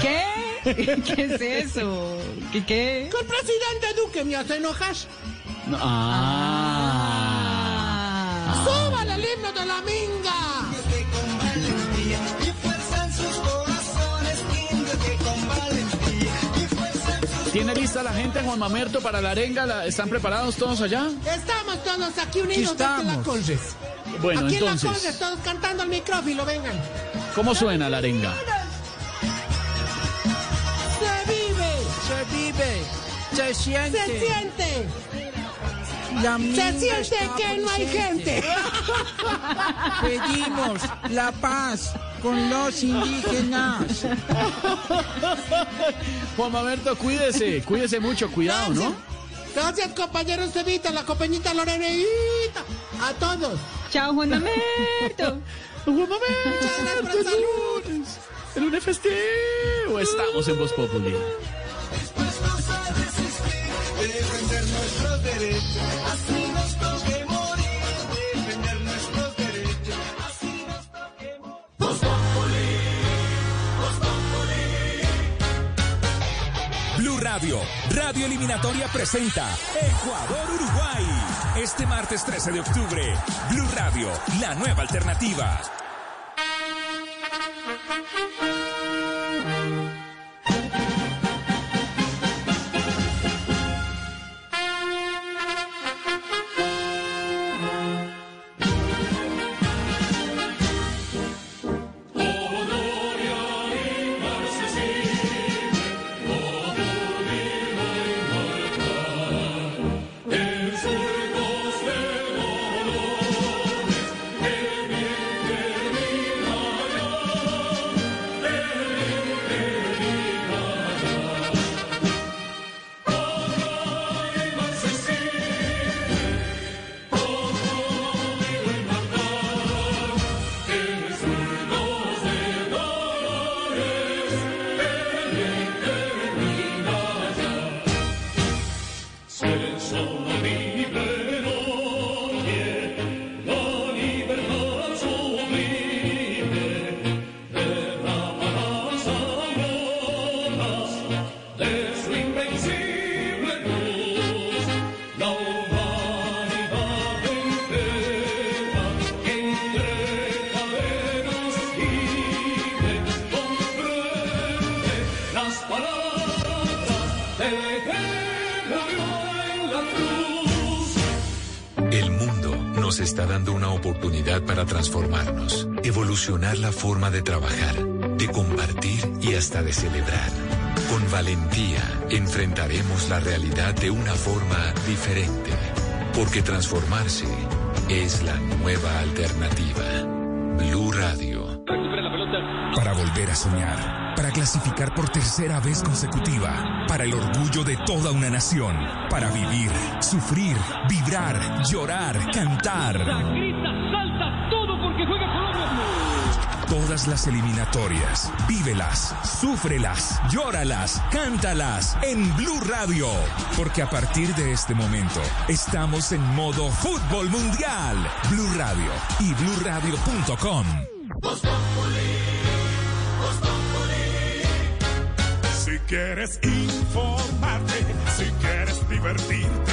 ¿Qué? ¿Qué es eso? ¿Qué qué? Que el presidente Duque me hace enojar. No, Ah. ¡Súbale el himno de la minga! ¿Tiene lista la gente, Juan Mamerto, para la arenga? ¿La- ¿Están preparados todos allá? Estamos todos aquí unidos desde la estamos. Conres. Bueno, aquí en la entonces, Conres, todos cantando al micrófono, vengan. ¿cómo suena la arenga? Se vive, Se vive, se siente. se siente, se siente que no hay gente. Pedimos la paz con los indígenas. Juan Mamerto, cuídese, cuídese mucho, cuidado, ¿no? Gracias, compañeros Evita, la compañita Lorenita, a todos. Chao, Juan Mamerto. Juan Muchas Mamerto, gracias por el salud. el lunes festivo. Estamos en Voz Populi. defender nuestros derechos, así nos Blue Radio, Radio Eliminatoria presenta Ecuador-Uruguay. Este martes 13 de octubre, Blue Radio, la nueva alternativa. Transformarnos, evolucionar la forma de trabajar, de compartir y hasta de celebrar. Con valentía enfrentaremos la realidad de una forma diferente, porque transformarse es la nueva alternativa. Blue Radio. Para volver a soñar, para clasificar por tercera vez consecutiva, para el orgullo de toda una nación, para vivir, sufrir, vibrar, llorar, cantar. Las eliminatorias, vívelas, súfrelas, llóralas, cántalas en Blue Radio, porque a partir de este momento estamos en modo fútbol mundial. Blue Radio y bluradio.com. Si quieres informarte, si quieres divertirte,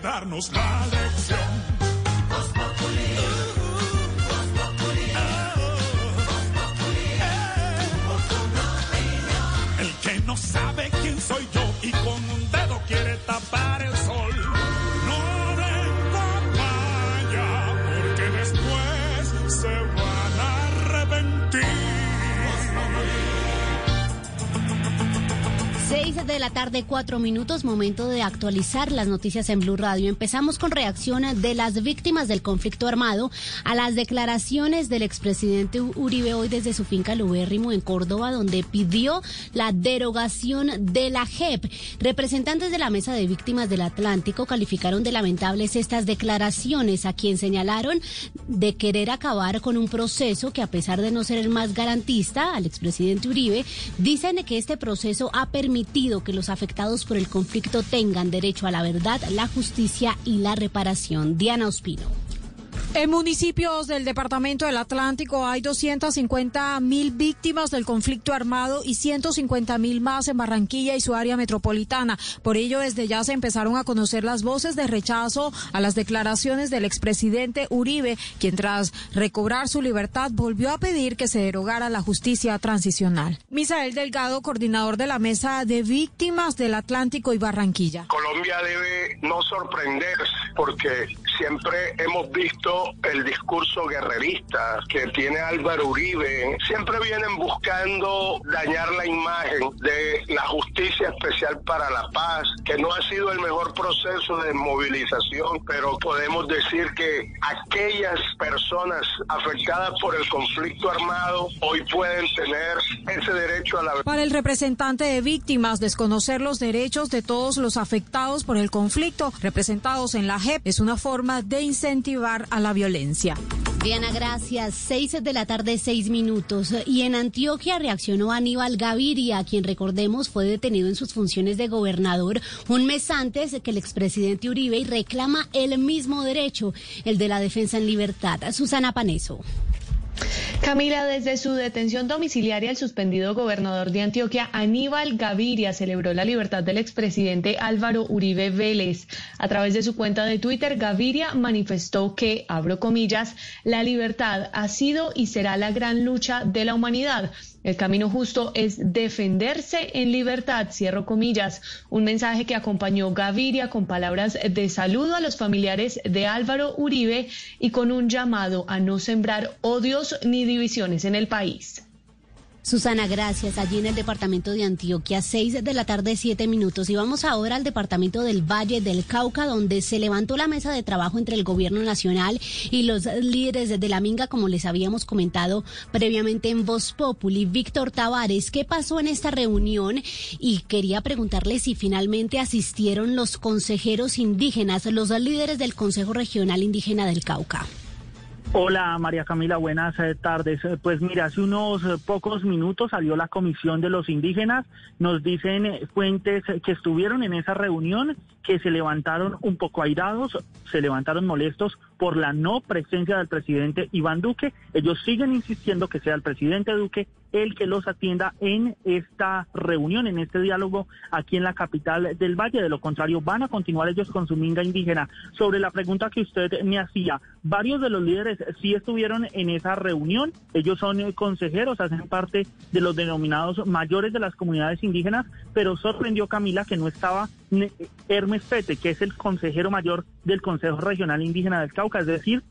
darnos la lección. De la tarde, cuatro minutos, momento de actualizar las noticias en Blue Radio. Empezamos con reacción de las víctimas del conflicto armado a las declaraciones del expresidente Uribe hoy desde su finca Lubérrimo en Córdoba, donde pidió la derogación de la JEP. Representantes de la Mesa de Víctimas del Atlántico calificaron de lamentables estas declaraciones, a quien señalaron de querer acabar con un proceso que, a pesar de no ser el más garantista al expresidente Uribe, dicen que este proceso ha permitido que los afectados por el conflicto tengan derecho a la verdad, la justicia y la reparación. Diana Ospino. En municipios del Departamento del Atlántico hay 250 mil víctimas del conflicto armado y 150 mil más en Barranquilla y su área metropolitana. Por ello, desde ya se empezaron a conocer las voces de rechazo a las declaraciones del expresidente Uribe, quien tras recobrar su libertad volvió a pedir que se derogara la justicia transicional. Misael Delgado, coordinador de la Mesa de Víctimas del Atlántico y Barranquilla. Colombia debe no sorprenderse porque siempre hemos visto el discurso guerrerista que tiene Álvaro Uribe. Siempre vienen buscando dañar la imagen de la justicia especial para la paz, que no ha sido el mejor proceso de movilización, pero podemos decir que aquellas personas afectadas por el conflicto armado hoy pueden tener ese derecho a la Para el representante de víctimas, desconocer los derechos de todos los afectados por el conflicto representados en la JEP es una forma de incentivar a la violencia. Diana, gracias. Seis de la tarde, seis minutos. Y en Antioquia reaccionó Aníbal Gaviria, quien recordemos fue detenido en sus funciones de gobernador un mes antes que el expresidente Uribe y reclama el mismo derecho, el de la defensa en libertad. Susana Paneso. Camila, desde su detención domiciliaria, el suspendido gobernador de Antioquia, Aníbal Gaviria, celebró la libertad del expresidente Álvaro Uribe Vélez. A través de su cuenta de Twitter, Gaviria manifestó que, abro comillas, la libertad ha sido y será la gran lucha de la humanidad. El camino justo es defenderse en libertad, cierro comillas, un mensaje que acompañó Gaviria con palabras de saludo a los familiares de Álvaro Uribe y con un llamado a no sembrar odios ni divisiones en el país. Susana, gracias. Allí en el departamento de Antioquia, seis de la tarde, siete minutos. Y vamos ahora al departamento del Valle del Cauca, donde se levantó la mesa de trabajo entre el gobierno nacional y los líderes de la Minga, como les habíamos comentado previamente en Voz Populi. Víctor Tavares, ¿qué pasó en esta reunión? Y quería preguntarle si finalmente asistieron los consejeros indígenas, los líderes del Consejo Regional Indígena del Cauca. Hola María Camila, buenas eh, tardes. Eh, Pues mira, hace unos eh, pocos minutos salió la comisión de los indígenas. Nos dicen fuentes que estuvieron en esa reunión que se levantaron un poco airados, se levantaron molestos por la no presencia del presidente Iván Duque. Ellos siguen insistiendo que sea el presidente Duque el que los atienda en esta reunión, en este diálogo aquí en la capital del Valle. De lo contrario, van a continuar ellos con su minga indígena. Sobre la pregunta que usted me hacía, varios de los líderes sí estuvieron en esa reunión. Ellos son consejeros, hacen parte de los denominados mayores de las comunidades indígenas, pero sorprendió Camila que no estaba Hermes Pete, que es el consejero mayor del Consejo Regional Indígena del Cauca, es decir,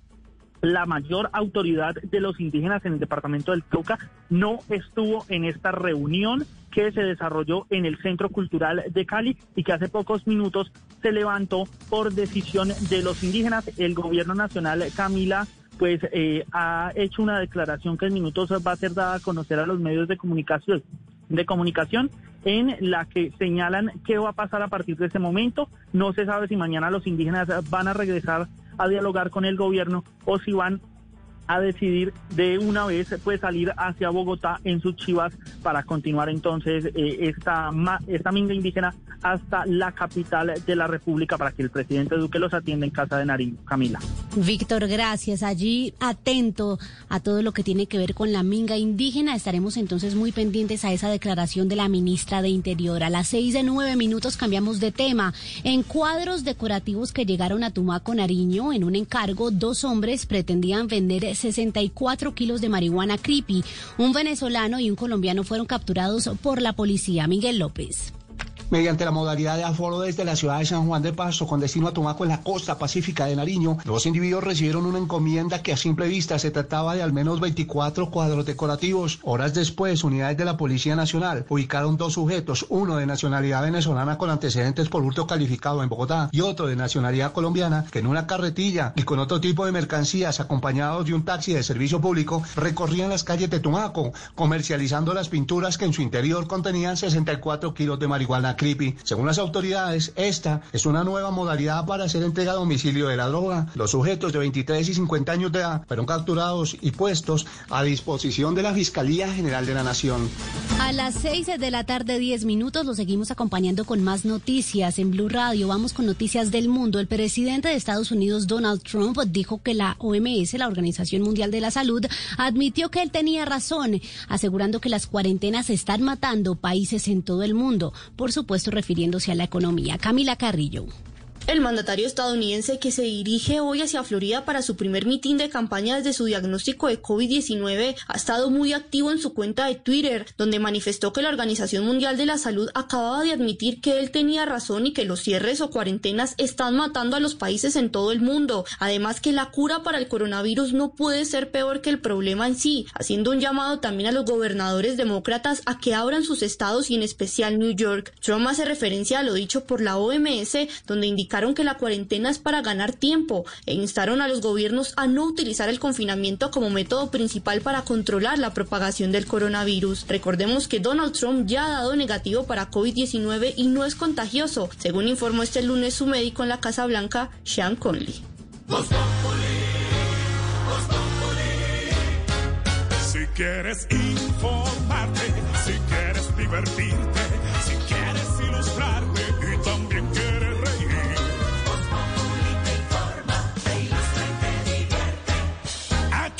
la mayor autoridad de los indígenas en el departamento del Cauca no estuvo en esta reunión que se desarrolló en el Centro Cultural de Cali y que hace pocos minutos se levantó por decisión de los indígenas. El gobierno nacional, Camila, pues eh, ha hecho una declaración que en minutos va a ser dada a conocer a los medios de comunicación, de comunicación en la que señalan qué va a pasar a partir de ese momento. No se sabe si mañana los indígenas van a regresar a dialogar con el gobierno o si van a decidir de una vez pues salir hacia Bogotá en sus chivas para continuar entonces eh, esta, esta minga indígena hasta la capital de la República para que el presidente Duque los atienda en Casa de Nariño. Camila. Víctor, gracias. Allí atento a todo lo que tiene que ver con la minga indígena. Estaremos entonces muy pendientes a esa declaración de la ministra de Interior. A las seis de nueve minutos cambiamos de tema. En cuadros decorativos que llegaron a Tumaco, Nariño, en un encargo, dos hombres pretendían vender 64 kilos de marihuana creepy. Un venezolano y un colombiano fueron capturados por la policía. Miguel López mediante la modalidad de aforo desde la ciudad de San Juan de Pasto con destino a Tumaco en la costa pacífica de Nariño, los individuos recibieron una encomienda que a simple vista se trataba de al menos 24 cuadros decorativos. Horas después, unidades de la Policía Nacional ubicaron dos sujetos, uno de nacionalidad venezolana con antecedentes por hurto calificado en Bogotá y otro de nacionalidad colombiana que en una carretilla y con otro tipo de mercancías acompañados de un taxi de servicio público recorrían las calles de Tumaco comercializando las pinturas que en su interior contenían 64 kilos de marihuana creepy. Según las autoridades, esta es una nueva modalidad para hacer entrega a domicilio de la droga. Los sujetos de 23 y 50 años de edad fueron capturados y puestos a disposición de la Fiscalía General de la Nación. A las 6 de la tarde, 10 minutos, lo seguimos acompañando con más noticias en Blue Radio. Vamos con noticias del mundo. El presidente de Estados Unidos, Donald Trump, dijo que la OMS, la Organización Mundial de la Salud, admitió que él tenía razón, asegurando que las cuarentenas están matando países en todo el mundo. Por su supuesto refiriéndose a la economía. Camila Carrillo. El mandatario estadounidense que se dirige hoy hacia Florida para su primer mitin de campaña desde su diagnóstico de COVID-19 ha estado muy activo en su cuenta de Twitter, donde manifestó que la Organización Mundial de la Salud acababa de admitir que él tenía razón y que los cierres o cuarentenas están matando a los países en todo el mundo. Además que la cura para el coronavirus no puede ser peor que el problema en sí, haciendo un llamado también a los gobernadores demócratas a que abran sus estados y en especial New York. Trump hace referencia a lo dicho por la OMS, donde indica que la cuarentena es para ganar tiempo e instaron a los gobiernos a no utilizar el confinamiento como método principal para controlar la propagación del coronavirus. Recordemos que Donald Trump ya ha dado negativo para COVID-19 y no es contagioso, según informó este lunes su médico en la Casa Blanca, Sean Conley. Si quieres informarte, si quieres divertirte,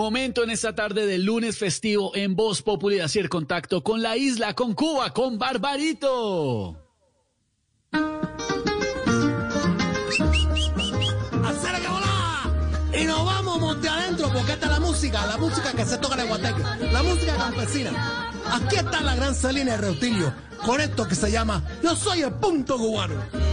Momento en esta tarde del lunes festivo en Voz Populi de hacer contacto con la isla, con Cuba, con Barbarito. Y nos vamos monte adentro porque esta es la música, la música que se toca en el Guateque, la música campesina. Aquí está la gran Celina de Reutilio con esto que se llama Yo soy el punto cubano.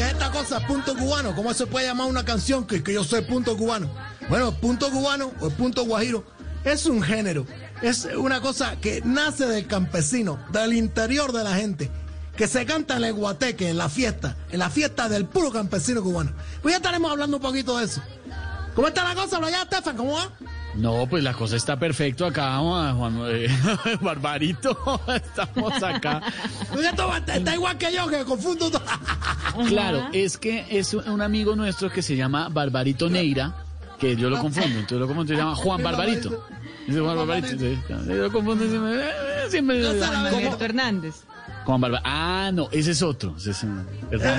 Qué es esta cosa, punto cubano, cómo se puede llamar una canción que, que yo soy punto cubano. Bueno, punto cubano o punto guajiro es un género, es una cosa que nace del campesino, del interior de la gente, que se canta en el guateque, en la fiesta, en la fiesta del puro campesino cubano. Pues ya estaremos hablando un poquito de eso. ¿Cómo está la cosa, allá, Estefan? ¿Cómo va? No, pues la cosa está perfecto acá, Juan, Juan eh, Barbarito. Estamos acá. está igual que yo, que confundo todo. Claro, es que es un amigo nuestro que se llama Barbarito Neira, que yo lo confundo, entonces lo confundo, se llama Juan Barbarito. Dice Juan Barbarito. Yo lo confundo siempre. eh, siempre Hernández. Juan Barbarito. Ah, no, ese es otro. Ese es,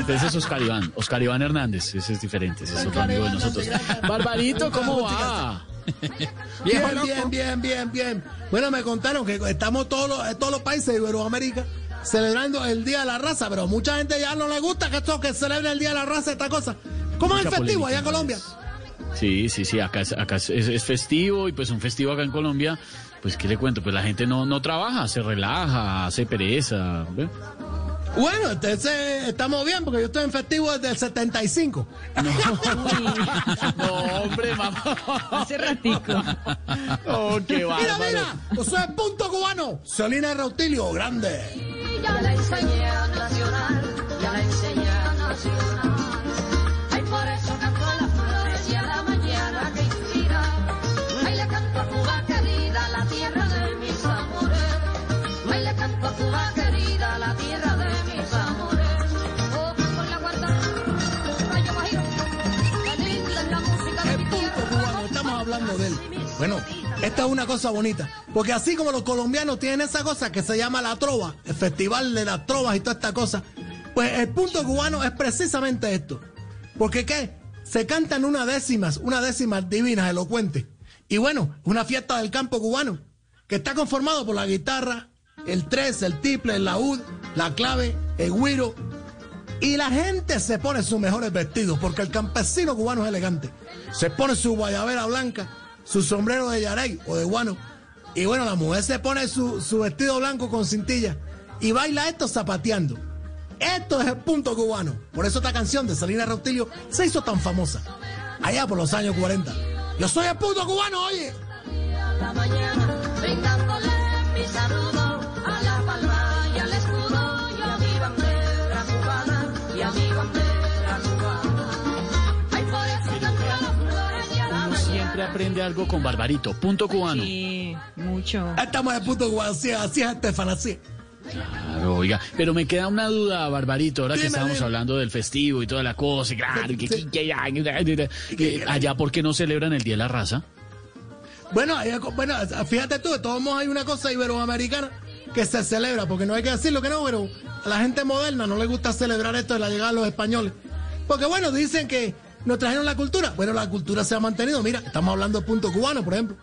ese es Oscar Iván. Oscar Iván Hernández, ese es diferente, ese es otro amigo de nosotros. Barbarito, ¿cómo va? Bien, bien, bien, bien, bien. Bueno, me contaron que estamos todos los, todos los países de Iberoamérica celebrando el Día de la Raza, pero mucha gente ya no le gusta que esto que celebre el Día de la Raza, esta cosa. ¿Cómo es el festivo allá en Colombia? Sí, sí, sí, acá, es- acá es, es- es festivo y pues un festivo acá en Colombia, pues qué le cuento, pues la gente no, no trabaja, se relaja, hace pereza. ¿ve? Bueno, entonces estamos bien porque yo estoy en festivo desde el 75. No, hombre, mamá. Hace ratico. Oh, qué Mira, bárbaro. mira, yo soy el punto cubano. Solina Rautilio, grande. Ya la enseñé a nacional, ya la enseñé a nacional. Bueno, esta es una cosa bonita, porque así como los colombianos tienen esa cosa que se llama la trova, el festival de las trovas y toda esta cosa, pues el punto cubano es precisamente esto. Porque qué? Se cantan unas décimas, unas décimas divinas, elocuentes. Y bueno, una fiesta del campo cubano, que está conformado por la guitarra, el tres, el triple, el laúd, la clave, el güiro, y la gente se pone sus mejores vestidos, porque el campesino cubano es elegante. Se pone su guayabera blanca, su sombrero de yarey o de guano. Y bueno, la mujer se pone su, su vestido blanco con cintilla y baila esto zapateando. Esto es el punto cubano. Por eso esta canción de Salina Rautilio se hizo tan famosa. Allá por los años 40. Yo soy el punto cubano, oye. la mañana, siempre aprende algo con Barbarito, punto cubano. Sí, mucho. Estamos en el punto cubano, así, así es Estefan, así. Claro, oiga, pero me queda una duda, Barbarito, ahora que estábamos dime. hablando del festivo y toda la cosa, y claro, que, que- que- que- allá, ¿por qué no celebran el Día de la Raza? Bueno, hay- bueno, fíjate tú, de todos modos hay una cosa iberoamericana que se celebra, porque no hay que decirlo que no, pero a la gente moderna no le gusta celebrar esto de la llegada de los españoles. Porque bueno, dicen que nos trajeron la cultura. Bueno, la cultura se ha mantenido. Mira, estamos hablando de punto cubano, por ejemplo.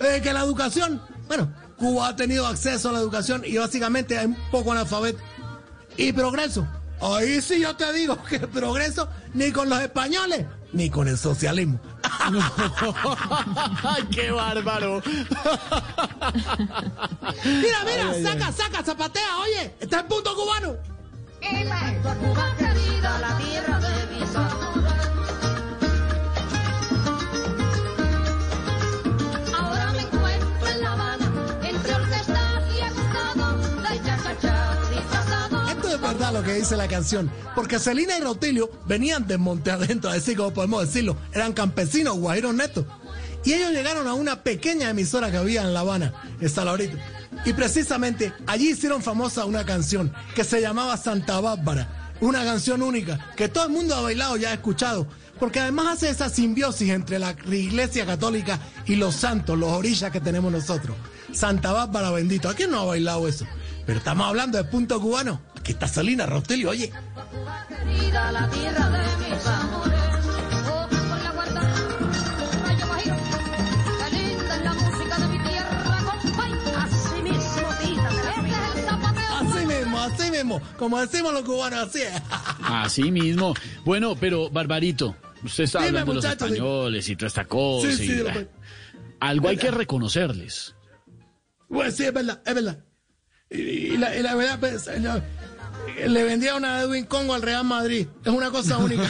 Eh, que la educación, bueno, Cuba ha tenido acceso a la educación y básicamente hay un poco analfabeto. Y progreso. Ahí sí yo te digo que progreso ni con los españoles ni con el socialismo. ¡Ay, qué bárbaro! Mira, mira, Ay, ay, saca, saca, zapatea, oye, está el punto cubano. Cuba querida, la tierra de mis lo que dice la canción, porque Celina y Rautilio venían de monte adentro, así como podemos decirlo, eran campesinos, guajiros netos. Y ellos llegaron a una pequeña emisora que había en La Habana, en Salabrito. Y precisamente allí hicieron famosa una canción que se llamaba Santa Bárbara. Una canción única que todo el mundo ha bailado y ha escuchado. Porque además hace esa simbiosis entre la iglesia católica y los santos, los orillas que tenemos nosotros. Santa Bárbara bendito. ¿A quién no ha bailado eso? Pero estamos hablando de punto cubano. Aquí está Salina Rautilio, oye. Así mismo. Así mismo. Como decimos los cubanos, así es. Así mismo. Bueno, pero Barbarito, usted está Dime, hablando de los españoles y toda esta cosa. Sí, sí, y, algo hay que reconocerles. Bueno, sí, es verdad, es verdad. Y, y la, y la verdad, pues, le vendía una Edwin Congo al Real Madrid. Es una cosa única.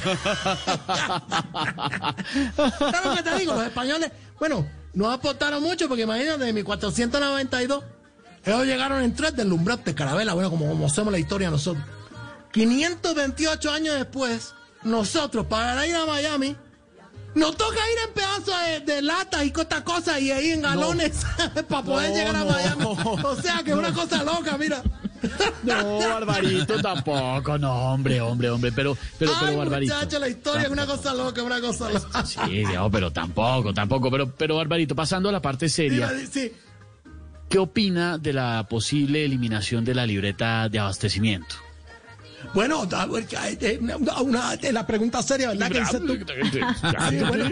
claro que te digo, los españoles, bueno, no aportaron mucho porque imagínate, de 1492, ellos llegaron en tres del Lumbrante, Carabela, bueno, como conocemos la historia nosotros. 528 años después, nosotros, para ir a Miami, nos toca ir en pedazos de, de latas y cosas cosas y ahí en galones para poder No, llegar a no. Miami. O sea que es una cosa loca, mira. No, Barbarito tampoco, no, hombre, hombre, hombre, pero, pero, Ay, pero Barbarito. muchacho, la historia es una cosa loca, una cosa loca. Sí, no, pero tampoco, tampoco, pero, pero Barbarito, pasando a la parte seria, sí. ¿qué opina de la posible eliminación de la libreta de abastecimiento? Bueno, da- eh, una, una- eh, la pregunta seria, ¿verdad? que dices tú? Sí, bueno,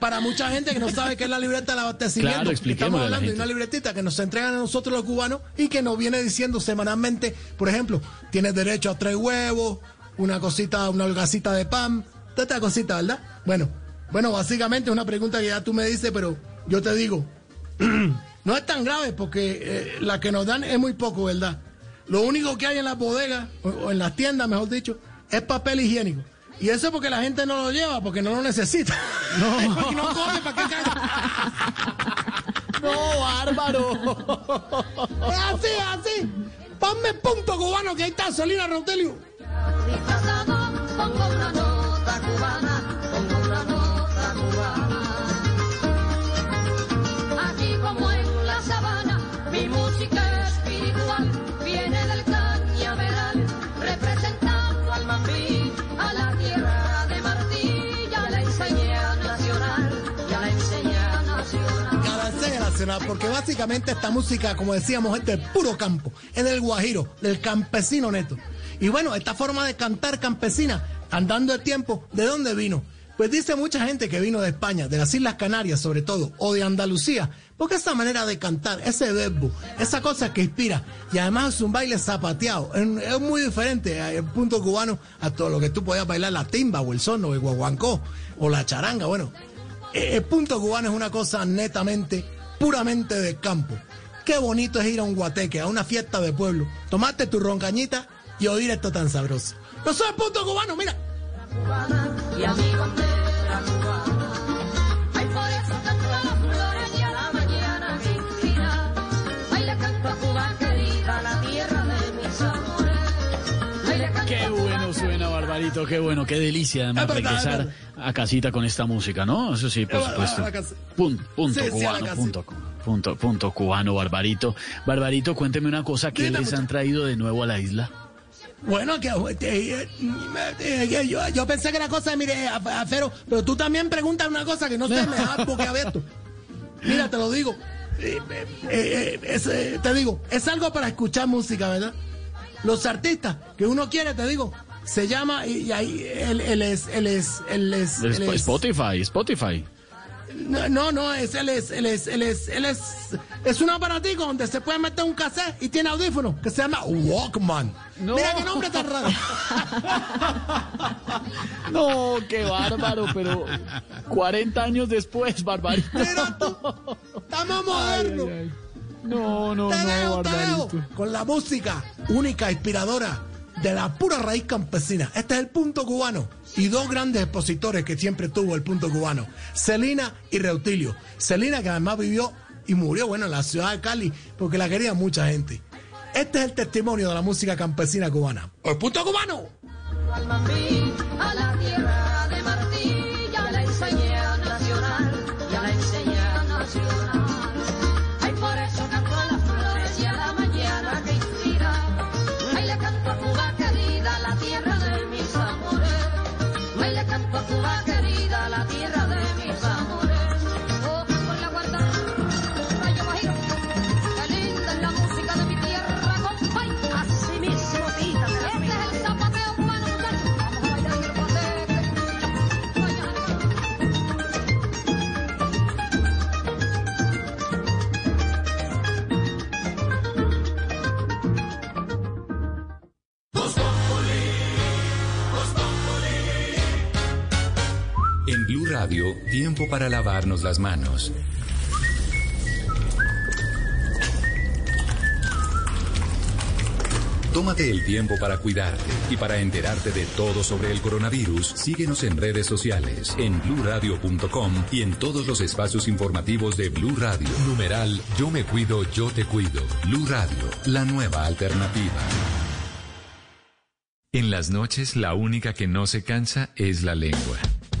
para mucha gente que no sabe qué es la libreta del abastecimiento, Claro, estamos hablando de una libretita que nos entregan a nosotros los cubanos y que nos viene diciendo semanalmente, por ejemplo, tienes derecho a tres huevos, una cosita, una holgacita de pan, toda esta cosita, ¿verdad? Bueno, bueno, básicamente es una pregunta que ya tú me dices, pero yo te digo, no es tan grave porque eh, la que nos dan es muy poco, ¿verdad? Lo único que hay en las bodegas, o, o en las tiendas, mejor dicho, es papel higiénico. Y eso es porque la gente no lo lleva, porque no lo necesita. No, porque no come, ¿para qué caga? No, bárbaro. Es así, es así. Ponme punto cubano, que ahí está Solina Rautelio. Pongo una nota cubana, pongo una nota cubana. Aquí como en la sabana, mi música Porque básicamente esta música, como decíamos, es del puro campo, es del guajiro, del campesino neto. Y bueno, esta forma de cantar campesina, andando el tiempo, ¿de dónde vino? Pues dice mucha gente que vino de España, de las Islas Canarias sobre todo, o de Andalucía, porque esa manera de cantar, ese verbo, esa cosa que inspira, y además es un baile zapateado, es, muy diferente el punto cubano a todo lo que tú podías bailar, la timba o el son o el guaguancó o la charanga, bueno, eh, el punto cubano es una cosa netamente, puramente del campo. Qué bonito es ir a un guateque, a una fiesta de pueblo, tomarte tu roncañita y oír esto tan sabroso. No soy punto cubano, mira. y a mi bandera cubana. Qué bueno suena, Barbarito, qué bueno, qué delicia además regresar a casita con esta música, ¿no? Eso sí, por supuesto. punto la cubano, punto, punto, punto cubano, Barbarito. Barbarito, cuénteme una cosa, ¿qué les han traído de nuevo a la isla? Bueno, que eh, eh, eh, eh, yo, yo pensé que era cosa de, mire, a- a Fero, pero tú también preguntas una cosa que no sé, me da abierto. Mira, te lo digo. eh, es, eh, te digo, es algo para escuchar música, ¿verdad? Los artistas que uno quiere, te digo, se llama y, ahí él, él es, él es, él es, él Sp- es- Spotify, Spotify. no, no, no, es, él es, él es, él es, él es, es un aparatico donde se puede meter un cassette y tiene audífonos que se llama Walkman. Mira qué nombre tan raro. No, qué bárbaro, pero 40 años después, Barbarito. Estamos modernos. No, no, te no, dejo Barbarito. con la música única, inspiradora de la pura raíz campesina. Este es el punto cubano. Y dos grandes expositores que siempre tuvo el punto cubano, Celina y Reutilio. Celina que además vivió y murió, bueno, en la ciudad de Cali, porque la quería mucha gente. Este es el testimonio de la música campesina cubana. ¡El punto cubano! a la tierra tiempo para lavarnos las manos. Tómate el tiempo para cuidarte y para enterarte de todo sobre el coronavirus. Síguenos en redes sociales, en bluradio.com y en todos los espacios informativos de Blue Radio. Numeral Yo me cuido, yo te cuido. Blue Radio, la nueva alternativa. En las noches la única que no se cansa es la lengua.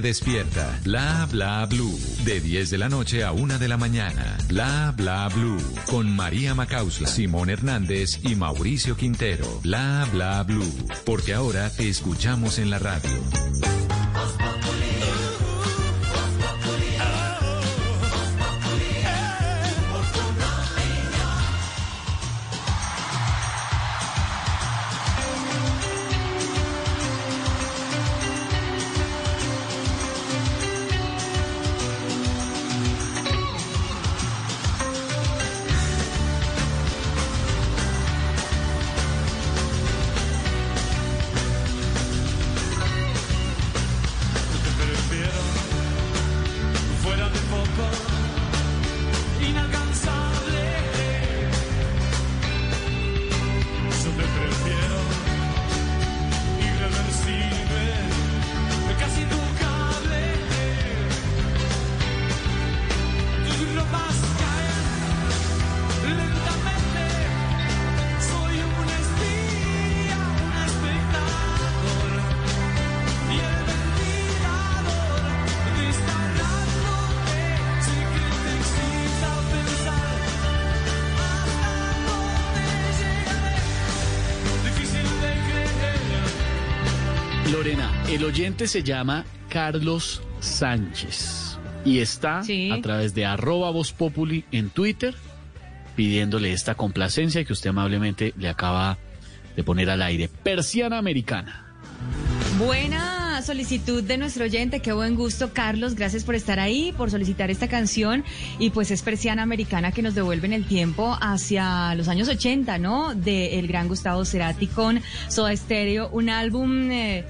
despierta. Bla bla blue. De 10 de la noche a 1 de la mañana. Bla bla blue. Con María Macausla, Simón Hernández y Mauricio Quintero. Bla bla blue. Porque ahora te escuchamos en la radio. Se llama Carlos Sánchez y está a través de arroba Voz Populi en Twitter pidiéndole esta complacencia que usted amablemente le acaba de poner al aire. Persiana americana. Buena solicitud de nuestro oyente, qué buen gusto, Carlos. Gracias por estar ahí, por solicitar esta canción. Y pues es persiana americana que nos devuelve en el tiempo hacia los años 80, ¿no? De el gran Gustavo Cerati con Soda Stereo, un álbum. eh,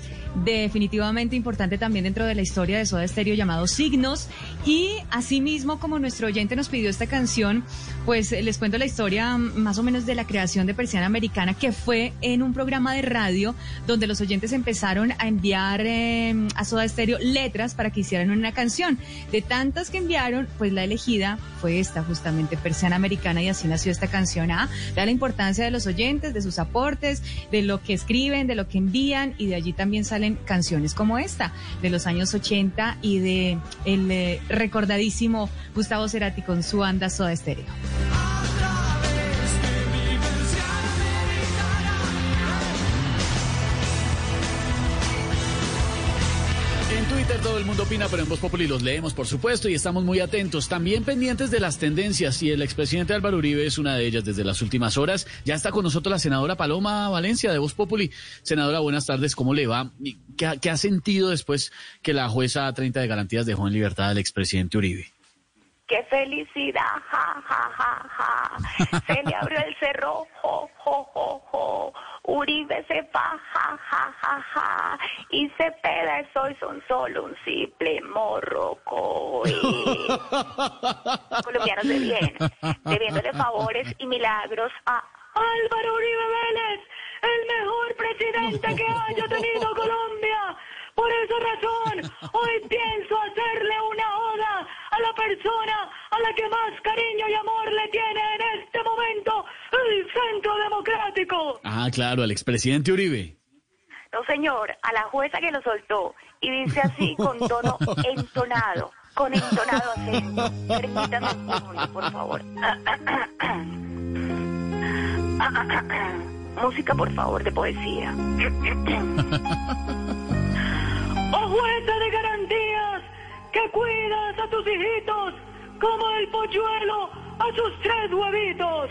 definitivamente importante también dentro de la historia de Soda Stereo llamado Signos. Y asimismo como nuestro oyente nos pidió esta canción pues les cuento la historia mm, más o menos de la creación de Persiana Americana que fue en un programa de radio donde los oyentes empezaron a enviar eh, a Soda Stereo letras para que hicieran una canción. De tantas que enviaron pues la elegida fue esta justamente Persiana Americana y así nació esta canción. Da la importancia de los oyentes de sus aportes de lo que escriben de lo que envían y de allí también salen canciones como esta de los años 80 y de el eh, recordadísimo Gustavo Cerati con su banda Soda Stereo. Todo el mundo opina, pero en Voz Populi los leemos, por supuesto, y estamos muy atentos. También pendientes de las tendencias, y el expresidente Álvaro Uribe es una de ellas desde las últimas horas. Ya está con nosotros la senadora Paloma Valencia de Voz Populi. Senadora, buenas tardes, ¿cómo le va? ¿Y ¿Qué, qué ha sentido después que la jueza 30 de garantías dejó en libertad al expresidente Uribe? ¡Qué felicidad! ¡Ja, ja, ja, ja! Se le abrió el cerro, jo, jo, jo, jo. Uribe se va, ja, ja, ja, ja. Y Cepeda y soy son solo un simple morroco. Colombianos de bien, debiéndole favores y milagros a Álvaro Uribe Vélez, el mejor presidente que haya tenido Colombia. Por esa razón, hoy pienso hacerle una oda a la persona a la que más cariño y amor le tiene en este momento el Centro Democrático. Ah, claro, al expresidente Uribe. No, señor, a la jueza que lo soltó y dice así con tono entonado, con entonado acento. Permítame un segundo, por favor. Música, por favor, de poesía. Oh jueza de garantías, que cuidas a tus hijitos como el polluelo a sus tres huevitos.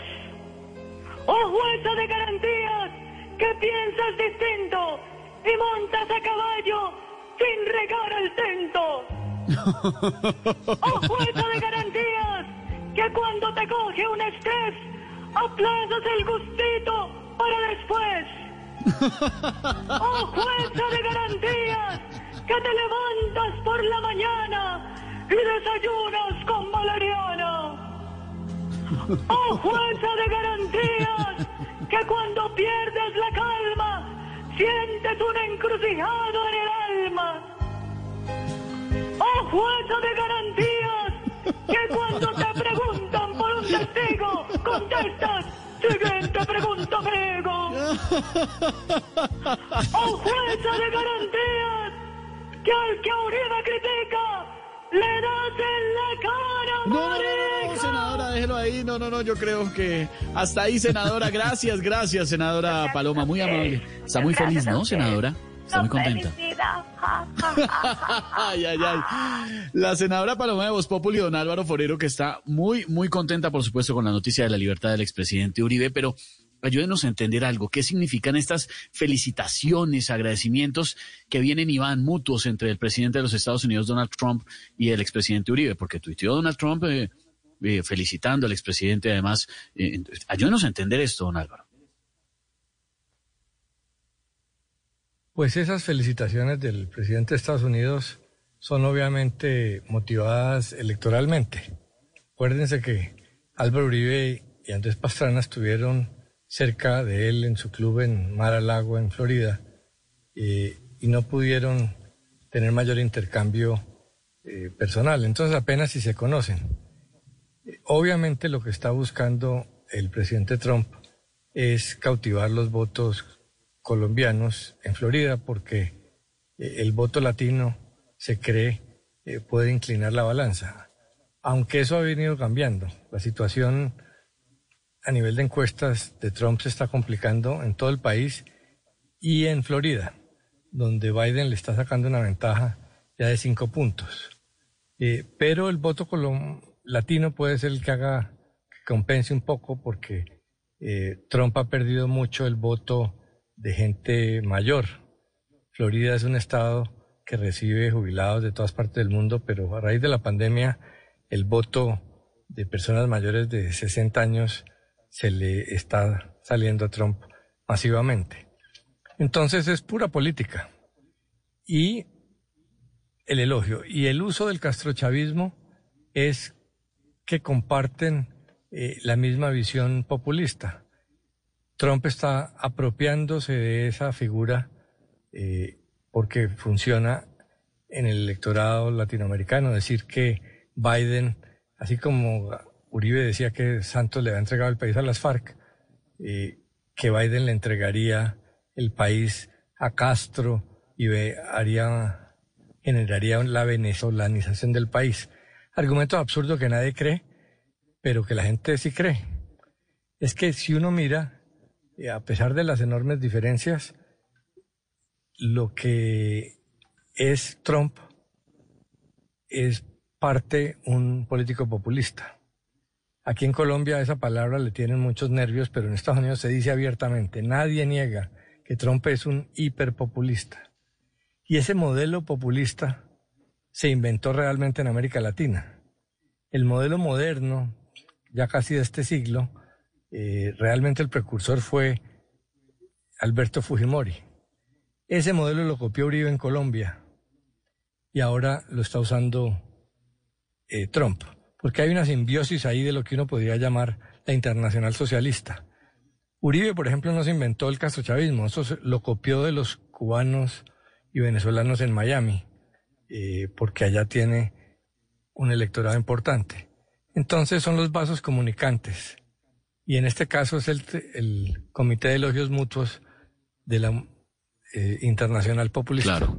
Oh jueza de garantías, que piensas distinto y montas a caballo sin regar el tento. Oh jueza de garantías, que cuando te coge un estrés, aplazas el gustito para después. Oh jueza de garantías, que te levantas por la mañana y desayunas con valeriana. Oh jueza de garantías, que cuando pierdes la calma, sientes un encrucijado en el alma. Oh jueza de garantías, que cuando te preguntan por un testigo, contestas, siguiente pregunta prego. Oh jueza de garantías, que al que Uribe critica, le das en la cara, No, no, no, senadora, déjelo ahí. No, no, no, yo creo que hasta ahí, senadora. Gracias, gracias, senadora Paloma. Muy amable. Está muy feliz, ¿no, senadora? Está muy contenta. Ay, ay, ay. La senadora Paloma de Voz Populi, don Álvaro Forero, que está muy, muy contenta, por supuesto, con la noticia de la libertad del expresidente Uribe, pero ayúdenos a entender algo. ¿Qué significan estas felicitaciones, agradecimientos que vienen y van mutuos entre el presidente de los Estados Unidos, Donald Trump, y el expresidente Uribe? Porque tuiteó Donald Trump eh, eh, felicitando al expresidente, además. Eh, ayúdenos a entender esto, don Álvaro. Pues esas felicitaciones del presidente de Estados Unidos son obviamente motivadas electoralmente. Acuérdense que Álvaro Uribe y Andrés Pastrana estuvieron cerca de él en su club en Mar a Lago, en Florida, eh, y no pudieron tener mayor intercambio eh, personal. Entonces apenas si se conocen. Obviamente lo que está buscando el presidente Trump es cautivar los votos colombianos en Florida porque eh, el voto latino se cree puede inclinar la balanza. Aunque eso ha venido cambiando. La situación a nivel de encuestas de Trump se está complicando en todo el país y en Florida, donde Biden le está sacando una ventaja ya de cinco puntos. Eh, pero el voto latino puede ser el que haga que compense un poco porque eh, Trump ha perdido mucho el voto de gente mayor. Florida es un estado que recibe jubilados de todas partes del mundo, pero a raíz de la pandemia el voto de personas mayores de 60 años se le está saliendo a Trump masivamente. Entonces es pura política. Y el elogio y el uso del castrochavismo es que comparten eh, la misma visión populista. Trump está apropiándose de esa figura eh, porque funciona en el electorado latinoamericano, decir que Biden, así como Uribe decía que Santos le había entregado el país a las FARC, eh, que Biden le entregaría el país a Castro y haría, generaría la venezolanización del país. Argumento absurdo que nadie cree, pero que la gente sí cree. Es que si uno mira, eh, a pesar de las enormes diferencias, lo que es Trump es parte un político populista. Aquí en Colombia esa palabra le tienen muchos nervios, pero en Estados Unidos se dice abiertamente, nadie niega que Trump es un hiperpopulista. Y ese modelo populista se inventó realmente en América Latina. El modelo moderno, ya casi de este siglo, eh, realmente el precursor fue Alberto Fujimori. Ese modelo lo copió Uribe en Colombia y ahora lo está usando eh, Trump, porque hay una simbiosis ahí de lo que uno podría llamar la internacional socialista. Uribe, por ejemplo, no se inventó el castrochavismo, eso lo copió de los cubanos y venezolanos en Miami, eh, porque allá tiene un electorado importante. Entonces son los vasos comunicantes. Y en este caso es el, el Comité de Elogios Mutuos de la eh, Internacional Populista. Claro.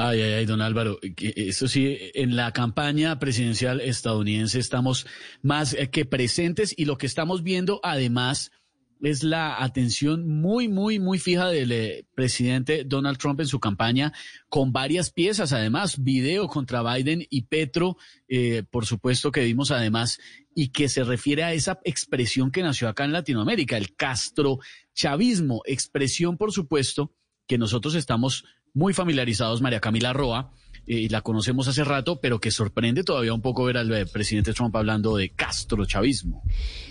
Ay, ay, ay, don Álvaro, que eso sí, en la campaña presidencial estadounidense estamos más eh, que presentes y lo que estamos viendo además es la atención muy, muy, muy fija del eh, presidente Donald Trump en su campaña, con varias piezas, además, video contra Biden y Petro, eh, por supuesto que vimos además, y que se refiere a esa expresión que nació acá en Latinoamérica, el Castro chavismo, expresión, por supuesto, que nosotros estamos muy familiarizados, María Camila Roa, y la conocemos hace rato, pero que sorprende todavía un poco ver al eh, presidente Trump hablando de Castro chavismo.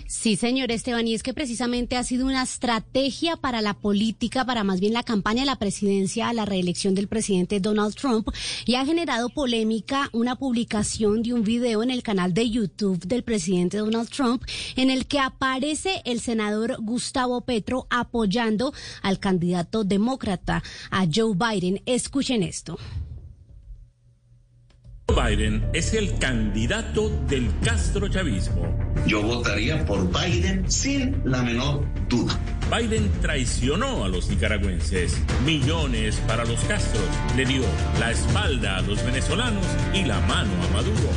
Sí, señor Esteban, y es que precisamente ha sido una estrategia para la política, para más bien la campaña de la presidencia a la reelección del presidente Donald Trump, y ha generado polémica una publicación de un video en el canal de YouTube del presidente Donald Trump, en el que aparece el senador Gustavo Petro apoyando al candidato demócrata, a Joe Biden. Escuchen esto. Biden es el candidato del Castro chavismo. Yo votaría por Biden sin la menor duda. Biden traicionó a los nicaragüenses. Millones para los Castros. Le dio la espalda a los venezolanos y la mano a Maduro.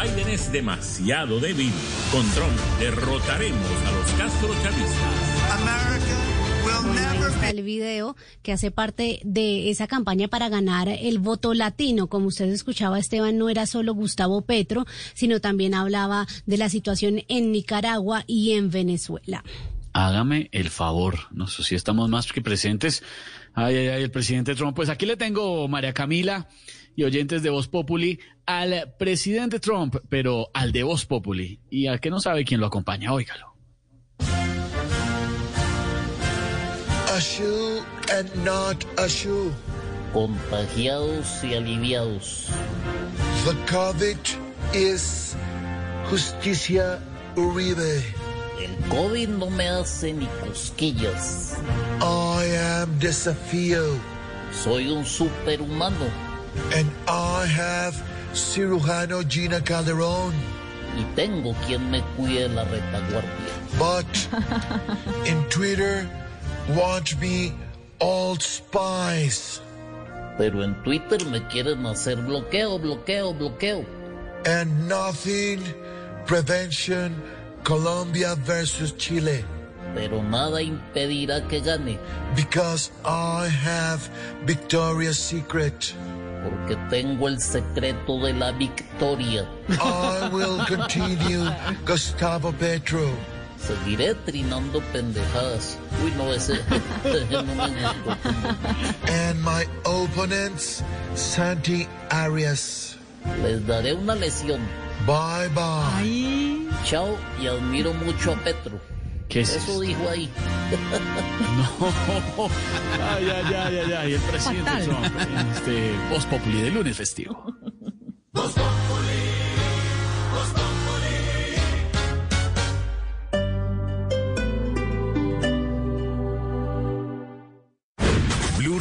Biden es demasiado débil. Con Trump derrotaremos a los Castro chavistas el video que hace parte de esa campaña para ganar el voto latino. Como usted escuchaba, Esteban, no era solo Gustavo Petro, sino también hablaba de la situación en Nicaragua y en Venezuela. Hágame el favor, no sé si estamos más que presentes. Ay, ay, ay, el presidente Trump. Pues aquí le tengo, María Camila y oyentes de Voz Populi, al presidente Trump, pero al de Voz Populi. Y al que no sabe quién lo acompaña, óigalo. A shoe and not a shoe. Contagiados y aliviados. The COVID is Justicia Uribe. El COVID no me hace ni cosquillas. I am Desafío. Soy un superhumano. And I have cirujano Gina Calderón. Y tengo quien me cuide la retaguardia. But in Twitter want me Old Spice. Pero en Twitter me quieren hacer bloqueo, bloqueo, bloqueo. And nothing prevention Colombia versus Chile. Pero nada impedirá que gane. Because I have Victoria's Secret. Porque tengo el secreto de la victoria. I will continue Gustavo Petro. Seguiré trinando pendejadas. Uy, no, ese, no me gustó. And my opponents, Santi Arias. Les daré una lesión. Bye bye. Ay. Chao y admiro mucho a Petro. ¿Qué es Eso dijo ahí. no. Ay, ay, ay, ay, ay. El presidente Fatal. Trump en este Voz Populi de lunes festivo. Blue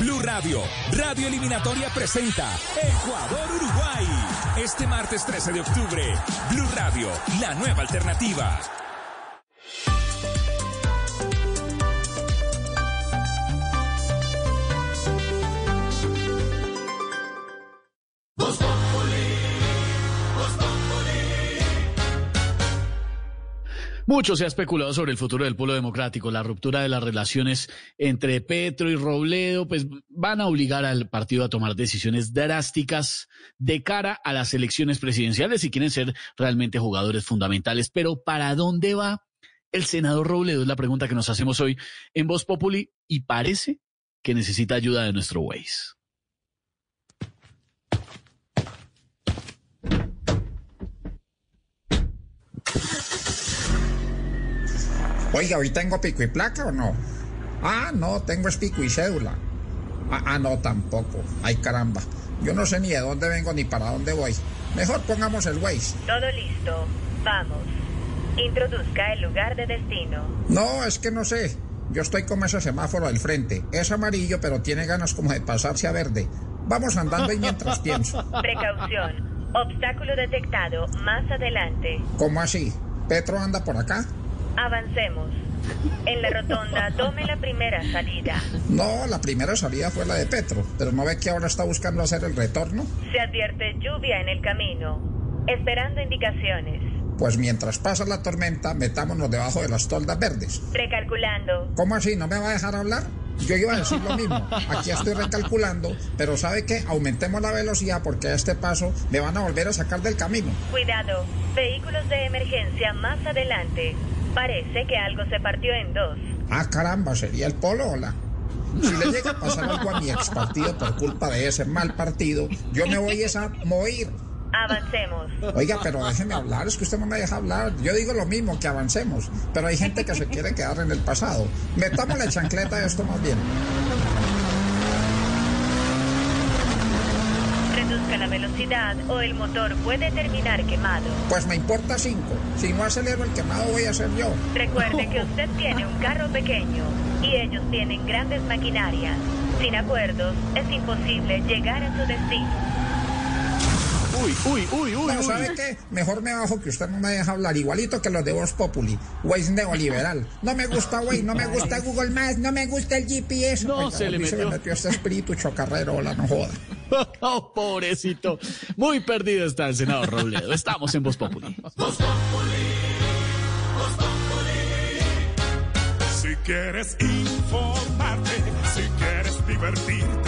Blue Radio, Radio Eliminatoria presenta Ecuador-Uruguay. Este martes 13 de octubre, Blue Radio, la nueva alternativa. Mucho se ha especulado sobre el futuro del pueblo democrático. La ruptura de las relaciones entre Petro y Robledo, pues van a obligar al partido a tomar decisiones drásticas de cara a las elecciones presidenciales si quieren ser realmente jugadores fundamentales. Pero ¿para dónde va el senador Robledo? Es la pregunta que nos hacemos hoy en Voz Populi y parece que necesita ayuda de nuestro Waze. Oiga, ¿hoy tengo pico y placa o no? Ah, no, tengo es pico y cédula. Ah, ah, no, tampoco. Ay, caramba. Yo no sé ni de dónde vengo ni para dónde voy. Mejor pongamos el Waze. Todo listo. Vamos. Introduzca el lugar de destino. No, es que no sé. Yo estoy como ese semáforo al frente. Es amarillo, pero tiene ganas como de pasarse a verde. Vamos andando y mientras pienso. Precaución. Obstáculo detectado más adelante. ¿Cómo así? ¿Petro anda por acá? Avancemos. En la rotonda tome la primera salida. No, la primera salida fue la de Petro, pero ¿no ve que ahora está buscando hacer el retorno? Se advierte lluvia en el camino. Esperando indicaciones. Pues mientras pasa la tormenta, metámonos debajo de las toldas verdes. Recalculando. ¿Cómo así? ¿No me va a dejar hablar? Yo iba a decir lo mismo. Aquí estoy recalculando, pero ¿sabe qué? Aumentemos la velocidad porque a este paso me van a volver a sacar del camino. Cuidado. Vehículos de emergencia más adelante. Parece que algo se partió en dos. Ah, caramba, sería el polo, hola. Si le llega a pasar algo a mi ex partido por culpa de ese mal partido, yo me voy a morir. Avancemos. Oiga, pero déjeme hablar, es que usted no me deja hablar. Yo digo lo mismo, que avancemos, pero hay gente que se quiere quedar en el pasado. Metamos la chancleta de esto más bien. Reduzca la velocidad o el motor puede terminar quemado. Pues me importa cinco. Si no acelero el quemado voy a ser yo. Recuerde que usted tiene un carro pequeño y ellos tienen grandes maquinarias. Sin acuerdos es imposible llegar a su destino. Uy, uy, uy, uy. No, ¿sabe qué? Mejor me bajo que usted no me deja hablar. Igualito que los de Voz Populi. Waze neoliberal. No me gusta Waze, no me gusta Google Maps, no me gusta el GPS. No, Oiga, se le metió. Se me metió este espíritu chocarrero, hola, no joda. Oh, pobrecito. Muy perdido está el senador Robledo. Estamos en Voz Populi. Si quieres informarte, si quieres divertirte,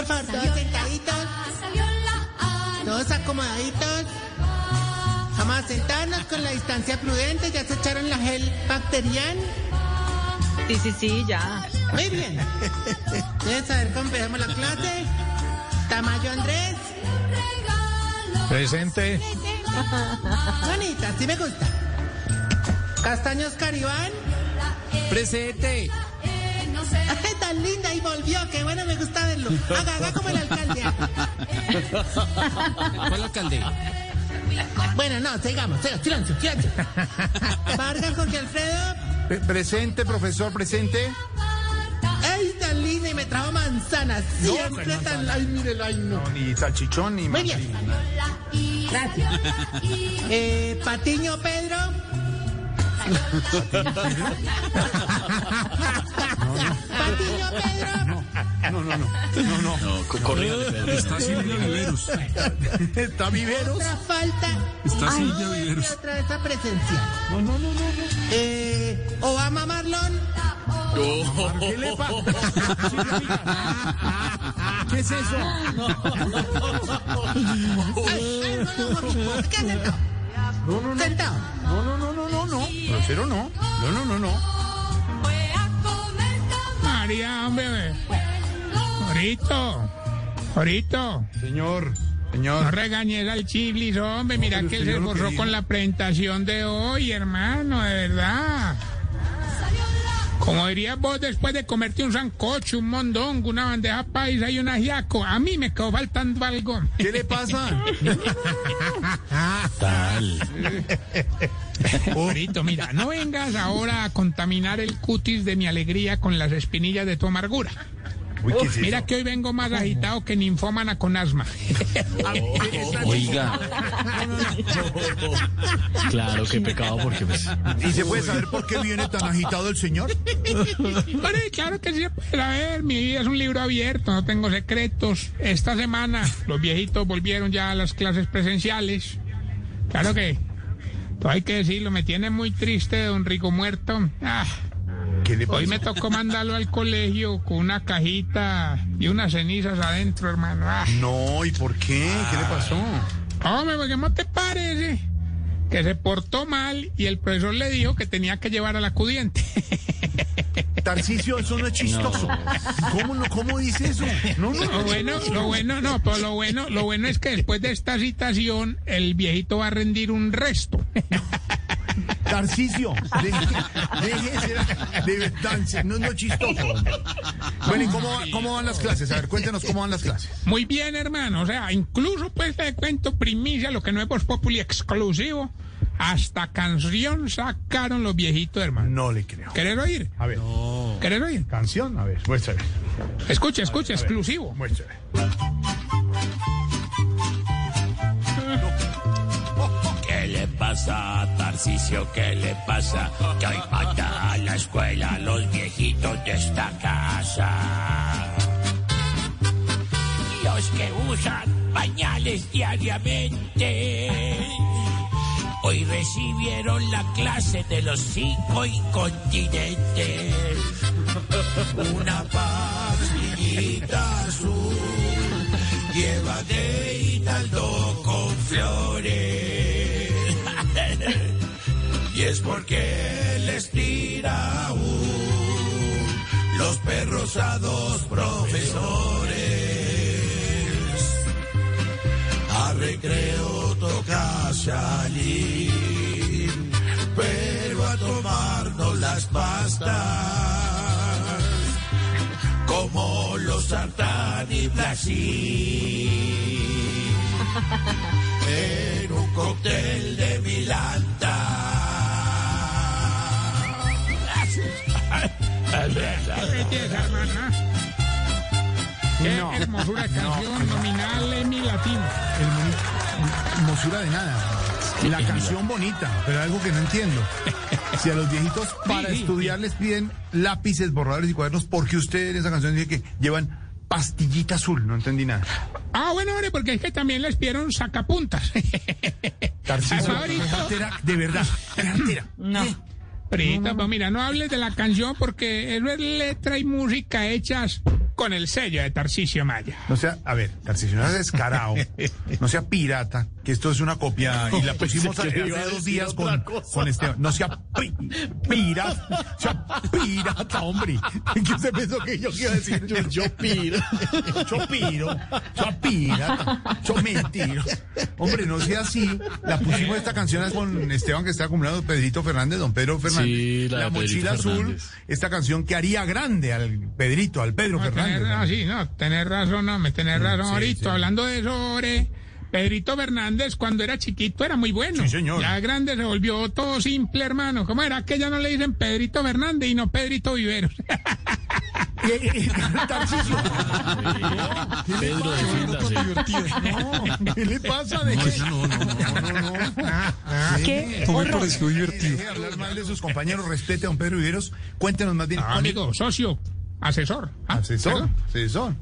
por favor, todos sentaditos. Todos acomodaditos. Vamos a sentarnos con la distancia prudente. Ya se echaron la gel bacteriana. Sí, sí, sí, ya. Muy bien. Entonces, a ver cómo empezamos la clase. Tamayo Andrés. Presente. Bonita, sí me gusta. Castaños Caribán. Presente. Tan linda y volvió, qué bueno, me gusta verlo. Haga, haga como el alcalde. ¿Cuál alcalde? Bueno, no, sigamos, sigamos, silencio, silencio. Vargas Jorge Alfredo. presente, profesor, presente. Ay, tan linda y me trajo manzanas. Siempre tan. Ay, mírelo, ay, no. Ni salchichón ni Muy bien. Gracias. Eh, Patiño Pedro. Patiño Pedro. No, no, no. No, no. No, co- corrígale, Pedro. Está Silvia Viveros. Está Viveros. Otra falta. Está Ay, Silvia no, Viveros. otra vez a presencial. No, no, no, no. no. Eh, Obama Marlon. ¿Qué le pasa? ¿Qué es eso? No, no. No, no, no. Sentado. No, no, no, no, no, no. Grosero no. No, no, no, no. Hombre. Jorito. Señor, No señor. regañes al chiblis, hombre. Mira pero que se digo. con la presentación de hoy, hermano, de verdad. Como dirías vos después de comerte un sancocho, un mondongo, una bandeja paisa y un ajiaco, a mí me quedó faltando algo. ¿Qué le pasa? Jorito, mira, no vengas ahora a contaminar el cutis de mi alegría con las espinillas de tu amargura. Uy, ¿qué es eso? Mira que hoy vengo más agitado que ninfómana con asma. Oiga. Claro, qué pecado, porque pues. ¿Y se puede saber por qué viene tan agitado el señor? Vale, claro que sí, pues, a ver, mi vida es un libro abierto, no tengo secretos. Esta semana los viejitos volvieron ya a las clases presenciales. Claro que, todo hay que decirlo, me tiene muy triste don Rico muerto. Ah, ¿Qué le hoy me tocó mandarlo al colegio con una cajita y unas cenizas adentro, hermano. Ah. No, ¿y por qué? ¿Qué le pasó? Hombre, ¿por qué no te parece? Que se portó mal y el profesor le dijo que tenía que llevar al acudiente. Tarcicio, eso no es chistoso. ¿Cómo, no, ¿Cómo dice eso? No, no, Lo no. bueno, lo bueno, no, pero lo bueno, lo bueno es que después de esta citación, el viejito va a rendir un resto. Tarcicio, deje de no, no es chistoso. Bueno, ¿y cómo, cómo van las clases? A ver, cuéntenos cómo van las clases. Muy bien, hermano. O sea, incluso pues te cuento primicia, lo que no es Voz Populi exclusivo. Hasta canción sacaron los viejitos, hermano. No le creo. ¿Querés oír? A ver, ¿Querés oír? canción, a ver, muéstrame. Escucha, escucha, exclusivo. Muéstrame. Pasa a Tarcisio? ¿Qué le pasa? Que hoy manda a la escuela los viejitos de esta casa. Los que usan pañales diariamente. Hoy recibieron la clase de los cinco incontinentes. Una pastillita azul lleva de Hidalgo con flores. Y es porque les tira aún los perros a dos profesores. A recreo toca salir, pero a tomarnos las pastas como los Sartán y en un cóctel de Milanta. Belleza, hermana? Qué No. hermosura de canción nominal en mi latino. Hermosura de nada. La canción bonita, pero algo que no entiendo. Si a los viejitos para sí, estudiar les piden lápices, borradores y cuadernos, ¿por qué usted en esa canción dice que llevan pastillita azul? No entendí nada. Ah, bueno, hombre, porque es que también les pidieron sacapuntas. Cartera, de verdad, cartera. No. Prita, pues mira, no hables de la canción porque eso es letra y música hechas con el sello de Tarcisio Maya. No sea, a ver, Tarcisio, no sea descarado, no sea pirata, que esto es una copia y la pusimos que hace dos días con, con Esteban. No sea pi- pirata, sea pirata, hombre. ¿Qué se pensó que yo iba a decir? Yo, yo piro. Yo piro, yo pirata, yo mentiro. Hombre, no sea así. La pusimos esta canción con Esteban que está acumulando Pedrito Fernández, don Pedro Fernández. Sí, la mochila Pedrito azul, Fernández. esta canción que haría grande al Pedrito, al Pedro No, Fernández. tener, ¿no? ah, sí, no, tener razón, no, me tener razón sí, ahorita. sí. Hablando de eso, hombre, Pedrito Fernández cuando era chiquito era muy bueno. Sí, señor. Ya grande se volvió todo simple, hermano. ¿Cómo era que ya no le dicen Pedrito Fernández y no Pedrito Viveros? Eh, eh. Pedro, defiéndase. No, ¿qué le pasa? De No, no, no, no, no, no. ¿Qué? Me horror. pareció divertido. Hablar mal de sus compañeros, respete a don Pedro Viveros. Cuéntenos más bien. Ah, amigo, socio, asesor. Ah, Asesor, asesor.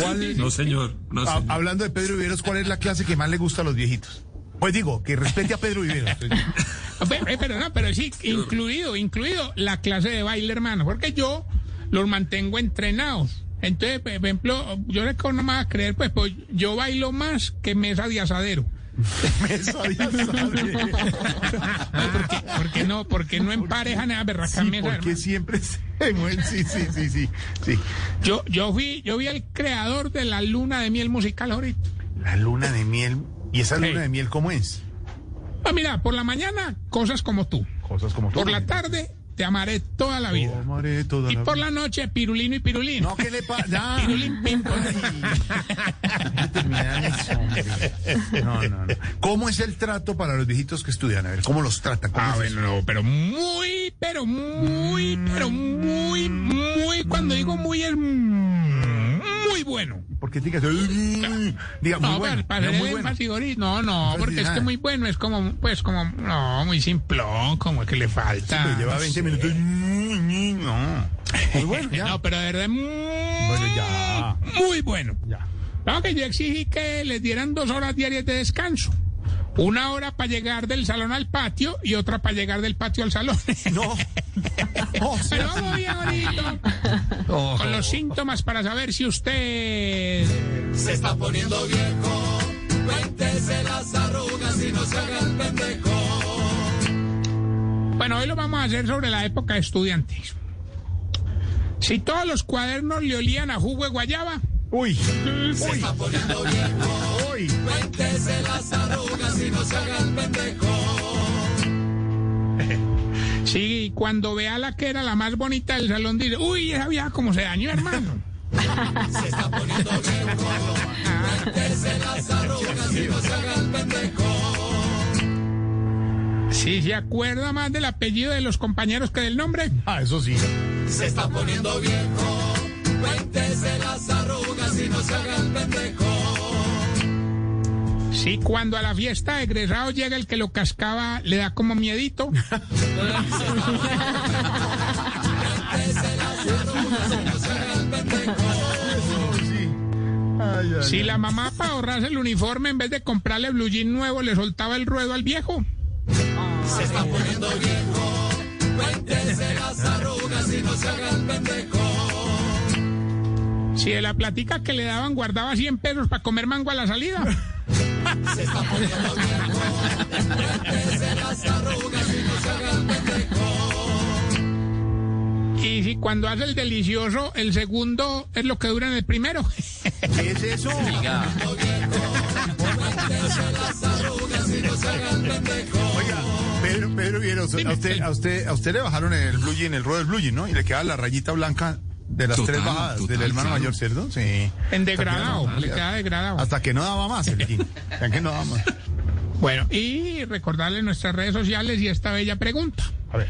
¿Cuál, No, señor. No, ha- señor. hablando de Pedro Viveros, ¿cuál es la clase que más le gusta a los viejitos? Pues digo, que respete a Pedro Viveros. Pero, eh, pero no, pero sí, incluido, incluido la clase de baile, hermano, porque yo los mantengo entrenados. Entonces, por ejemplo, yo le no me va a creer, pues, pues yo bailo más que mesa de asadero. Mesa porque, porque no, porque no emparejan a berraca Sí, mesa, porque hermano. siempre se. Sí, sí, sí, sí. sí. Yo, yo fui, yo vi al creador de la luna de miel musical ahorita. La luna de miel. ¿Y esa luna de miel cómo es? Ah, mira, por la mañana, cosas como tú. Cosas como Por todo. la tarde, te amaré toda la vida. Amaré toda Y la por vida. la noche, pirulino y pirulino. No, ¿qué le pasa? Pirulín, pim. No, no, no. ¿Cómo es el trato para los viejitos que estudian? A ver, ¿cómo los tratan? ¿Cómo Ah, bueno, no, pero muy, pero muy, pero muy, muy, cuando digo muy es muy, muy bueno. ¿Por qué digas? Diga, muy no, bueno. para, muy bueno. no, no, No porque es que nada. muy bueno es como, pues como, no, muy simplón, como que le falta. Pero lleva no 20 sé. minutos. No. Muy bueno, ya. No, pero de verdad, muy, Bueno, ya. muy bueno. Ya. Claro que yo exigí que les dieran dos horas diarias de descanso. Una hora para llegar del salón al patio y otra para llegar del patio al salón. No. Oh, sí, Pero sí. vamos bien ahorita. Oh. Con los síntomas para saber si usted... Se está poniendo viejo. Cuéntese las arrugas y no se haga el pendejo. Bueno, hoy lo vamos a hacer sobre la época estudiantil. Si todos los cuadernos le olían a jugo de guayaba, Uy. Se está poniendo viejo. Uy. Cuéntese las arrugas y no se haga el pendejo. sí, cuando vea la que era la más bonita del salón, dice, uy, esa vieja como se dañó, hermano. Se está poniendo viejo. Cuéntese las arrugas y no se haga el pendejo. Si se acuerda más del apellido de los compañeros que del nombre. Ah, eso sí. Se está poniendo viejo. Cuéntese las arrugas y no se haga el pendejo. Si cuando a la fiesta de egresados llega el que lo cascaba, le da como miedito. Si la mamá para ahorrarse el uniforme, en vez de comprarle blue jean nuevo, le soltaba el ruedo al viejo. Se está poniendo viejo. Cuéntese las arrugas y no se haga el pendejo. Si de la platica que le daban guardaba 100 pesos para comer mango a la salida. Se está poniendo viejo. Cuéntese las arrugas y no se haga el pendejo. Y si cuando hace el delicioso, el segundo es lo que dura en el primero. ¿Qué es eso? Cuéntese las arrugas y no se haga el pendejo. Oiga, Pedro, Pedro Viero, a usted, a usted, a usted le bajaron el blue jean, el ruedo del blue jean, ¿no? Y le queda la rayita blanca de las Total, tres bajadas total, del hermano claro. mayor, ¿cierto? Sí. En degradado, le queda degradado. Hasta que no daba más el jean. Hasta que no daba más. Bueno, y recordarle nuestras redes sociales y esta bella pregunta. A ver.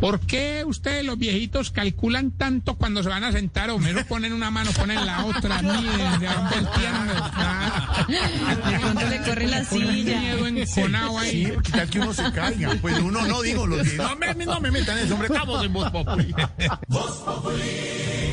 ¿Por qué ustedes los viejitos calculan tanto cuando se van a sentar? O menos ponen una mano, ponen la otra, miden, se van volteando. De pronto le corre la silla. miedo enconado ahí. Sí, porque tal que uno se caiga. Pues uno no digo los que no me, no me metan eso, hombre, estamos en voz populi.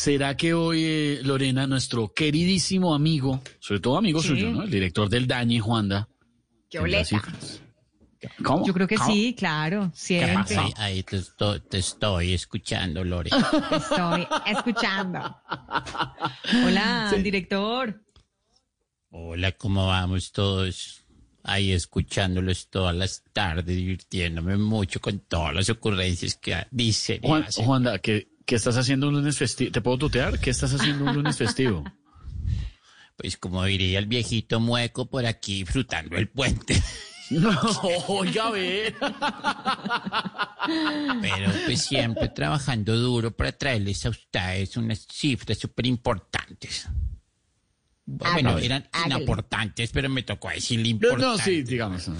¿Será que hoy, eh, Lorena, nuestro queridísimo amigo, sobre todo amigo Sí. suyo, ¿no? El director del Dañe, Juanda. Cifras? ¿Cómo? Yo creo que ¿Cómo? sí, claro, siempre. Ahí, ahí te, estoy, te estoy escuchando, Lore. Te estoy escuchando. Hola, director. Hola, ¿cómo vamos todos? Ahí escuchándolos todas las tardes, divirtiéndome mucho con todas las ocurrencias que dicen. Juan. Juanda, ¿qué, qué estás haciendo un lunes festivo? ¿Te puedo tutear? ¿Qué estás haciendo un lunes festivo? Pues como diría el viejito mueco por aquí disfrutando el puente. No, oiga, a ver. Pero pues siempre trabajando duro para traerles a ustedes unas cifras súper importantes. Bueno, Hágale, eran hágale. importantes, pero me tocó decirle No, importantes. no, sí, digamos. no,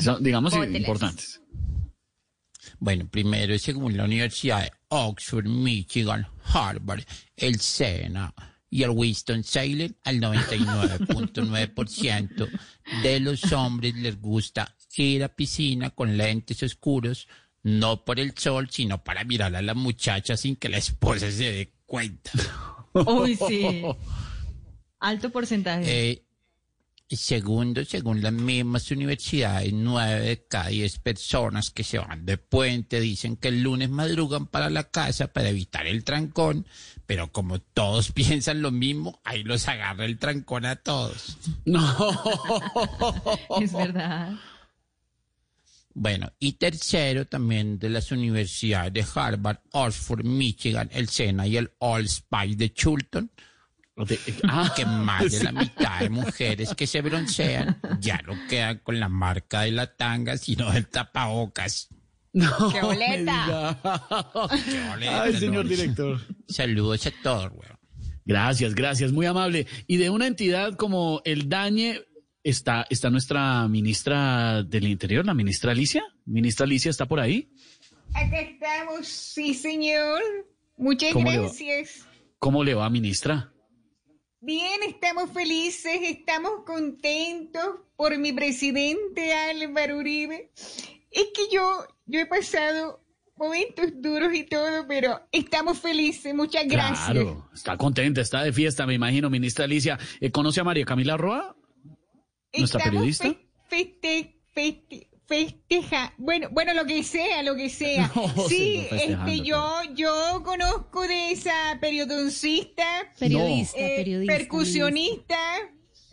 Son, digamos sí, Bótelas. importantes. Bueno, primero, según la Universidad de Oxford, Michigan, Harvard, el SENA y el Winston-Salem, al 99.9% de los hombres les gusta ir a piscina con lentes oscuros, no por el sol, sino para mirar a la muchacha sin que la esposa se dé cuenta. Uy, sí. Alto porcentaje. Eh, segundo, según las mismas universidades, nueve de cada diez personas que se van de puente dicen que el lunes madrugan para la casa para evitar el trancón, pero como todos piensan lo mismo, ahí los agarra el trancón a todos. No. Es verdad. Bueno, y tercero también de las universidades de Harvard, Oxford, Michigan, el SENA y el All Spice de Chulton, ah. que más de la mitad de mujeres que se broncean ya no quedan con la marca de la tanga, sino del tapabocas. No, ¡Qué boleta! Qué boleta, Ay, señor ¿no? director. Saludos a todos, weón. Gracias, gracias, muy amable. Y de una entidad como el DAñe está, está nuestra ministra del Interior, la ministra Alicia. Ministra Alicia está por ahí. Acá estamos, sí, señor. Muchas ¿Cómo le va? gracias. ¿Cómo le va, ministra? Bien, estamos felices, estamos contentos por mi presidente Álvaro Uribe. Es que yo, yo he pasado momentos duros y todo, pero estamos felices. Muchas gracias. Claro, está contenta, está de fiesta, me imagino, ministra Alicia. Eh, ¿Conoce a María Camila Roa, nuestra Estamos periodista? fe- feste- feste- festeja, bueno, bueno, lo que sea, lo que sea. No, sí, este, yo, yo conozco de esa periodoncista, Periodista, eh, periodista, percusionista,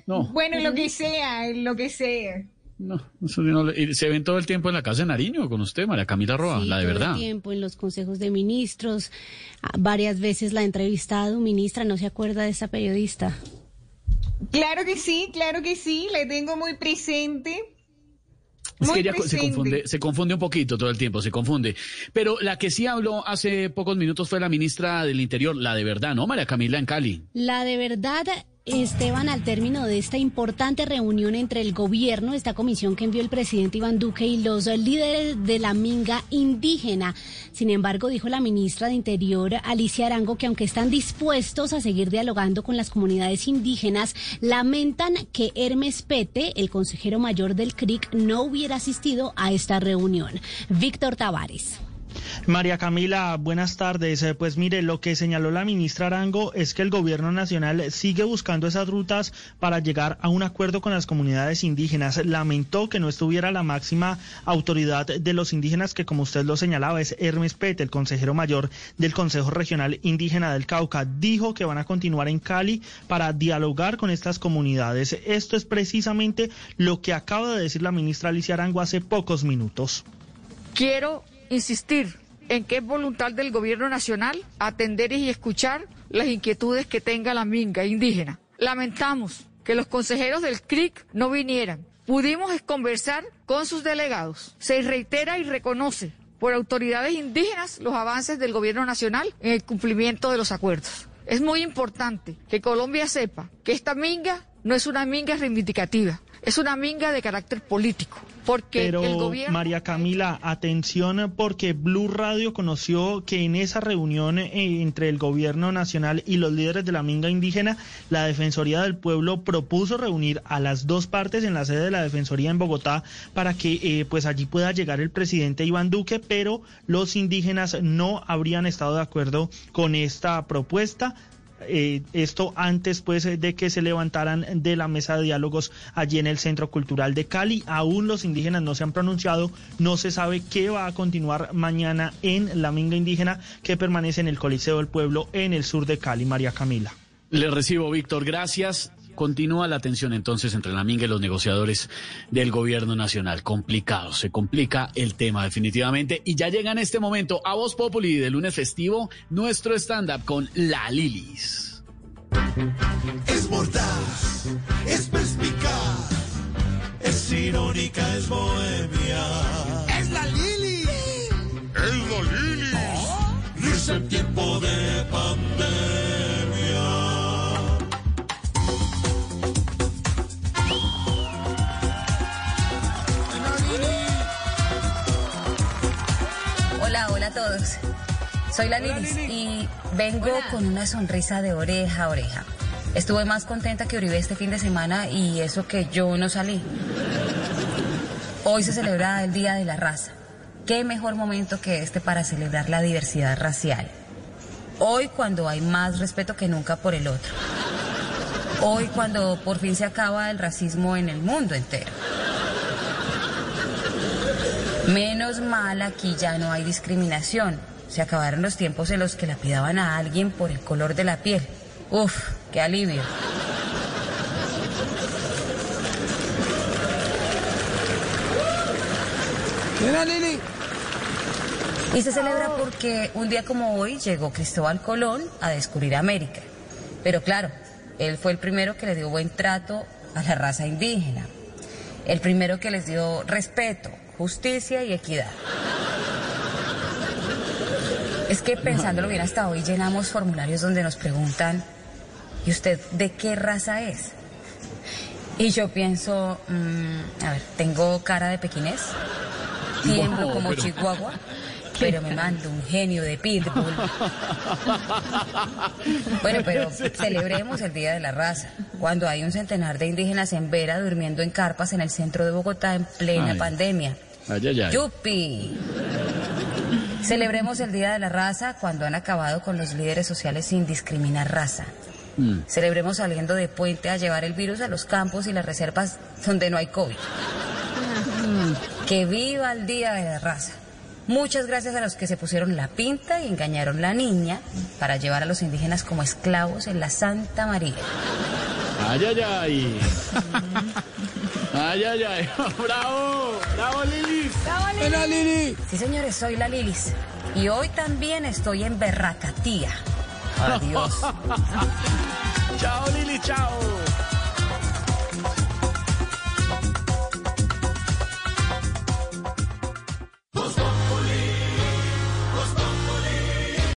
No. bueno, lo que sea, lo que sea. No, eso no le- y se ven todo el tiempo en la casa de Nariño con usted, María Camila Roa, Sí, la de todo el verdad. tiempo en los consejos de ministros. Ah, Varias veces la ha entrevistado, ministra, ¿no se acuerda de esa periodista? Claro que sí, claro que sí, la tengo muy presente. Es Muy que ella se confunde, se confunde un poquito todo el tiempo, se confunde. Pero la que sí habló hace pocos minutos fue la ministra del Interior, la de verdad, ¿no? María Camila en Cali. La de verdad, Esteban, al término de esta importante reunión entre el gobierno, esta comisión que envió el presidente Iván Duque y los líderes de la minga indígena. Sin embargo, dijo la ministra de Interior, Alicia Arango, que aunque están dispuestos a seguir dialogando con las comunidades indígenas, lamentan que Hermes Pete, el consejero mayor del CRIC, no hubiera asistido a esta reunión. Víctor Tavares. María Camila, buenas tardes. Eh, Pues mire, lo que señaló la ministra Arango es que el gobierno nacional sigue buscando esas rutas para llegar a un acuerdo con las comunidades indígenas. Lamentó que no estuviera la máxima autoridad de los indígenas, que como usted lo señalaba, es Hermes Pete, el consejero mayor del Consejo Regional Indígena del Cauca. Dijo que van a continuar en Cali para dialogar con estas comunidades. Esto es precisamente lo que acaba de decir la ministra Alicia Arango hace pocos minutos. Quiero insistir en que es voluntad del gobierno nacional atender y escuchar las inquietudes que tenga la minga indígena. Lamentamos que los consejeros del CRIC no vinieran. Pudimos conversar con sus delegados. Se reitera y reconoce por autoridades indígenas los avances del gobierno nacional en el cumplimiento de los acuerdos. Es muy importante que Colombia sepa que esta minga no es una minga reivindicativa, es una minga de carácter político, porque Pero el gobierno... María Camila, atención porque Blue Radio conoció que en esa reunión eh, entre el gobierno nacional y los líderes de la minga indígena, la Defensoría del Pueblo propuso reunir a las dos partes en la sede de la Defensoría en Bogotá para que eh, pues allí pueda llegar el presidente Iván Duque, pero los indígenas no habrían estado de acuerdo con esta propuesta. Eh, esto antes pues de que se levantaran de la mesa de diálogos allí en el Centro Cultural de Cali. Aún los indígenas no se han pronunciado, no se sabe qué va a continuar mañana en la minga indígena que permanece en el Coliseo del Pueblo en el sur de Cali, María Camila. Le recibo, Víctor, gracias. Continúa la tensión entonces entre la minga y los negociadores del gobierno nacional. Complicado, se complica el tema definitivamente. Y ya llega en este momento a Voz Populi de lunes festivo nuestro stand-up con La Lilis. Es mordaz, es perspicaz, es irónica, es bohemia. ¡Es la Lili! ¡Es la Lili! Risa en tiempo de pandemia. Todos. Soy la Lilis y vengo con una sonrisa de oreja a oreja. Estuve más contenta que Uribe este fin de semana y eso que yo no salí. Hoy se celebra el Día de la Raza. ¿Qué mejor momento que este para celebrar la diversidad racial? Hoy cuando hay más respeto que nunca por el otro. Hoy cuando por fin se acaba el racismo en el mundo entero. Menos mal aquí ya no hay discriminación. Se acabaron los tiempos en los que lapidaban a alguien por el color de la piel. Uf, qué alivio. Mira, Lili. Y se celebra porque un día como hoy llegó Cristóbal Colón a descubrir América. Pero claro, él fue el primero que le dio buen trato a la raza indígena. El primero que les dio respeto, justicia y equidad. Es que pensándolo bien hasta hoy llenamos formularios donde nos preguntan, ¿y usted de qué raza es? Y yo pienso, mm, a ver, ¿tengo cara de pequinés? Tiemblo No, como pero- chihuahua, pero me mando un genio de pitbull. Bueno, pero celebremos el Día de la Raza, cuando hay un centenar de indígenas en Vera durmiendo en carpas en el centro de Bogotá en plena Ay. pandemia. Ay, ay. ¡Yupi! Celebremos el Día de la Raza cuando han acabado con los líderes sociales sin discriminar raza. Mm. Celebremos saliendo de puente a llevar el virus a los campos y las reservas donde no hay COVID. Que viva el Día de la Raza. Muchas gracias a los que se pusieron la pinta y engañaron la niña para llevar a los indígenas como esclavos en la Santa María. Ay, ay, ay. Ay, ay, ay. ¡Bravo! ¡Bravo, Lilis! ¡Bravo, Lili! Sí, señores, soy la Lilis. Y hoy también estoy en Berracatía. Adiós. chao, Lili, chao.